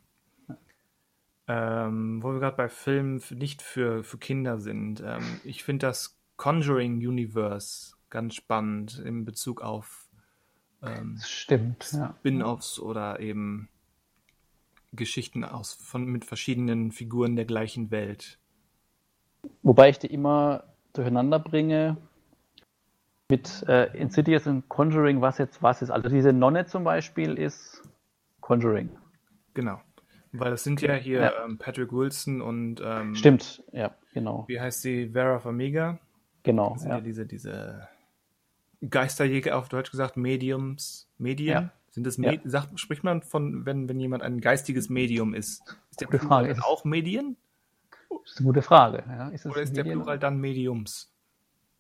Speaker 1: Ähm, wo wir gerade bei Filmen nicht für, für Kinder sind. Ähm, ich finde das Conjuring Universe ganz spannend in Bezug auf
Speaker 2: ähm, Stimmt,
Speaker 1: ja. Spin-offs oder eben Geschichten aus von mit verschiedenen Figuren der gleichen Welt.
Speaker 2: Wobei ich die immer durcheinander bringe mit äh, Insidious und Conjuring, was jetzt was ist. Also diese Nonne zum Beispiel ist Conjuring.
Speaker 1: Genau. Weil das sind ja hier ja. Ähm, Patrick Wilson und ähm,
Speaker 2: Stimmt, ja, genau.
Speaker 1: Wie heißt sie? Vera Farmiga.
Speaker 2: Genau.
Speaker 1: Das sind ja. ja diese, diese Geisterjäger auf Deutsch gesagt, Mediums, Medien. Ja. Sind das Med ja. sagt, spricht man von, wenn, wenn jemand ein geistiges Medium ist? Ist der
Speaker 2: gute Plural
Speaker 1: dann auch Medien?
Speaker 2: Das ist eine gute Frage. Ja,
Speaker 1: ist Oder ist Medien? der Plural dann Mediums?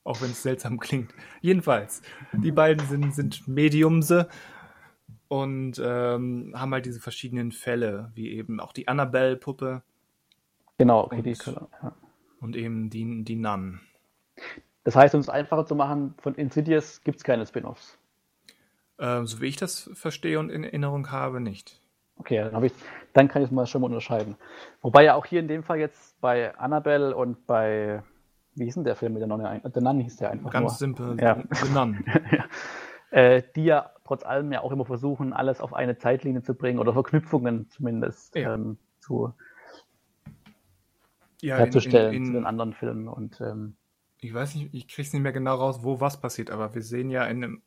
Speaker 1: Auch wenn es seltsam klingt. Jedenfalls, die beiden sind, sind Mediumse und ähm, haben halt diese verschiedenen Fälle, wie eben auch die Annabelle-Puppe.
Speaker 2: Genau, okay,
Speaker 1: und,
Speaker 2: die ja.
Speaker 1: Und eben die, die Nun.
Speaker 2: Das heißt, um es einfacher zu machen, von Insidious gibt es keine Spin-offs.
Speaker 1: Äh, so wie ich das verstehe und in Erinnerung habe, nicht.
Speaker 2: Okay, dann, ich, dann kann ich es mal schon mal unterscheiden. Wobei ja auch hier in dem Fall jetzt bei Annabelle und bei, wie hieß denn der Film mit der Nonne? Der Nun hieß der einfach
Speaker 1: Ganz
Speaker 2: nur.
Speaker 1: simpel,
Speaker 2: Ja.
Speaker 1: The Nun.
Speaker 2: ja. äh, die ja trotz allem ja auch immer versuchen, alles auf eine Zeitlinie zu bringen oder Verknüpfungen zumindest
Speaker 1: Ja.
Speaker 2: ähm, zu,
Speaker 1: Ja, in,
Speaker 2: herzustellen
Speaker 1: in,
Speaker 2: zu den
Speaker 1: in,
Speaker 2: anderen Filmen. Und ähm,
Speaker 1: ich weiß nicht, ich krieg's nicht mehr genau raus, wo was passiert, aber wir sehen ja in einem,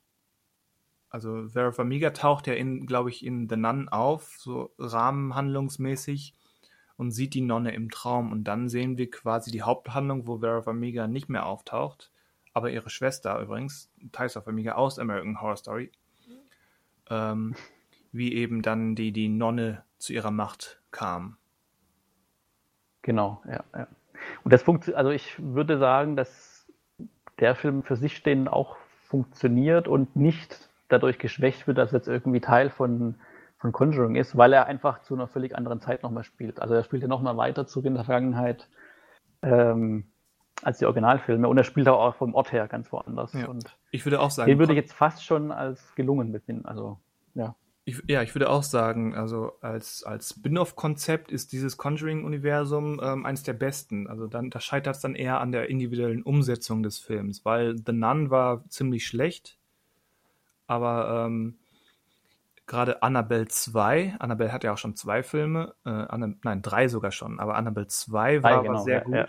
Speaker 1: also Vera Farmiga taucht ja in, glaube ich, in The Nun auf, so rahmenhandlungsmäßig und sieht die Nonne im Traum und dann sehen wir quasi die Haupthandlung, wo Vera Farmiga nicht mehr auftaucht, aber ihre Schwester übrigens, Thaisa Farmiga aus American Horror Story, ähm, wie eben dann die, die Nonne zu ihrer Macht kam.
Speaker 2: genau, ja, ja. Und das funktioniert, also ich würde sagen, dass der Film für sich stehend auch funktioniert und nicht dadurch geschwächt wird, dass er jetzt irgendwie Teil von, von Conjuring ist, weil er einfach zu einer völlig anderen Zeit nochmal spielt. Also er spielt ja nochmal weiter zurück in der Vergangenheit ähm, als die Originalfilme und er spielt auch vom Ort her ganz woanders.
Speaker 1: Ja.
Speaker 2: Und
Speaker 1: Ich würde auch sagen,
Speaker 2: den würde ich jetzt fast schon als gelungen befinden. Also ja.
Speaker 1: Ich, ja, ich würde auch sagen, also als, als Spin-off-Konzept ist dieses Conjuring-Universum ähm, eines der besten. Also dann, da scheitert es dann eher an der individuellen Umsetzung des Films, weil The Nun war ziemlich schlecht, aber ähm, gerade Annabelle 2, Annabelle hat ja auch schon zwei Filme, äh, Anna, nein, drei sogar schon, aber Annabelle 2 war, war
Speaker 2: genau,
Speaker 1: sehr
Speaker 2: ja,
Speaker 1: gut.
Speaker 2: ja.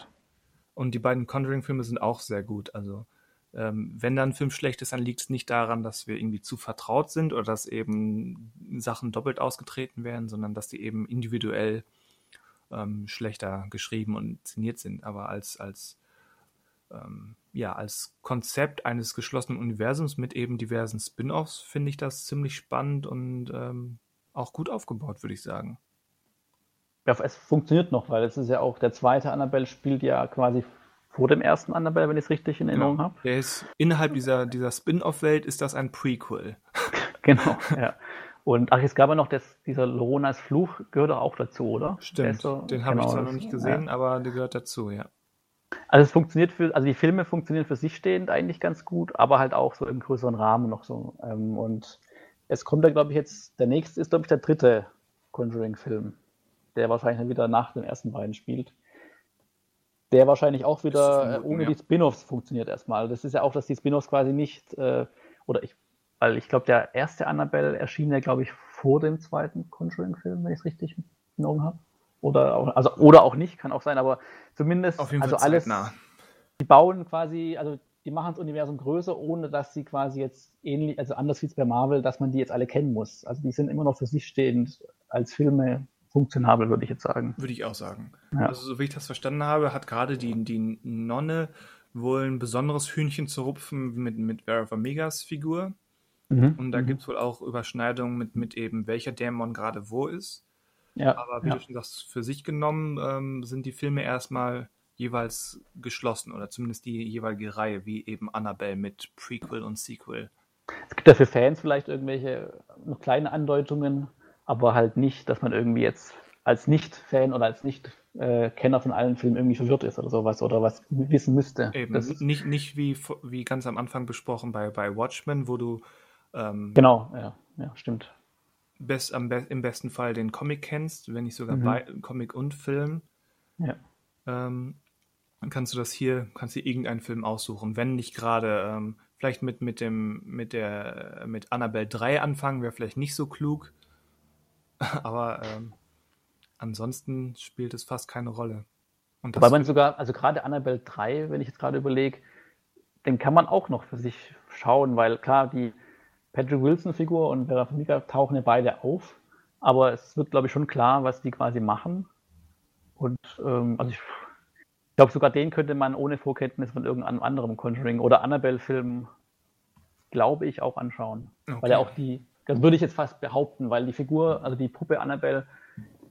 Speaker 1: Und die beiden Conjuring-Filme sind auch sehr gut. Also ähm, wenn dann Film schlecht ist, dann liegt es nicht daran, dass wir irgendwie zu vertraut sind oder dass eben Sachen doppelt ausgetreten werden, sondern dass die eben individuell ähm, schlechter geschrieben und inszeniert sind. Aber als, als, ähm, ja, als Konzept eines geschlossenen Universums mit eben diversen Spin-offs finde ich das ziemlich spannend und ähm, auch gut aufgebaut, würde ich sagen.
Speaker 2: Ja, es funktioniert noch, weil es ist ja auch der zweite Annabelle spielt ja quasi vor dem ersten Annabelle, wenn ich es richtig in Erinnerung habe.
Speaker 1: Der ist innerhalb dieser, dieser Spin-off-Welt ist das ein Prequel.
Speaker 2: Genau, ja. Und ach, es gab ja noch das, dieser Loronas Fluch, gehört doch auch dazu, oder? Der
Speaker 1: Stimmt,
Speaker 2: so-
Speaker 1: den habe ich
Speaker 2: genau,
Speaker 1: zwar noch nicht gesehen,
Speaker 2: Ja.
Speaker 1: aber der gehört dazu, ja.
Speaker 2: Also es funktioniert für, also die Filme funktionieren für sich stehend eigentlich ganz gut, aber halt auch so im größeren Rahmen noch so. Ähm, und es kommt da, glaube ich, jetzt, der nächste ist, glaube ich, der dritte Conjuring-Film, der wahrscheinlich dann wieder nach den ersten beiden spielt. Der wahrscheinlich auch wieder äh, ohne
Speaker 1: ja.
Speaker 2: die Spin-offs funktioniert erstmal. Das ist ja auch, dass die Spin-offs quasi nicht, äh, oder ich, weil ich glaube, der erste Annabelle erschien ja, glaube ich, vor dem zweiten Conjuring-Film, wenn ich es richtig in Erinnerung habe. Oder auch, also, oder auch nicht, kann auch sein, aber zumindest,
Speaker 1: Auf jeden Fall
Speaker 2: also alles,
Speaker 1: zeitnah.
Speaker 2: die bauen quasi, also die machen das Universum größer, ohne dass sie quasi jetzt ähnlich, also anders wie es bei Marvel, dass man die jetzt alle kennen muss. Also die sind immer noch für sich stehend als Filme funktionabel, würde ich jetzt sagen.
Speaker 1: Würde ich auch sagen.
Speaker 2: Ja.
Speaker 1: Also, so wie ich das verstanden habe, hat gerade die, die Nonne wohl ein besonderes Hühnchen zu rupfen mit, mit Vera Farmigas Figur. Und da
Speaker 2: Mhm.
Speaker 1: gibt es wohl auch Überschneidungen mit, mit eben, welcher Dämon gerade wo ist.
Speaker 2: ja,
Speaker 1: Aber wie
Speaker 2: ja.
Speaker 1: du schon sagst, für sich genommen ähm, sind die Filme erstmal jeweils geschlossen oder zumindest die jeweilige Reihe, wie eben Annabelle mit Prequel und Sequel.
Speaker 2: Es gibt ja für Fans vielleicht irgendwelche noch kleine Andeutungen, aber halt nicht, dass man irgendwie jetzt als Nicht-Fan oder als Nicht-Kenner von allen Filmen irgendwie verwirrt ist oder sowas oder was wissen müsste.
Speaker 1: Eben,
Speaker 2: Das,
Speaker 1: nicht, nicht wie, wie ganz am Anfang besprochen bei, bei Watchmen, wo du ähm,
Speaker 2: genau, ja, ja, stimmt.
Speaker 1: best, am be im besten Fall den Comic kennst, wenn nicht sogar
Speaker 2: Mhm.
Speaker 1: bei Comic und Film,
Speaker 2: Ja.
Speaker 1: ähm, dann kannst du das hier, kannst dir irgendeinen Film aussuchen. Wenn nicht gerade, ähm, vielleicht mit, mit dem, mit der, mit Annabelle 3 anfangen, wäre vielleicht nicht so klug. Aber ähm, ansonsten spielt es fast keine Rolle. Und
Speaker 2: Weil man sogar, also gerade Annabelle 3, wenn ich jetzt gerade überlege, den kann man auch noch für sich schauen, weil klar, die Patrick Wilson-Figur und Vera Farmiga tauchen ja beide auf, aber es wird, glaube ich, schon klar, was die quasi machen. Und ähm, also ich, ich glaube, sogar den könnte man ohne Vorkenntnis von irgendeinem anderen Conjuring oder Annabelle-Film, glaube ich, auch anschauen. Weil ja
Speaker 1: Okay.
Speaker 2: auch die, das würde ich jetzt fast behaupten, weil die Figur, also die Puppe Annabelle,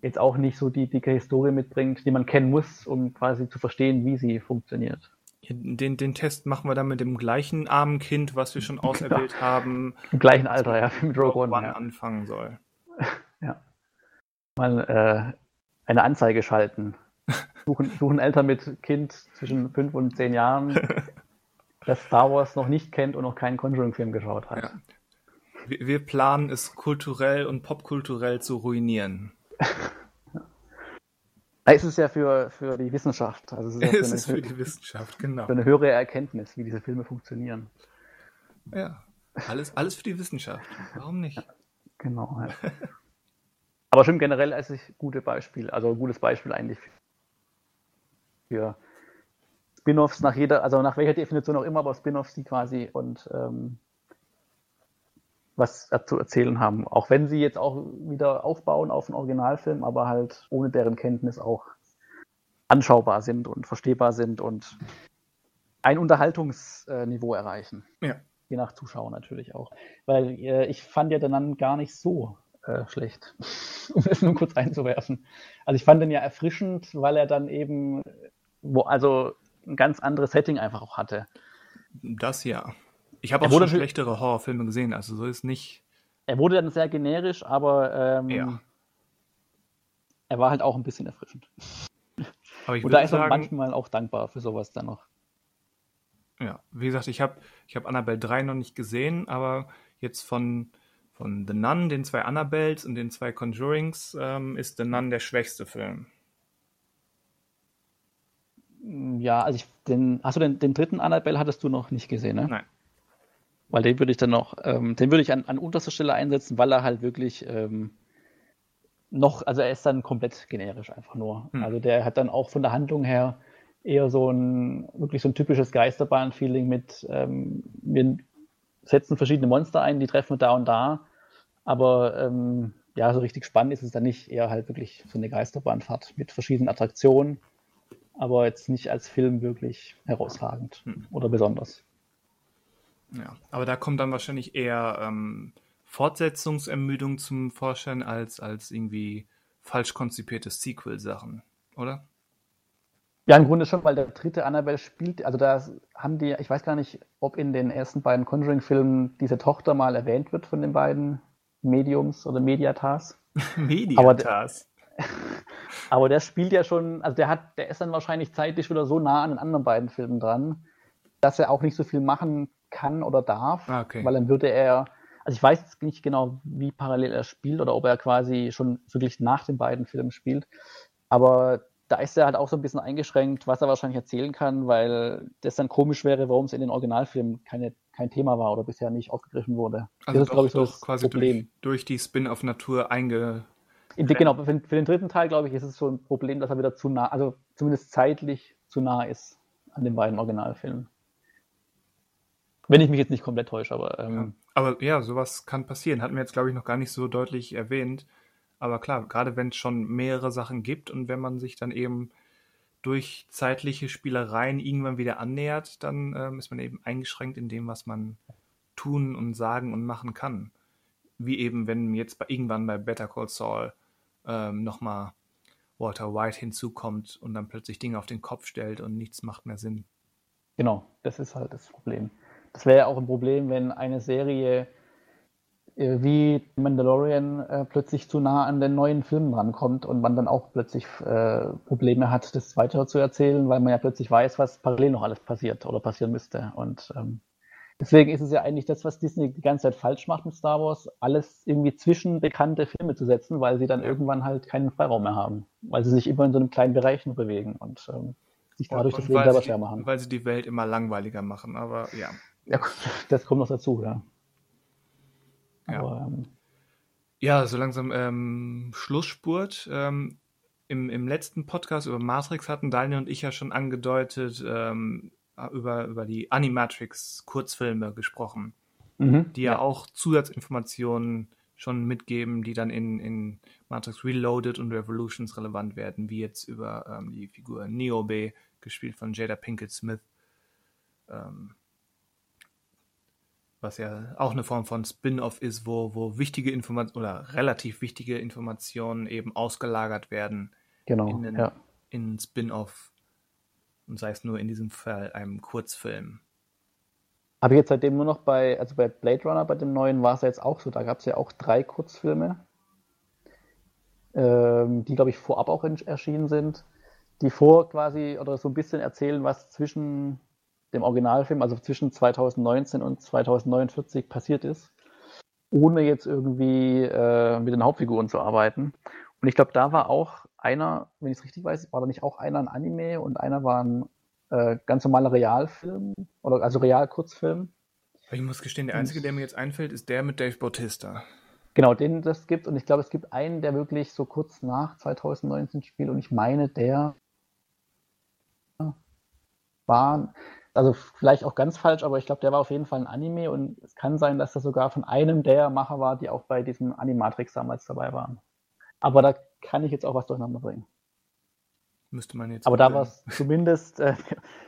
Speaker 2: jetzt auch nicht so die dicke Historie mitbringt, die man kennen muss, um quasi zu verstehen, wie sie funktioniert.
Speaker 1: den, den Test machen wir dann mit dem gleichen armen Kind, was wir schon auserwählt haben,
Speaker 2: Im gleichen Alter, ja, mit Rogue One.
Speaker 1: One
Speaker 2: Ja.
Speaker 1: anfangen soll.
Speaker 2: Mal äh, eine Anzeige schalten. suchen, suchen Eltern mit Kind zwischen fünf und zehn Jahren, das Star Wars noch nicht kennt und noch keinen Conjuring-Film geschaut hat. Ja.
Speaker 1: Wir, planen es kulturell und popkulturell zu ruinieren.
Speaker 2: Es ist ja für, für die Wissenschaft.
Speaker 1: Also
Speaker 2: es ist,
Speaker 1: ja es ist für die Wissenschaft, genau.
Speaker 2: Für eine höhere Erkenntnis, wie diese Filme funktionieren.
Speaker 1: Ja, alles, alles für die Wissenschaft. Warum nicht?
Speaker 2: Genau. Ja. Aber schon generell als ich gute Beispiel, also ein gutes Beispiel eigentlich für Spin-offs nach jeder, also nach welcher Definition auch immer, aber Spin-offs, die quasi und ähm, was zu erzählen haben. Auch wenn sie jetzt auch wieder aufbauen auf einen Originalfilm, aber halt ohne deren Kenntnis auch anschaubar sind und verstehbar sind und ein Unterhaltungsniveau erreichen.
Speaker 1: Ja.
Speaker 2: Je nach Zuschauer natürlich auch. Weil äh, ich fand ja dann gar nicht so äh, schlecht, um es nur kurz einzuwerfen. Also ich fand den ja erfrischend, weil er dann eben, wo, also ein ganz anderes Setting einfach auch hatte.
Speaker 1: Das ja. Ich habe auch schon schlechtere Horrorfilme gesehen, also so ist nicht.
Speaker 2: Er wurde dann sehr generisch, aber ähm, ja. er war halt auch ein bisschen erfrischend. Aber ich Und da ist man manchmal auch dankbar für sowas dann noch.
Speaker 1: Ja, wie gesagt, ich habe ich hab Annabelle 3 noch nicht gesehen, aber jetzt von, von The Nun, den zwei Annabelles und den zwei Conjurings, ähm, ist The Nun der schwächste Film.
Speaker 2: Ja, also ich, den, hast du den, den dritten Annabelle hattest du noch nicht gesehen, ne?
Speaker 1: Nein.
Speaker 2: Weil den würde ich dann noch, ähm, den würde ich an, an unterster Stelle einsetzen, weil er halt wirklich ähm, noch, also er ist dann komplett generisch einfach nur. Hm. Also der hat dann auch von der Handlung her eher so ein, wirklich so ein typisches Geisterbahn-Feeling mit, ähm, wir setzen verschiedene Monster ein, die treffen wir da und da, aber ähm, ja, so richtig spannend ist es dann nicht, eher halt wirklich so eine Geisterbahnfahrt mit verschiedenen Attraktionen, aber jetzt nicht als Film wirklich herausragend hm. oder besonders.
Speaker 1: Ja, aber da kommt dann wahrscheinlich eher ähm, Fortsetzungsermüdung zum Vorschein als, als irgendwie falsch konzipierte Sequel-Sachen, oder?
Speaker 2: Ja, im Grunde schon, weil der dritte Annabelle spielt, also da haben die, ich weiß gar nicht, ob in den ersten beiden Conjuring-Filmen diese Tochter mal erwähnt wird von den beiden Mediums oder Mediatas.
Speaker 1: Mediatas.
Speaker 2: Aber, aber der spielt ja schon, also der hat, der ist dann wahrscheinlich zeitlich wieder so nah an den anderen beiden Filmen dran, dass er auch nicht so viel machen kann oder darf,
Speaker 1: ah, okay.
Speaker 2: weil dann würde er, also ich weiß jetzt nicht genau, wie parallel er spielt oder ob er quasi schon wirklich nach den beiden Filmen spielt, aber da ist er halt auch so ein bisschen eingeschränkt, was er wahrscheinlich erzählen kann, weil das dann komisch wäre, warum es in den Originalfilmen keine, kein Thema war oder bisher nicht aufgegriffen wurde.
Speaker 1: Also das ist, glaube ich, so das quasi Problem. Durch, durch die Spin-off-Natur einge...
Speaker 2: Genau, für, für, den dritten Teil, glaube ich, ist es so ein Problem, dass er wieder zu nah, also zumindest zeitlich zu nah ist an den beiden Originalfilmen. Wenn ich mich jetzt nicht komplett täusche, aber. Ähm,
Speaker 1: ja. Aber ja, sowas kann passieren. Hatten wir jetzt, glaube ich, noch gar nicht so deutlich erwähnt. Aber klar, gerade wenn es schon mehrere Sachen gibt und wenn man sich dann eben durch zeitliche Spielereien irgendwann wieder annähert, dann ähm, ist man eben eingeschränkt in dem, was man tun und sagen und machen kann. Wie eben, wenn jetzt bei, irgendwann bei Better Call Saul ähm, nochmal Walter White hinzukommt und dann plötzlich Dinge auf den Kopf stellt und nichts macht mehr Sinn.
Speaker 2: Genau, das ist halt das Problem. Das wäre ja auch ein Problem, wenn eine Serie äh, wie Mandalorian äh, plötzlich zu nah an den neuen Filmen rankommt und man dann auch plötzlich äh, Probleme hat, das weiter zu erzählen, weil man ja plötzlich weiß, was parallel noch alles passiert oder passieren müsste. Und ähm, deswegen ist es ja eigentlich das, was Disney die ganze Zeit falsch macht mit Star Wars, alles irgendwie zwischen bekannte Filme zu setzen, weil sie dann irgendwann halt keinen Freiraum mehr haben, weil sie sich immer in so einem kleinen Bereich nur bewegen und ähm, sich dadurch und, das Leben selber schwer machen.
Speaker 1: Weil sie die Welt immer langweiliger machen, aber ja.
Speaker 2: Ja, das kommt noch dazu, ja.
Speaker 1: Ja, Aber, ähm, ja so langsam ähm, Schlussspurt. Ähm, im, Im letzten Podcast über Matrix hatten Daniel und ich ja schon angedeutet, ähm, über, über die Animatrix-Kurzfilme gesprochen, mhm, die ja, ja, auch Zusatzinformationen schon mitgeben, die dann in, in Matrix Reloaded und Revolutions relevant werden, wie jetzt über ähm, die Figur Niobe, gespielt von Jada Pinkett Smith. Ähm, was ja auch eine Form von Spin-off ist, wo, wo wichtige Informationen oder relativ wichtige Informationen eben ausgelagert werden
Speaker 2: genau,
Speaker 1: in
Speaker 2: den, ja.
Speaker 1: in Spin-off und sei es nur in diesem Fall einem Kurzfilm.
Speaker 2: Habe ich jetzt seitdem nur noch bei, also bei Blade Runner, bei dem neuen war es ja jetzt auch so, da gab es ja auch drei Kurzfilme, ähm, die glaube ich vorab auch erschienen sind, die vor quasi oder so ein bisschen erzählen, was zwischen dem Originalfilm, also zwischen 2019 und 2049 passiert ist, ohne jetzt irgendwie äh, mit den Hauptfiguren zu arbeiten. Und ich glaube, da war auch einer, wenn ich es richtig weiß, war da nicht auch einer ein Anime und einer war ein äh, ganz normaler Realfilm oder also Real-Kurzfilm.
Speaker 1: Ich muss gestehen, der einzige, der mir jetzt einfällt, ist der mit Dave Bautista.
Speaker 2: Genau, den das gibt und ich glaube, es gibt einen, der wirklich so kurz nach 2019 spielt und ich meine, der war, also vielleicht auch ganz falsch, aber ich glaube, der war auf jeden Fall ein Anime und es kann sein, dass das sogar von einem der Macher war, die auch bei diesem Animatrix damals dabei waren. Aber da kann ich jetzt auch was durcheinander bringen.
Speaker 1: Müsste man jetzt.
Speaker 2: Aber da war es zumindest, äh,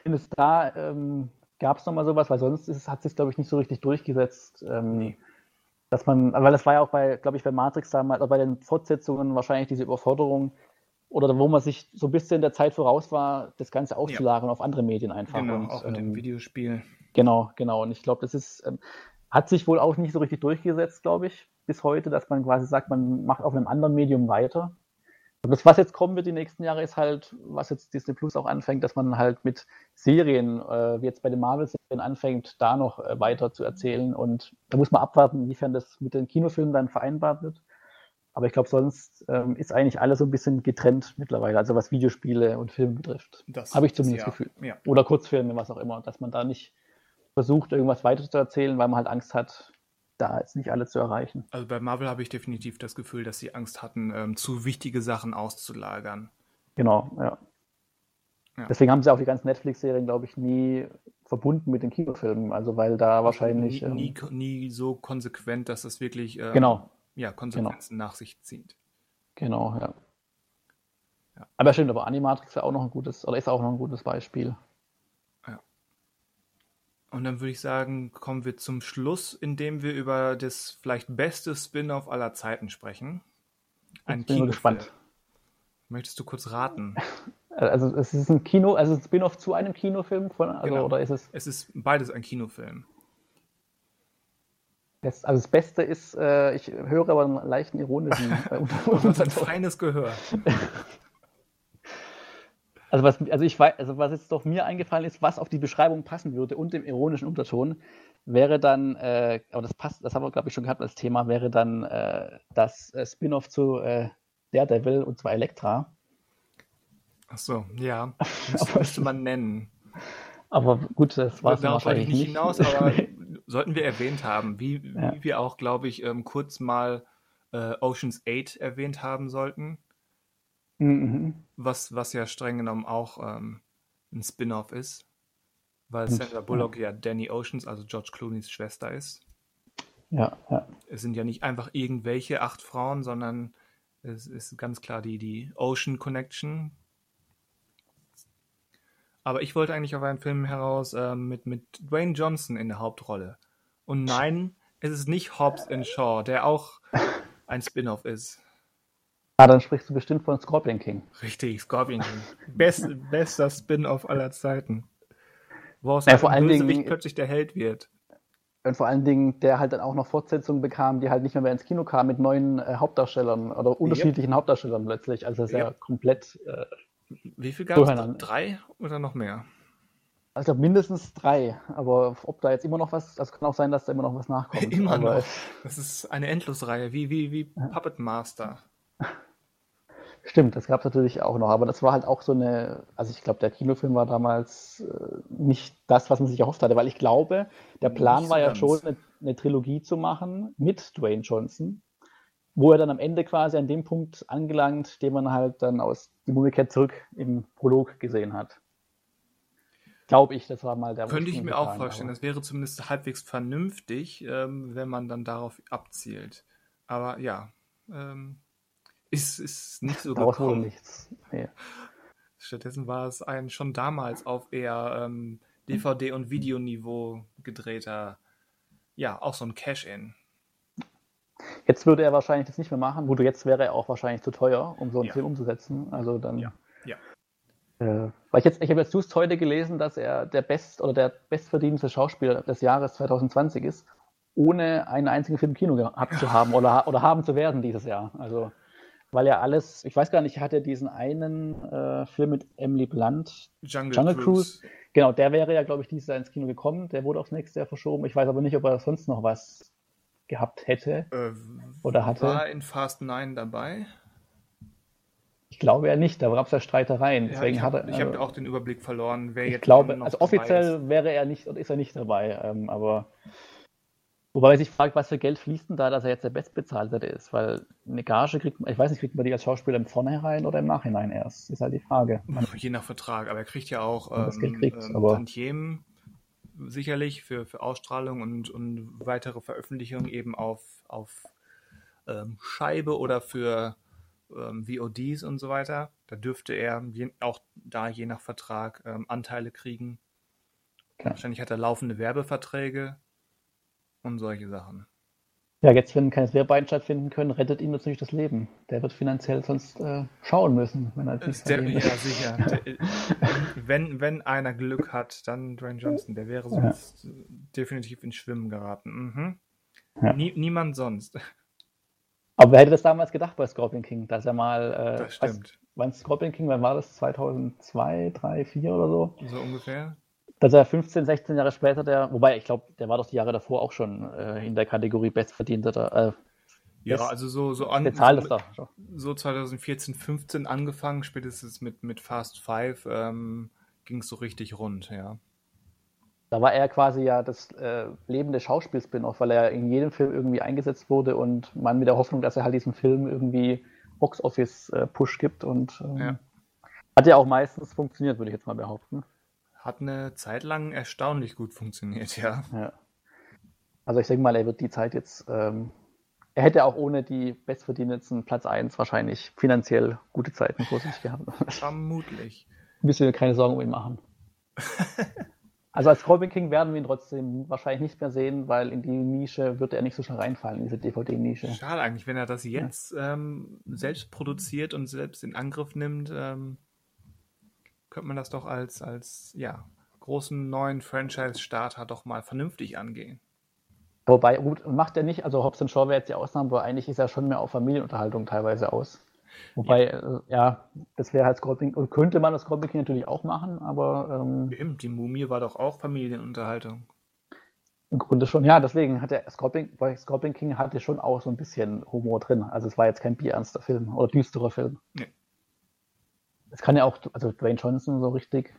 Speaker 2: zumindest da ähm, gab es nochmal sowas, weil sonst ist, hat sich, glaube ich, nicht so richtig durchgesetzt. Ähm, nee. Dass man, weil das war ja auch bei, glaube ich, bei Matrix damals, oder bei den Fortsetzungen wahrscheinlich diese Überforderung, oder wo man sich so ein bisschen der Zeit voraus war, das Ganze aufzulagern ja. auf andere Medien einfach.
Speaker 1: Genau, und, auch mit ähm, dem Videospiel.
Speaker 2: Genau, genau. Und ich glaube, das ist, ähm, hat sich wohl auch nicht so richtig durchgesetzt, glaube ich, bis heute, dass man quasi sagt, man macht auf einem anderen Medium weiter. Und das, was jetzt kommen wird die nächsten Jahre, ist halt, was jetzt Disney Plus auch anfängt, dass man halt mit Serien, äh, wie jetzt bei den Marvel-Serien anfängt, da noch äh, weiter zu erzählen. Und da muss man abwarten, inwiefern das mit den Kinofilmen dann vereinbart wird. Aber ich glaube, sonst ähm, ist eigentlich alles so ein bisschen getrennt mittlerweile, also was Videospiele und Filme betrifft. Habe ich zumindest ja, Gefühl. Ja. Oder Kurzfilme, was auch immer, dass man da nicht versucht, irgendwas weiter zu erzählen, weil man halt Angst hat, da jetzt nicht alles zu erreichen.
Speaker 1: Also bei Marvel habe ich definitiv das Gefühl, dass sie Angst hatten, ähm, zu wichtige Sachen auszulagern.
Speaker 2: Genau, ja. ja. Deswegen haben sie auch die ganzen Netflix-Serien, glaube ich, nie verbunden mit den Kinofilmen. Also weil da wahrscheinlich.
Speaker 1: Nie, ähm, nie, nie, so konsequent, dass das wirklich
Speaker 2: ähm, genau
Speaker 1: ja, Konsequenzen genau. nach sich zieht.
Speaker 2: Genau, ja. ja. Aber stimmt, aber Animatrix wäre auch noch ein gutes, oder ist auch noch ein gutes Beispiel.
Speaker 1: Ja. Und dann würde ich sagen, kommen wir zum Schluss, indem wir über das vielleicht beste Spin-off aller Zeiten sprechen.
Speaker 2: Ein ich bin gespannt.
Speaker 1: Möchtest du kurz raten?
Speaker 2: Also es ist ein Kino, also ein Spin-off zu einem Kinofilm von, also, genau. oder ist es?
Speaker 1: Es ist beides ein Kinofilm.
Speaker 2: Das, also das Beste ist, äh, ich höre aber einen leichten ironischen
Speaker 1: äh, Unterton. ein feines Gehör.
Speaker 2: Also was, also ich weiß, also was jetzt doch mir eingefallen ist, was auf die Beschreibung passen würde und dem ironischen Unterton, wäre dann, äh, aber das passt, das haben wir glaube ich schon gehabt als Thema, wäre dann äh, das äh, Spin-off zu äh, Daredevil und zwar Elektra.
Speaker 1: Ach so, ja, das müsste man nennen.
Speaker 2: Aber gut, das war es
Speaker 1: wahrscheinlich nicht. hinaus, aber sollten wir erwähnt haben, wie, ja. wie wir auch, glaube ich, ähm, kurz mal äh, Oceans 8 erwähnt haben sollten. Mhm. Was, was ja streng genommen auch ähm, ein Spin-off ist, weil Sandra Bullock ja Danny Oceans, also George Clooney's Schwester ist.
Speaker 2: Ja, ja.
Speaker 1: Es sind ja nicht einfach irgendwelche acht Frauen, sondern es ist ganz klar die, die Ocean Connection, aber ich wollte eigentlich auf einen Film heraus äh, mit, mit Dwayne Johnson in der Hauptrolle. Und nein, es ist nicht Hobbs and Shaw, der auch ein Spin-off ist.
Speaker 2: Ah, dann sprichst du bestimmt von Scorpion King.
Speaker 1: Richtig, Scorpion King. Best, bester Spin-off aller Zeiten.
Speaker 2: Wo aus ja, vor allen Dingen
Speaker 1: plötzlich der Held wird.
Speaker 2: Und vor allen Dingen, der halt dann auch noch Fortsetzungen bekam, die halt nicht mehr, mehr ins Kino kamen mit neuen äh, Hauptdarstellern oder unterschiedlichen yep. Hauptdarstellern plötzlich. Also das ist yep. ja komplett äh,
Speaker 1: wie viel gab es? Drei oder noch mehr?
Speaker 2: Ich glaube mindestens drei, aber ob da jetzt immer noch was, das kann auch sein, dass da immer noch was nachkommt.
Speaker 1: immer
Speaker 2: aber
Speaker 1: noch. Das ist eine Endlosreihe, wie, wie, wie Puppet Master.
Speaker 2: Stimmt, das gab es natürlich auch noch, aber das war halt auch so eine, also ich glaube, der Kinofilm war damals äh, nicht das, was man sich erhofft hatte, weil ich glaube, der Plan so war ja ganz. schon, eine, eine, Trilogie zu machen mit Dwayne Johnson wo er dann am Ende quasi an dem Punkt angelangt, den man halt dann aus Die Mumie zurück im Prolog gesehen hat. Glaube ich, das war mal der
Speaker 1: Könnte ich mir auch vorstellen. Aber. Das wäre zumindest halbwegs vernünftig, ähm, wenn man dann darauf abzielt. Aber ja, ähm, ist, ist nicht so
Speaker 2: Daraus gekommen. Wurde nichts. Nee.
Speaker 1: Stattdessen war es ein schon damals auf eher ähm, DVD- und Videoniveau gedrehter, ja, auch so ein Cash-In.
Speaker 2: Jetzt würde er wahrscheinlich das nicht mehr machen. Du jetzt wäre er auch wahrscheinlich zu teuer, um so einen ja. Film umzusetzen. Also dann.
Speaker 1: Ja. ja.
Speaker 2: Äh, weil ich jetzt, ich habe jetzt just heute gelesen, dass er der best oder der bestverdienste Schauspieler des Jahres 2020 ist, ohne einen einzigen Film im Kino gehabt zu haben oder, oder haben zu werden dieses Jahr. Also weil ja alles, ich weiß gar nicht, hat er diesen einen äh, Film mit Emily Blunt,
Speaker 1: Jungle, Jungle Cruise. Cruise.
Speaker 2: Genau, der wäre ja, glaube ich, dieses Jahr ins Kino gekommen. Der wurde aufs nächste Jahr verschoben. Ich weiß aber nicht, ob er sonst noch was gehabt hätte
Speaker 1: äh,
Speaker 2: oder hatte.
Speaker 1: War in Fast 9 dabei?
Speaker 2: Ich glaube ja nicht, da gab es ja Streitereien.
Speaker 1: Ja, ich habe äh, hab auch den Überblick verloren, wer
Speaker 2: ich
Speaker 1: jetzt
Speaker 2: glaube, also offiziell wäre er nicht ist er nicht dabei, ähm, aber wobei man sich fragt, was für Geld fließt denn da, dass er jetzt der Bestbezahlte ist, weil eine Gage kriegt man, ich weiß nicht, kriegt man die als Schauspieler im Vornherein oder im Nachhinein erst, ist halt die Frage.
Speaker 1: Man, Je nach Vertrag, aber er kriegt ja auch ähm,
Speaker 2: das Geld kriegt,
Speaker 1: ähm,
Speaker 2: aber
Speaker 1: Tantiemen sicherlich für, für Ausstrahlung und, und weitere Veröffentlichungen eben auf, auf ähm, Scheibe oder für ähm, VODs und so weiter. Da dürfte er je, auch da je nach Vertrag ähm, Anteile kriegen. Okay. Wahrscheinlich hat er laufende Werbeverträge und solche Sachen.
Speaker 2: Ja, jetzt, wenn keine Wehrbein stattfinden können, rettet ihm natürlich das Leben. Der wird finanziell sonst äh, schauen müssen, wenn er
Speaker 1: nicht der, Ja, sicher. der, wenn, wenn einer Glück hat, dann Dwayne Johnson. Der wäre sonst ja. definitiv ins Schwimmen geraten. Mhm. Ja. Nie, niemand sonst.
Speaker 2: Aber wer hätte das damals gedacht bei Scorpion King, dass er mal. Äh,
Speaker 1: das stimmt.
Speaker 2: wann Scorpion King, wann war das? 2002, 3, 4 oder so?
Speaker 1: So ungefähr.
Speaker 2: Dass er 15, 16 Jahre später, der, wobei ich glaube, der war doch die Jahre davor auch schon äh, in der Kategorie Bestverdienter. Äh,
Speaker 1: ja, also so, so an.
Speaker 2: So,
Speaker 1: so 2014, 15 angefangen, spätestens mit, mit Fast Five ähm, ging es so richtig rund, ja.
Speaker 2: Da war er quasi ja das äh, lebende Schauspiel-Spin-Off, weil er in jedem Film irgendwie eingesetzt wurde und man mit der Hoffnung, dass er halt diesen Film irgendwie Box-Office-Push gibt und ähm, ja. hat ja auch meistens funktioniert, würde ich jetzt mal behaupten.
Speaker 1: Hat eine Zeit lang erstaunlich gut funktioniert, ja.
Speaker 2: ja. Also ich denke mal, er wird die Zeit jetzt, ähm, er hätte auch ohne die bestverdienendsten Platz 1 wahrscheinlich finanziell gute Zeiten vor sich gehabt.
Speaker 1: Vermutlich.
Speaker 2: Müssen wir keine Sorgen um ihn machen. Also als Robin King werden wir ihn trotzdem wahrscheinlich nicht mehr sehen, weil in die Nische wird er nicht so schnell reinfallen, in diese DVD-Nische.
Speaker 1: Schade eigentlich, wenn er das jetzt ja. ähm, selbst produziert und selbst in Angriff nimmt, ähm, könnte man das doch als, als ja, großen neuen Franchise-Starter doch mal vernünftig angehen.
Speaker 2: Wobei, gut, macht er nicht, also Hobbs Shaw wäre jetzt die Ausnahme, aber eigentlich ist er schon mehr auf Familienunterhaltung teilweise aus. Wobei, ja, äh, ja das wäre halt Scorpion, und könnte man das Scorpion King natürlich auch machen, aber. Ähm,
Speaker 1: Eben, die Mumie war doch auch Familienunterhaltung.
Speaker 2: Im Grunde schon, ja, deswegen hat der Scorpion, weil Scorpion King hatte schon auch so ein bisschen Humor drin. Also es war jetzt kein bierernster Film oder düsterer Film. Nee. Es kann ja auch, also Dwayne Johnson so richtig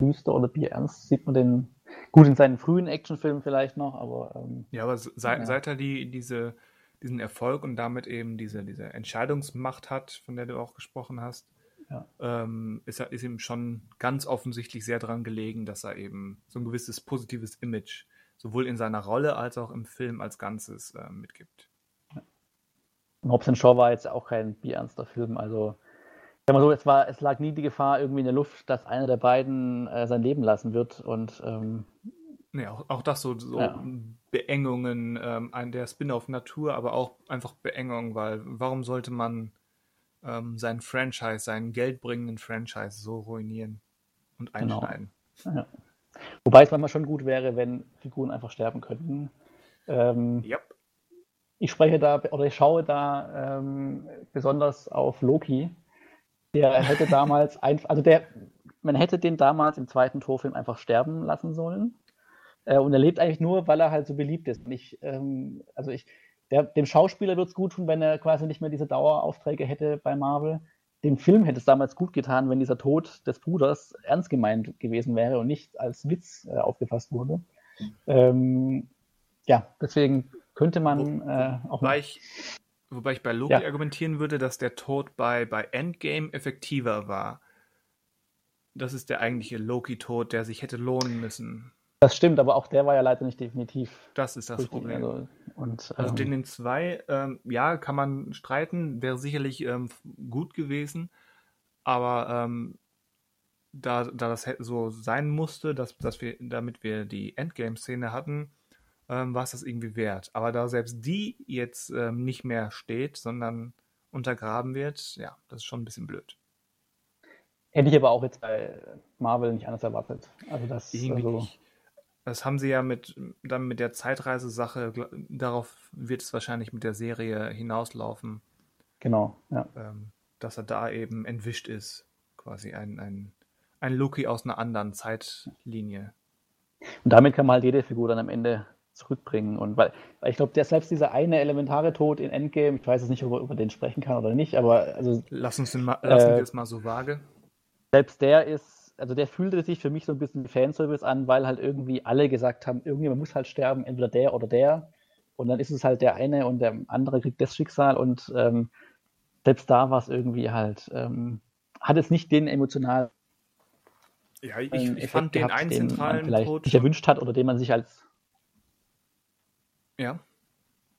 Speaker 2: düster oder bierernst sieht man den gut in seinen frühen Actionfilmen vielleicht noch, aber. Ähm,
Speaker 1: ja, aber seit, ja. seit er die, diese diesen Erfolg und damit eben diese, diese Entscheidungsmacht hat, von der du auch gesprochen hast, ja. ähm, ist, er, ist ihm schon ganz offensichtlich sehr daran gelegen, dass er eben so ein gewisses positives Image sowohl in seiner Rolle als auch im Film als Ganzes äh, mitgibt.
Speaker 2: Ja. Hobbs Shaw war jetzt auch kein bierernster Film, also Sag mal so, es, war, es lag nie die Gefahr irgendwie in der Luft, dass einer der beiden äh, sein Leben lassen wird. Und ähm,
Speaker 1: Nee, auch, auch das so, so ja. Beengungen ähm, der Spin-off Natur, aber auch einfach Beengungen, weil warum sollte man ähm, seinen Franchise, seinen geldbringenden Franchise so ruinieren und genau. einschneiden?
Speaker 2: Genau. Ja. Wobei es manchmal schon gut wäre, wenn Figuren einfach sterben könnten. Ähm,
Speaker 1: yep.
Speaker 2: Ich spreche da oder ich schaue da ähm, besonders auf Loki. Der hätte damals einfach, also der, man hätte den damals im zweiten Torfilm einfach sterben lassen sollen. Äh, und er lebt eigentlich nur, weil er halt so beliebt ist. Und ich, ähm, also ich, der, dem Schauspieler wird es gut tun, wenn er quasi nicht mehr diese Daueraufträge hätte bei Marvel. Dem Film hätte es damals gut getan, wenn dieser Tod des Bruders ernst gemeint gewesen wäre und nicht als Witz äh, aufgefasst wurde. Ähm, ja, deswegen könnte man äh, auch.
Speaker 1: Wobei ich, wobei ich bei Loki ja. argumentieren würde, dass der Tod bei, bei Endgame effektiver war. Das ist der eigentliche Loki-Tod, der sich hätte lohnen müssen.
Speaker 2: Das stimmt, aber auch der war ja leider nicht definitiv.
Speaker 1: Das ist das Problem.
Speaker 2: Also, und,
Speaker 1: also ähm, den zwei, ähm, ja, kann man streiten, wäre sicherlich ähm, gut gewesen, aber ähm, da, da das so sein musste, dass, dass wir, damit wir die Endgame-Szene hatten, ähm, war es das irgendwie wert. Aber da selbst die jetzt ähm, nicht mehr steht, sondern untergraben wird, ja, das ist schon ein bisschen blöd.
Speaker 2: Hätte ich aber auch jetzt bei Marvel nicht anders erwartet. Also das
Speaker 1: irgendwie also, nicht. Das haben sie ja mit, dann mit der Zeitreisesache, darauf wird es wahrscheinlich mit der Serie hinauslaufen.
Speaker 2: Genau, ja.
Speaker 1: Ähm, dass er da eben entwischt ist. Quasi ein, ein, ein Loki aus einer anderen Zeitlinie.
Speaker 2: Und damit kann man halt jede Figur dann am Ende zurückbringen. Und weil, weil ich glaube, der selbst dieser eine elementare Tod in Endgame, ich weiß jetzt nicht, ob er über den sprechen kann oder nicht, aber also.
Speaker 1: Lass uns den mal, lassen äh, wir es mal so vage.
Speaker 2: Selbst der ist, also der fühlte sich für mich so ein bisschen Fanservice an, weil halt irgendwie alle gesagt haben, irgendjemand muss halt sterben, entweder der oder der. Und dann ist es halt der eine und der andere kriegt das Schicksal und ähm, selbst da war es irgendwie halt, ähm, hat es nicht den emotionalen
Speaker 1: ja, ich, ich fand den einen zentralen
Speaker 2: vielleicht Tod sich erwünscht hat oder den man sich als
Speaker 1: ja.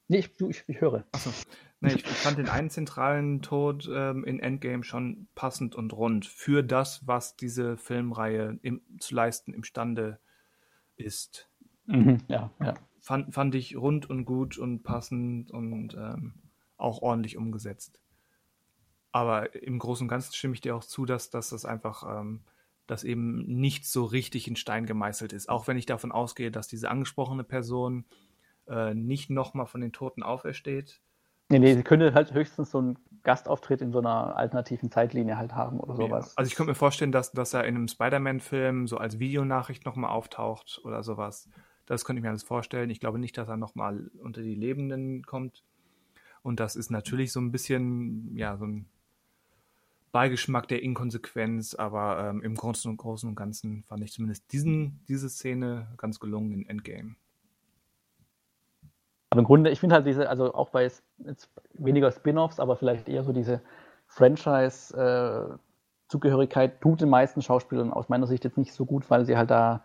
Speaker 2: Nee, ich, ich, ich höre.
Speaker 1: Achso. Nee, ich, ich, fand den einen zentralen Tod ähm, in Endgame schon passend und rund für das, was diese Filmreihe im, zu leisten imstande ist.
Speaker 2: Mhm, ja, ja.
Speaker 1: Fand, fand ich rund und gut und passend und ähm, auch ordentlich umgesetzt. Aber im Großen und Ganzen stimme ich dir auch zu, dass, dass das einfach, ähm, dass eben nicht so richtig in Stein gemeißelt ist. Auch wenn ich davon ausgehe, dass diese angesprochene Person äh, nicht nochmal von den Toten aufersteht.
Speaker 2: Nee, nee, sie könnte halt höchstens so einen Gastauftritt in so einer alternativen Zeitlinie halt haben oder sowas.
Speaker 1: Ja. Also ich könnte mir vorstellen, dass, dass er in einem Spider-Man-Film so als Videonachricht nochmal auftaucht oder sowas. Das könnte ich mir alles vorstellen. Ich glaube nicht, dass er nochmal unter die Lebenden kommt. Und das ist natürlich so ein bisschen, ja, so ein Beigeschmack der Inkonsequenz, aber ähm, im Großen und, Großen und Ganzen fand ich zumindest diesen, diese Szene ganz gelungen in Endgame.
Speaker 2: Aber im Grunde, ich finde halt diese, also auch bei jetzt weniger Spin-offs, aber vielleicht eher so diese Franchise-Zugehörigkeit äh, tut den meisten Schauspielern aus meiner Sicht jetzt nicht so gut, weil sie halt da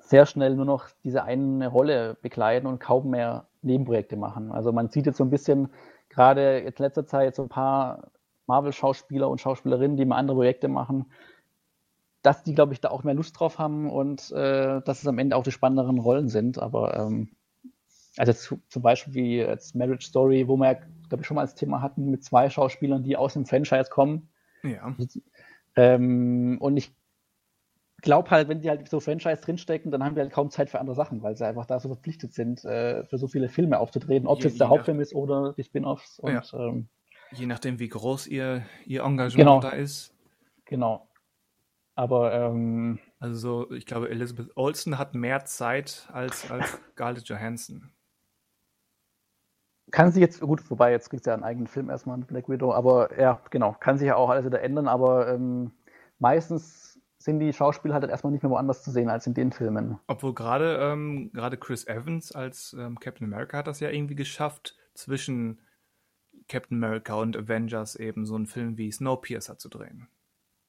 Speaker 2: sehr schnell nur noch diese eine Rolle bekleiden und kaum mehr Nebenprojekte machen. Also man sieht jetzt so ein bisschen gerade in letzter Zeit so ein paar Marvel-Schauspieler und Schauspielerinnen, die mal andere Projekte machen, dass die, glaube ich, da auch mehr Lust drauf haben und äh, dass es am Ende auch die spannenderen Rollen sind. Aber ähm, also zu, zum Beispiel wie jetzt Marriage Story, wo wir ja, glaube ich, schon mal als Thema hatten mit zwei Schauspielern, die aus dem Franchise kommen.
Speaker 1: Ja.
Speaker 2: Ähm, und ich glaube halt, wenn die halt so Franchise drinstecken, dann haben wir halt kaum Zeit für andere Sachen, weil sie einfach da so verpflichtet sind, äh, für so viele Filme aufzutreten, ob es jetzt der Hauptfilm ist oder die Spin-offs.
Speaker 1: Ja. Ähm, je nachdem, wie groß ihr, ihr Engagement genau. da ist.
Speaker 2: Genau. Aber ähm,
Speaker 1: also ich glaube, Elizabeth Olsen hat mehr Zeit als, als Scarlett Johansson
Speaker 2: kann sich jetzt, gut, wobei jetzt kriegt sie ja einen eigenen Film erstmal mit Black Widow, aber ja, genau, kann sich ja auch alles wieder ändern, aber ähm, meistens sind die Schauspieler halt erstmal nicht mehr woanders zu sehen als in den Filmen.
Speaker 1: Obwohl gerade ähm, gerade Chris Evans als ähm, Captain America hat das ja irgendwie geschafft, zwischen Captain America und Avengers eben so einen Film wie Snowpiercer zu drehen.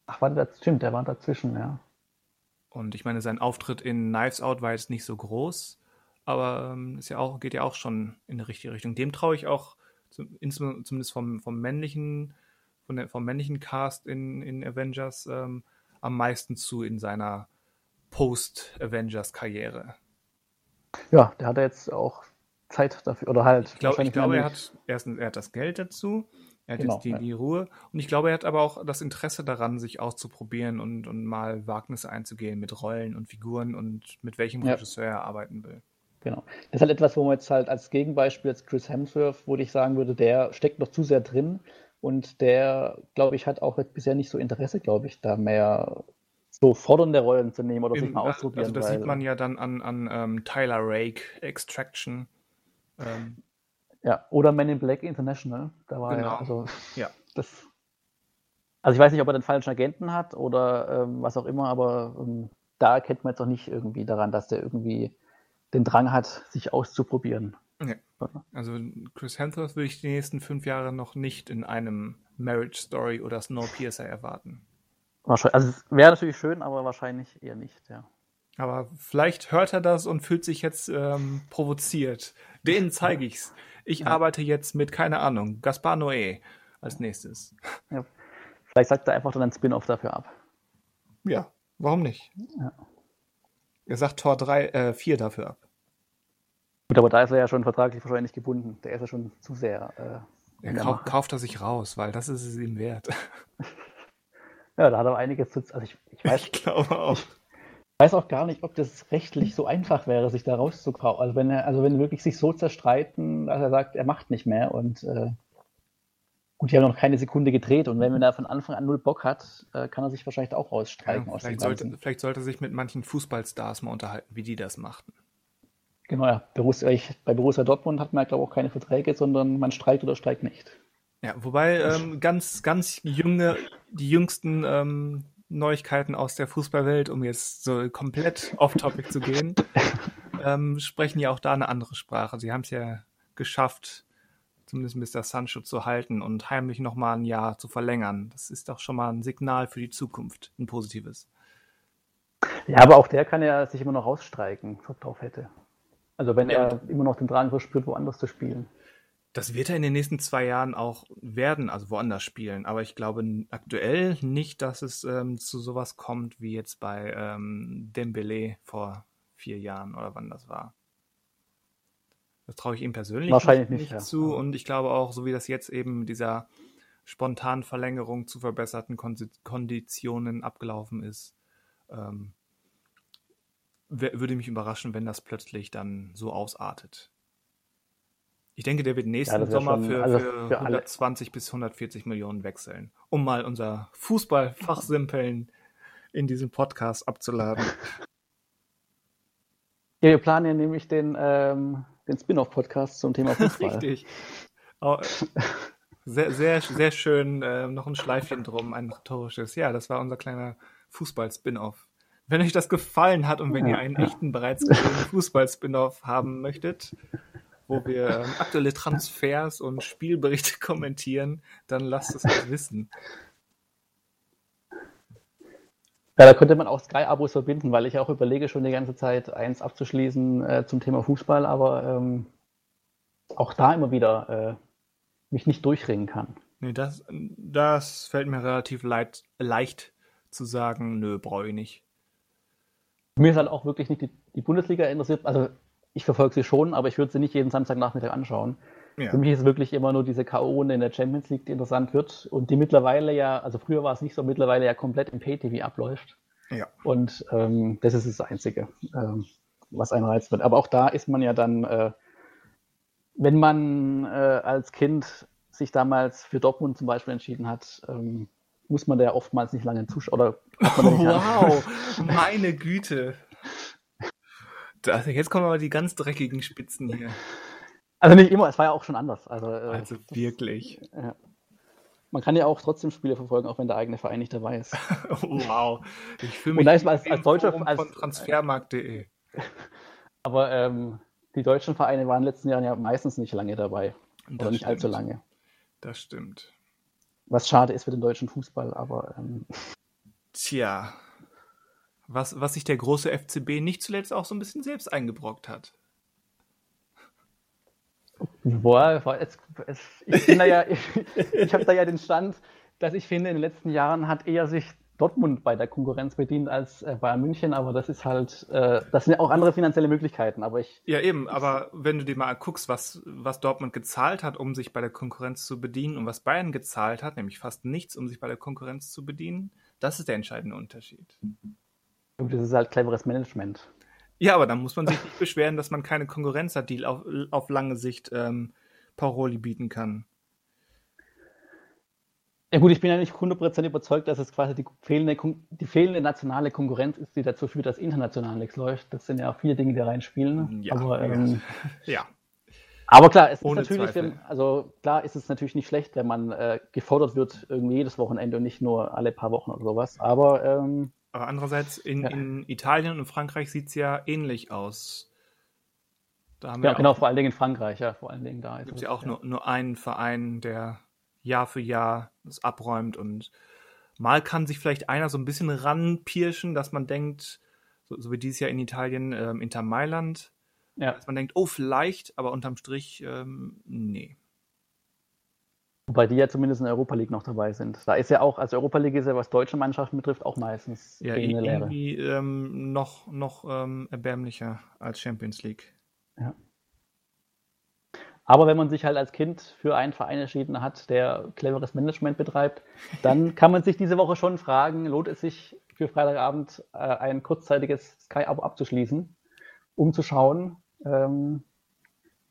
Speaker 2: Ach, war das stimmt, der war dazwischen, ja.
Speaker 1: Und ich meine, sein Auftritt in Knives Out war jetzt nicht so groß, aber ähm, ist ja auch, geht ja auch schon in die richtige Richtung. Dem traue ich auch, zumindest vom, vom männlichen, von der, vom männlichen Cast in, in Avengers ähm, am meisten zu in seiner Post-Avengers-Karriere.
Speaker 2: Ja, der hat jetzt auch Zeit dafür, oder halt.
Speaker 1: Ich, glaub, ich glaube, er hat erstens, er hat das Geld dazu, er hat genau, jetzt die, ja. die, Ruhe und ich glaube, er hat aber auch das Interesse daran, sich auszuprobieren und, und mal Wagnisse einzugehen mit Rollen und Figuren und mit welchem ja. Regisseur er arbeiten will.
Speaker 2: Genau. Das ist halt etwas, wo man jetzt halt als Gegenbeispiel jetzt Chris Hemsworth, wo ich sagen würde, der steckt noch zu sehr drin und der, glaube ich, hat auch bisher nicht so Interesse, glaube ich, da mehr so fordernde Rollen zu nehmen oder Im, sich mal auszuprobieren. Also
Speaker 1: das weil, sieht man ja dann an, an um, ähm, Tyler Rake, Extraction.
Speaker 2: Ähm. Ja, oder Men in Black International. Da war genau. ja, also
Speaker 1: ja.
Speaker 2: das. Also ich weiß nicht, ob er den falschen Agenten hat oder ähm, was auch immer, aber ähm, da erkennt man jetzt auch nicht irgendwie daran, dass der irgendwie den Drang hat, sich auszuprobieren.
Speaker 1: Ja. Also Chris Hemsworth würde ich die nächsten fünf Jahre noch nicht in einem Marriage Story oder Snowpiercer erwarten.
Speaker 2: Wahrscheinlich, also wäre natürlich schön, aber wahrscheinlich eher nicht, ja.
Speaker 1: Aber vielleicht hört er das und fühlt sich jetzt ähm, provoziert. Den zeige ich's. Ich ja. arbeite jetzt mit, keine Ahnung, Gaspar Noé als nächstes.
Speaker 2: Ja. Vielleicht sagt er einfach dann ein Spin-off dafür ab.
Speaker 1: Ja, warum nicht? Ja. Er sagt Tor 3, äh, 4 dafür ab.
Speaker 2: Gut, aber da ist er ja schon vertraglich wahrscheinlich gebunden. Der ist ja schon zu sehr.
Speaker 1: Äh, er kau kauft er sich raus, weil das ist es ihm wert.
Speaker 2: ja, da hat er einiges zu. Also ich, ich weiß.
Speaker 1: Ich glaube auch. Ich
Speaker 2: weiß auch gar nicht, ob das rechtlich so einfach wäre, sich da rauszukaufen. Also wenn er, also wenn wirklich sich so zerstreiten, dass er sagt, er macht nicht mehr und äh, Gut, die haben noch keine Sekunde gedreht und wenn er von Anfang an null Bock hat, äh, kann er sich wahrscheinlich auch rausstreiken.
Speaker 1: Ja, vielleicht, sollte, vielleicht sollte er sich mit manchen Fußballstars mal unterhalten, wie die das machten.
Speaker 2: Genau, ja. bei Borussia Dortmund hat man ja, glaube ich, auch keine Verträge, sondern man streikt oder streikt nicht.
Speaker 1: Ja, wobei ähm, ganz, ganz junge, die jüngsten ähm, Neuigkeiten aus der Fußballwelt, um jetzt so komplett off-topic zu gehen, ähm, sprechen ja auch da eine andere Sprache. Sie haben es ja geschafft, zumindest Mr. Sancho zu halten und heimlich nochmal ein Jahr zu verlängern. Das ist doch schon mal ein Signal für die Zukunft, ein positives.
Speaker 2: Ja, aber auch der kann ja sich immer noch rausstreiken, ob drauf hätte. Also wenn ja. er immer noch den Drang verspürt, woanders zu spielen.
Speaker 1: Das wird er in den nächsten zwei Jahren auch werden, also woanders spielen. Aber ich glaube aktuell nicht, dass es ähm, zu sowas kommt wie jetzt bei ähm, Dembele vor vier Jahren oder wann das war. Das traue ich ihm persönlich
Speaker 2: Wahrscheinlich
Speaker 1: nicht, nicht ja. zu. Und ich glaube auch, so wie das jetzt eben mit dieser spontanen Verlängerung zu verbesserten Konditionen abgelaufen ist, ähm, würde mich überraschen, wenn das plötzlich dann so ausartet. Ich denke, der wird nächsten ja, Sommer schon, für, also für, für 120 bis 140 Millionen wechseln, um mal unser Fußballfachsimpeln in diesem Podcast abzuladen.
Speaker 2: Ja, wir planen ja nämlich den, ähm, den Spin-off-Podcast zum Thema Fußball.
Speaker 1: Richtig. Oh, sehr, sehr, sehr schön. Äh, noch ein Schleifchen drum, ein rhetorisches. Ja, das war unser kleiner Fußball-Spin-off. Wenn euch das gefallen hat und wenn ihr einen echten, bereits geschriebenen Fußball-Spin-off haben möchtet, wo wir ähm, aktuelle Transfers und Spielberichte kommentieren, dann lasst es uns wissen.
Speaker 2: Ja, da könnte man auch Sky-Abos verbinden, weil ich auch überlege, schon die ganze Zeit eins abzuschließen äh, zum Thema Fußball, aber ähm, auch da immer wieder äh, mich nicht durchringen kann.
Speaker 1: Nee, das, das fällt mir relativ leid, leicht zu sagen, nö, brauche ich nicht.
Speaker 2: Mir ist halt auch wirklich nicht die, die Bundesliga interessiert. Also ich verfolge sie schon, aber ich würde sie nicht jeden Samstagnachmittag anschauen. Ja. Für mich ist wirklich immer nur diese K.O.-Runde in der Champions League, die interessant wird und die mittlerweile ja, also früher war es nicht so, mittlerweile ja komplett im Pay-TV abläuft. Ja. Und ähm, das ist das Einzige, ähm, was einen reizt wird. Aber auch da ist man ja dann, äh, wenn man äh, als Kind sich damals für Dortmund zum Beispiel entschieden hat, ähm, muss man da ja oftmals nicht lange zuschauen. Oder
Speaker 1: wow, meine Güte. Das, jetzt kommen aber die ganz dreckigen Spitzen hier.
Speaker 2: Also nicht immer, es war ja auch schon anders. Also, äh,
Speaker 1: also wirklich.
Speaker 2: Das, ja. Man kann ja auch trotzdem Spiele verfolgen, auch wenn der eigene Verein nicht dabei ist.
Speaker 1: wow. Ich fühle mich
Speaker 2: als, als, als Deutscher als,
Speaker 1: von transfermarkt.de.
Speaker 2: Aber ähm, die deutschen Vereine waren in den letzten Jahren ja meistens nicht lange dabei. Das oder nicht stimmt. allzu lange.
Speaker 1: Das stimmt.
Speaker 2: Was schade ist für den deutschen Fußball, aber. Ähm,
Speaker 1: Tja, was, was sich der große FCB nicht zuletzt auch so ein bisschen selbst eingebrockt hat.
Speaker 2: Boah, jetzt, ich bin da ja, ich, ich habe da ja den Stand, dass ich finde, in den letzten Jahren hat eher sich Dortmund bei der Konkurrenz bedient als äh, Bayern München, aber das ist halt, äh, das sind ja auch andere finanzielle Möglichkeiten, aber ich.
Speaker 1: Ja, eben, aber wenn du dir mal guckst, was, was Dortmund gezahlt hat, um sich bei der Konkurrenz zu bedienen und was Bayern gezahlt hat, nämlich fast nichts, um sich bei der Konkurrenz zu bedienen, das ist der entscheidende Unterschied.
Speaker 2: Das ist halt cleveres Management.
Speaker 1: Ja, aber dann muss man sich nicht beschweren, dass man keine Konkurrenz hat, die auf, auf lange Sicht ähm, Paroli bieten kann.
Speaker 2: Ja gut, ich bin ja nicht 100% überzeugt, dass es quasi die fehlende, die fehlende nationale Konkurrenz ist, die dazu führt, dass international nichts läuft. Das sind ja auch viele Dinge, die reinspielen.
Speaker 1: Ja,
Speaker 2: aber,
Speaker 1: ähm, ja.
Speaker 2: Aber klar, es ist natürlich, wenn, also klar ist es natürlich nicht schlecht, wenn man äh, gefordert wird irgendwie jedes Wochenende und nicht nur alle paar Wochen oder sowas. Aber ähm,
Speaker 1: aber andererseits, in, ja. in Italien und Frankreich sieht es ja ähnlich aus.
Speaker 2: ja, genau, vor allen Dingen in Frankreich, ja, vor allen Dingen da.
Speaker 1: Es gibt ja auch ja. Nur, nur einen Verein, der Jahr für Jahr das abräumt und mal kann sich vielleicht einer so ein bisschen ranpirschen, dass man denkt, so, so wie dieses Jahr in Italien, ähm, Inter Mailand, ja. dass man denkt, oh, vielleicht, aber unterm Strich, ähm, nee.
Speaker 2: Wobei die ja zumindest in der Europa League noch dabei sind. Da ist ja auch, also Europa League ist ja, was deutsche Mannschaften betrifft, auch meistens
Speaker 1: ja, irgendwie ähm, noch, noch ähm, erbärmlicher als Champions League.
Speaker 2: Ja. Aber wenn man sich halt als Kind für einen Verein entschieden hat, der cleveres Management betreibt, dann kann man sich diese Woche schon fragen, lohnt es sich für Freitagabend äh, ein kurzzeitiges Sky-Abo abzuschließen, um zu schauen, ähm,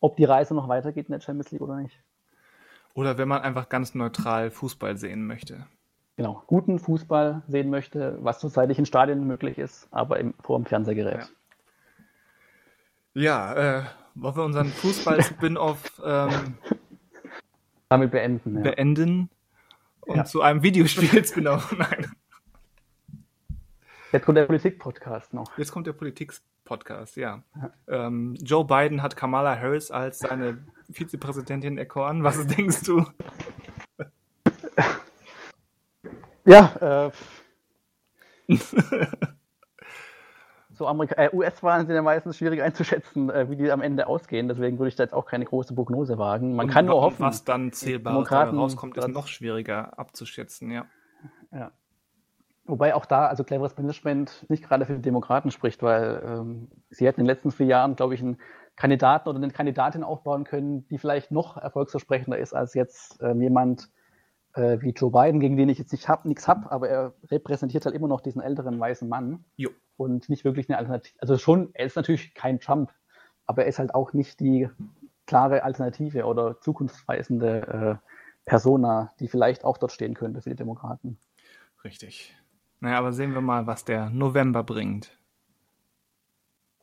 Speaker 2: ob die Reise noch weitergeht in der Champions League oder nicht.
Speaker 1: Oder wenn man einfach ganz neutral Fußball sehen möchte.
Speaker 2: Genau, guten Fußball sehen möchte, was zurzeit in Stadien möglich ist, aber im, vor dem Fernsehgerät.
Speaker 1: Ja, ja äh, wollen wir unseren Fußball-Spin-Off ähm,
Speaker 2: damit beenden?
Speaker 1: Ja. Beenden und ja. zu einem Videospiel-Spin-Off. Nein.
Speaker 2: Jetzt kommt der Politik-Podcast noch.
Speaker 1: Jetzt kommt der Politik-Podcast, ja. Ähm, Joe Biden hat Kamala Harris als seine Vizepräsidentin erkoren. Was denkst du?
Speaker 2: Ja, äh, so äh, US-Wahlen sind ja meistens schwierig einzuschätzen, äh, wie die am Ende ausgehen. Deswegen würde ich da jetzt auch keine große Prognose wagen. Man Und kann nur hoffen.
Speaker 1: Was dann zählbar rauskommt, ist noch schwieriger abzuschätzen, ja.
Speaker 2: Ja. Wobei auch da, also cleveres Management nicht gerade für die Demokraten spricht, weil ähm, sie hätten in den letzten vier Jahren, glaube ich, einen Kandidaten oder eine Kandidatin aufbauen können, die vielleicht noch erfolgsversprechender ist als jetzt ähm, jemand äh, wie Joe Biden, gegen den ich jetzt nicht hab, nichts habe, aber er repräsentiert halt immer noch diesen älteren weißen Mann
Speaker 1: jo.
Speaker 2: und nicht wirklich eine Alternative. Also schon, er ist natürlich kein Trump, aber er ist halt auch nicht die klare Alternative oder zukunftsweisende äh, Persona, die vielleicht auch dort stehen könnte für die Demokraten.
Speaker 1: Richtig. Naja, aber sehen wir mal, was der November bringt.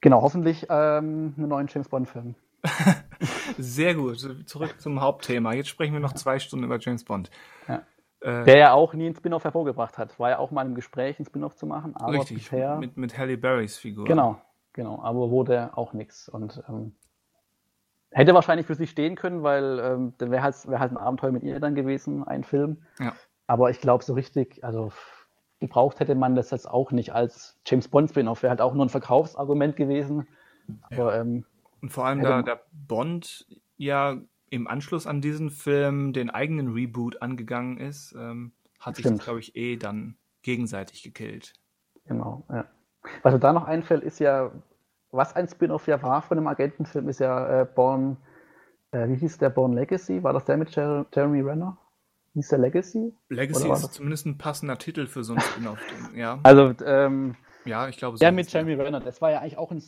Speaker 2: Genau, hoffentlich ähm, einen neuen James Bond-Film.
Speaker 1: Sehr gut. Zurück zum Hauptthema. Jetzt sprechen wir noch zwei Stunden über James Bond.
Speaker 2: Ja. Äh, Der ja auch nie einen Spin-off hervorgebracht hat. War ja auch mal im Gespräch, einen Spin-off zu machen. Aber
Speaker 1: richtig, bisher, mit, mit Halle Berrys Figur.
Speaker 2: Genau, genau. Aber wurde auch nichts. Und ähm, hätte wahrscheinlich für sie stehen können, weil ähm, wäre halt, wär halt ein Abenteuer mit ihr dann gewesen, ein Film.
Speaker 1: Ja.
Speaker 2: Aber ich glaube, so richtig, also gebraucht hätte man das jetzt auch nicht als James Bond Spin-off. Wäre halt auch nur ein Verkaufsargument gewesen. Aber,
Speaker 1: ja. ähm, Und vor allem, da der Bond ja im Anschluss an diesen Film den eigenen Reboot angegangen ist, ähm, hat Stimmt. sich das, glaube ich, eh dann gegenseitig gekillt.
Speaker 2: Genau, ja. Was mir da noch einfällt, ist ja, was ein Spin-off ja war von dem Agentenfilm, ist ja äh, Born, äh, wie hieß der Born Legacy? War das der mit Jer Jeremy Renner? Hieß der Legacy?
Speaker 1: Legacy ist zumindest ein passender Titel für so ein Spin-off, ja.
Speaker 2: Also, ähm,
Speaker 1: ja, ich glaube
Speaker 2: so. Der mit Jeremy Renner, das war ja eigentlich auch ein,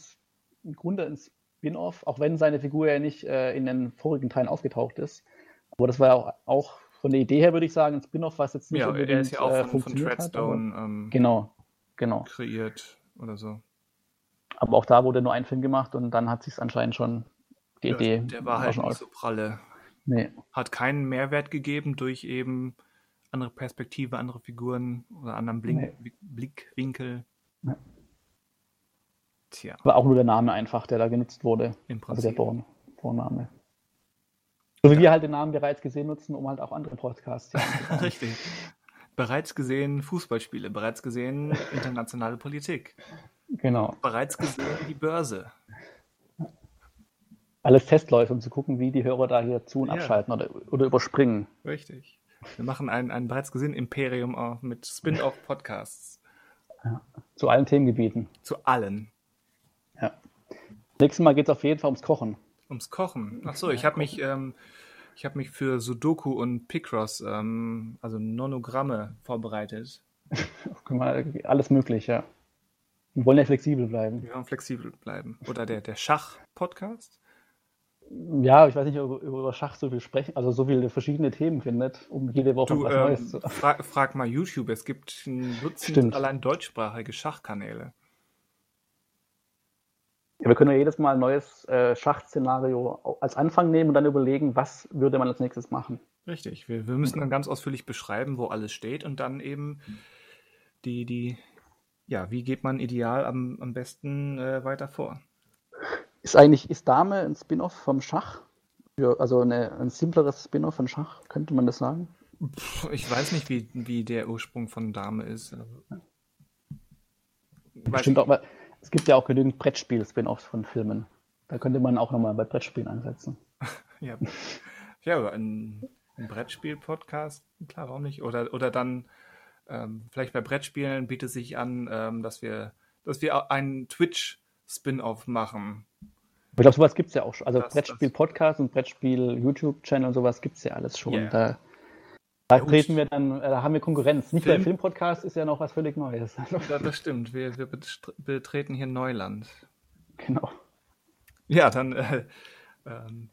Speaker 2: im Grunde ein Spin-off, auch wenn seine Figur ja nicht äh, in den vorigen Teilen aufgetaucht ist. Aber das war ja auch, auch von der Idee her, würde ich sagen, ein Spin-off, was jetzt nicht
Speaker 1: ja, unbedingt er ist ja auch äh, von, von Treadstone
Speaker 2: hat, ähm, genau, genau.
Speaker 1: kreiert oder so.
Speaker 2: Aber auch da wurde nur ein Film gemacht und dann hat sich anscheinend schon die ja, Idee.
Speaker 1: Der war halt nicht so pralle.
Speaker 2: Nee.
Speaker 1: Hat keinen Mehrwert gegeben durch eben andere Perspektive, andere Figuren oder anderen Blink nee. Blickwinkel. Nee.
Speaker 2: Tja. War auch nur der Name einfach, der da genutzt wurde.
Speaker 1: Im Prinzip. Also der
Speaker 2: Vor Vorname. So wie ja. wir halt den Namen bereits gesehen nutzen, um halt auch andere Podcasts zu
Speaker 1: Richtig. Bereits gesehen Fußballspiele, bereits gesehen internationale Politik.
Speaker 2: Genau.
Speaker 1: Bereits gesehen die Börse
Speaker 2: alles Testläufe, um zu gucken, wie die Hörer da hier zu und ja. abschalten oder, oder überspringen.
Speaker 1: Richtig. Wir machen ein, ein bereits gesehen Imperium auch mit Spin-off-Podcasts.
Speaker 2: Ja. Zu allen Themengebieten.
Speaker 1: Zu allen.
Speaker 2: Nächstes Mal geht es auf jeden Fall ums Kochen.
Speaker 1: Ums Kochen. Achso, ich habe mich, ähm, hab mich für Sudoku und Picross, ähm, also Nonogramme, vorbereitet.
Speaker 2: Alles möglich, ja. Wir wollen ja flexibel bleiben.
Speaker 1: Wir wollen flexibel bleiben. Oder der, der Schach-Podcast
Speaker 2: ja, ich weiß nicht, ob über Schach so viel sprechen, also so viele verschiedene Themen findet, um jede Woche
Speaker 1: du, was ähm, Neues zu frag, frag mal YouTube, es gibt ein Dutzend allein deutschsprachige Schachkanäle.
Speaker 2: Ja, wir können ja jedes Mal ein neues äh, Schachszenario als Anfang nehmen und dann überlegen, was würde man als nächstes machen.
Speaker 1: Richtig, wir, wir müssen dann ganz ausführlich beschreiben, wo alles steht und dann eben die, die, ja, wie geht man ideal am, am besten äh, weiter vor.
Speaker 2: Ist eigentlich, ist Dame ein Spin-off vom Schach? Ja, also eine, ein simpleres Spin-off von Schach, könnte man das sagen?
Speaker 1: Ich weiß nicht, wie, wie der Ursprung von Dame ist.
Speaker 2: Bestimmt auch, weil es gibt ja auch genügend Brettspiel-Spin-offs von Filmen. Da könnte man auch nochmal bei Brettspielen einsetzen.
Speaker 1: ja, ja ein, ein Brettspiel-Podcast, klar, warum nicht? Oder, oder dann ähm, vielleicht bei Brettspielen bietet sich an, ähm, dass wir, dass wir einen Twitch-Spin-off machen.
Speaker 2: Ich glaube, sowas gibt es ja auch schon. Also Brettspiel-Podcast und Brettspiel-YouTube-Channel und sowas gibt es ja alles schon. Yeah. Da, da treten wir dann, äh, da haben wir Konkurrenz. Nicht Film? der Film-Podcast ist ja noch was völlig Neues.
Speaker 1: Ja, das stimmt. Wir, wir betreten hier Neuland.
Speaker 2: Genau.
Speaker 1: Ja, dann äh, ähm,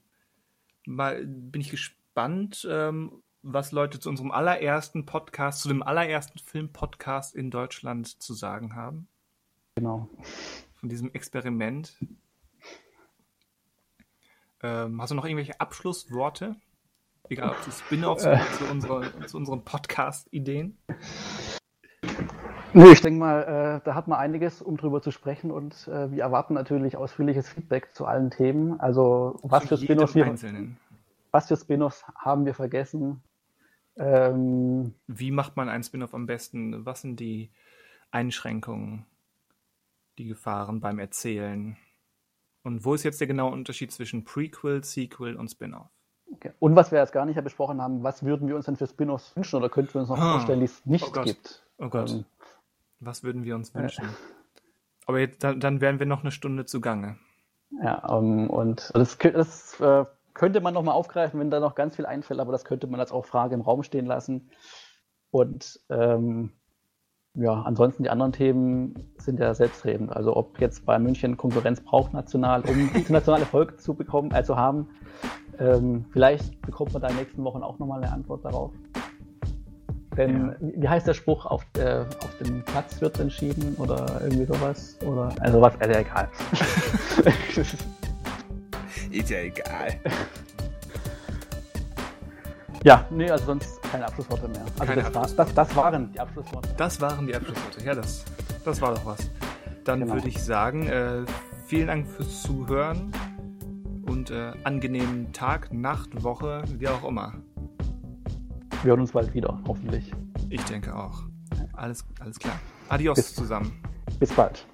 Speaker 1: mal bin ich gespannt gespannt, ähm, was Leute zu unserem allerersten Podcast, zu dem allerersten Filmpodcast in Deutschland zu sagen haben.
Speaker 2: Genau.
Speaker 1: Von diesem Experiment. Ähm, hast du noch irgendwelche Abschlussworte? Egal, ob zu Spin-offs oder zu, unsere, zu unseren Podcast-Ideen?
Speaker 2: Nö, ich denke mal, äh, da hat man einiges, um drüber zu sprechen und äh, wir erwarten natürlich ausführliches Feedback zu allen Themen. Also was für Spin-offs wir, was für Spin-offs haben wir vergessen?
Speaker 1: Ähm, Wie macht man einen Spin-off am besten? Was sind die Einschränkungen, die Gefahren beim Erzählen? Und wo ist jetzt der genaue Unterschied zwischen Prequel, Sequel und Spin-off?
Speaker 2: Okay. Und was wir jetzt gar nicht besprochen haben, was würden wir uns denn für Spin-offs wünschen oder könnten wir uns noch ah. vorstellen, die es nicht
Speaker 1: oh
Speaker 2: gibt?
Speaker 1: Oh Gott. Ähm, was würden wir uns wünschen? Äh, Aber jetzt, dann, dann wären wir noch eine Stunde zugange.
Speaker 2: Ja, um, ähm, und das, das äh, könnte man nochmal aufgreifen, wenn da noch ganz viel einfällt, aber das könnte man als auch Frage im Raum stehen lassen. Und ähm, ja, ansonsten die anderen Themen sind ja selbstredend. Also ob jetzt bei München Konkurrenz braucht national, um internationale Erfolg zu bekommen, also haben. Ähm, vielleicht bekommt man da in den nächsten Wochen auch nochmal eine Antwort darauf. Denn ja. wie heißt der Spruch, auf, äh, auf dem Platz wird entschieden oder irgendwie sowas? Oder also was, also egal.
Speaker 1: Ist ja egal.
Speaker 2: Ja, nee, also sonst keine Abschlussworte mehr. Also das, war, das, das, waren die Abschlussworte.
Speaker 1: Das waren die Abschlussworte, ja, das, das war doch was. Dann genau. würde ich sagen, äh, vielen Dank fürs Zuhören und äh, angenehmen Tag, Nacht, Woche, wie auch immer.
Speaker 2: Wir hören uns bald wieder, hoffentlich.
Speaker 1: Ich denke auch. Alles, alles klar. Adios bis, zusammen.
Speaker 2: Bis bald.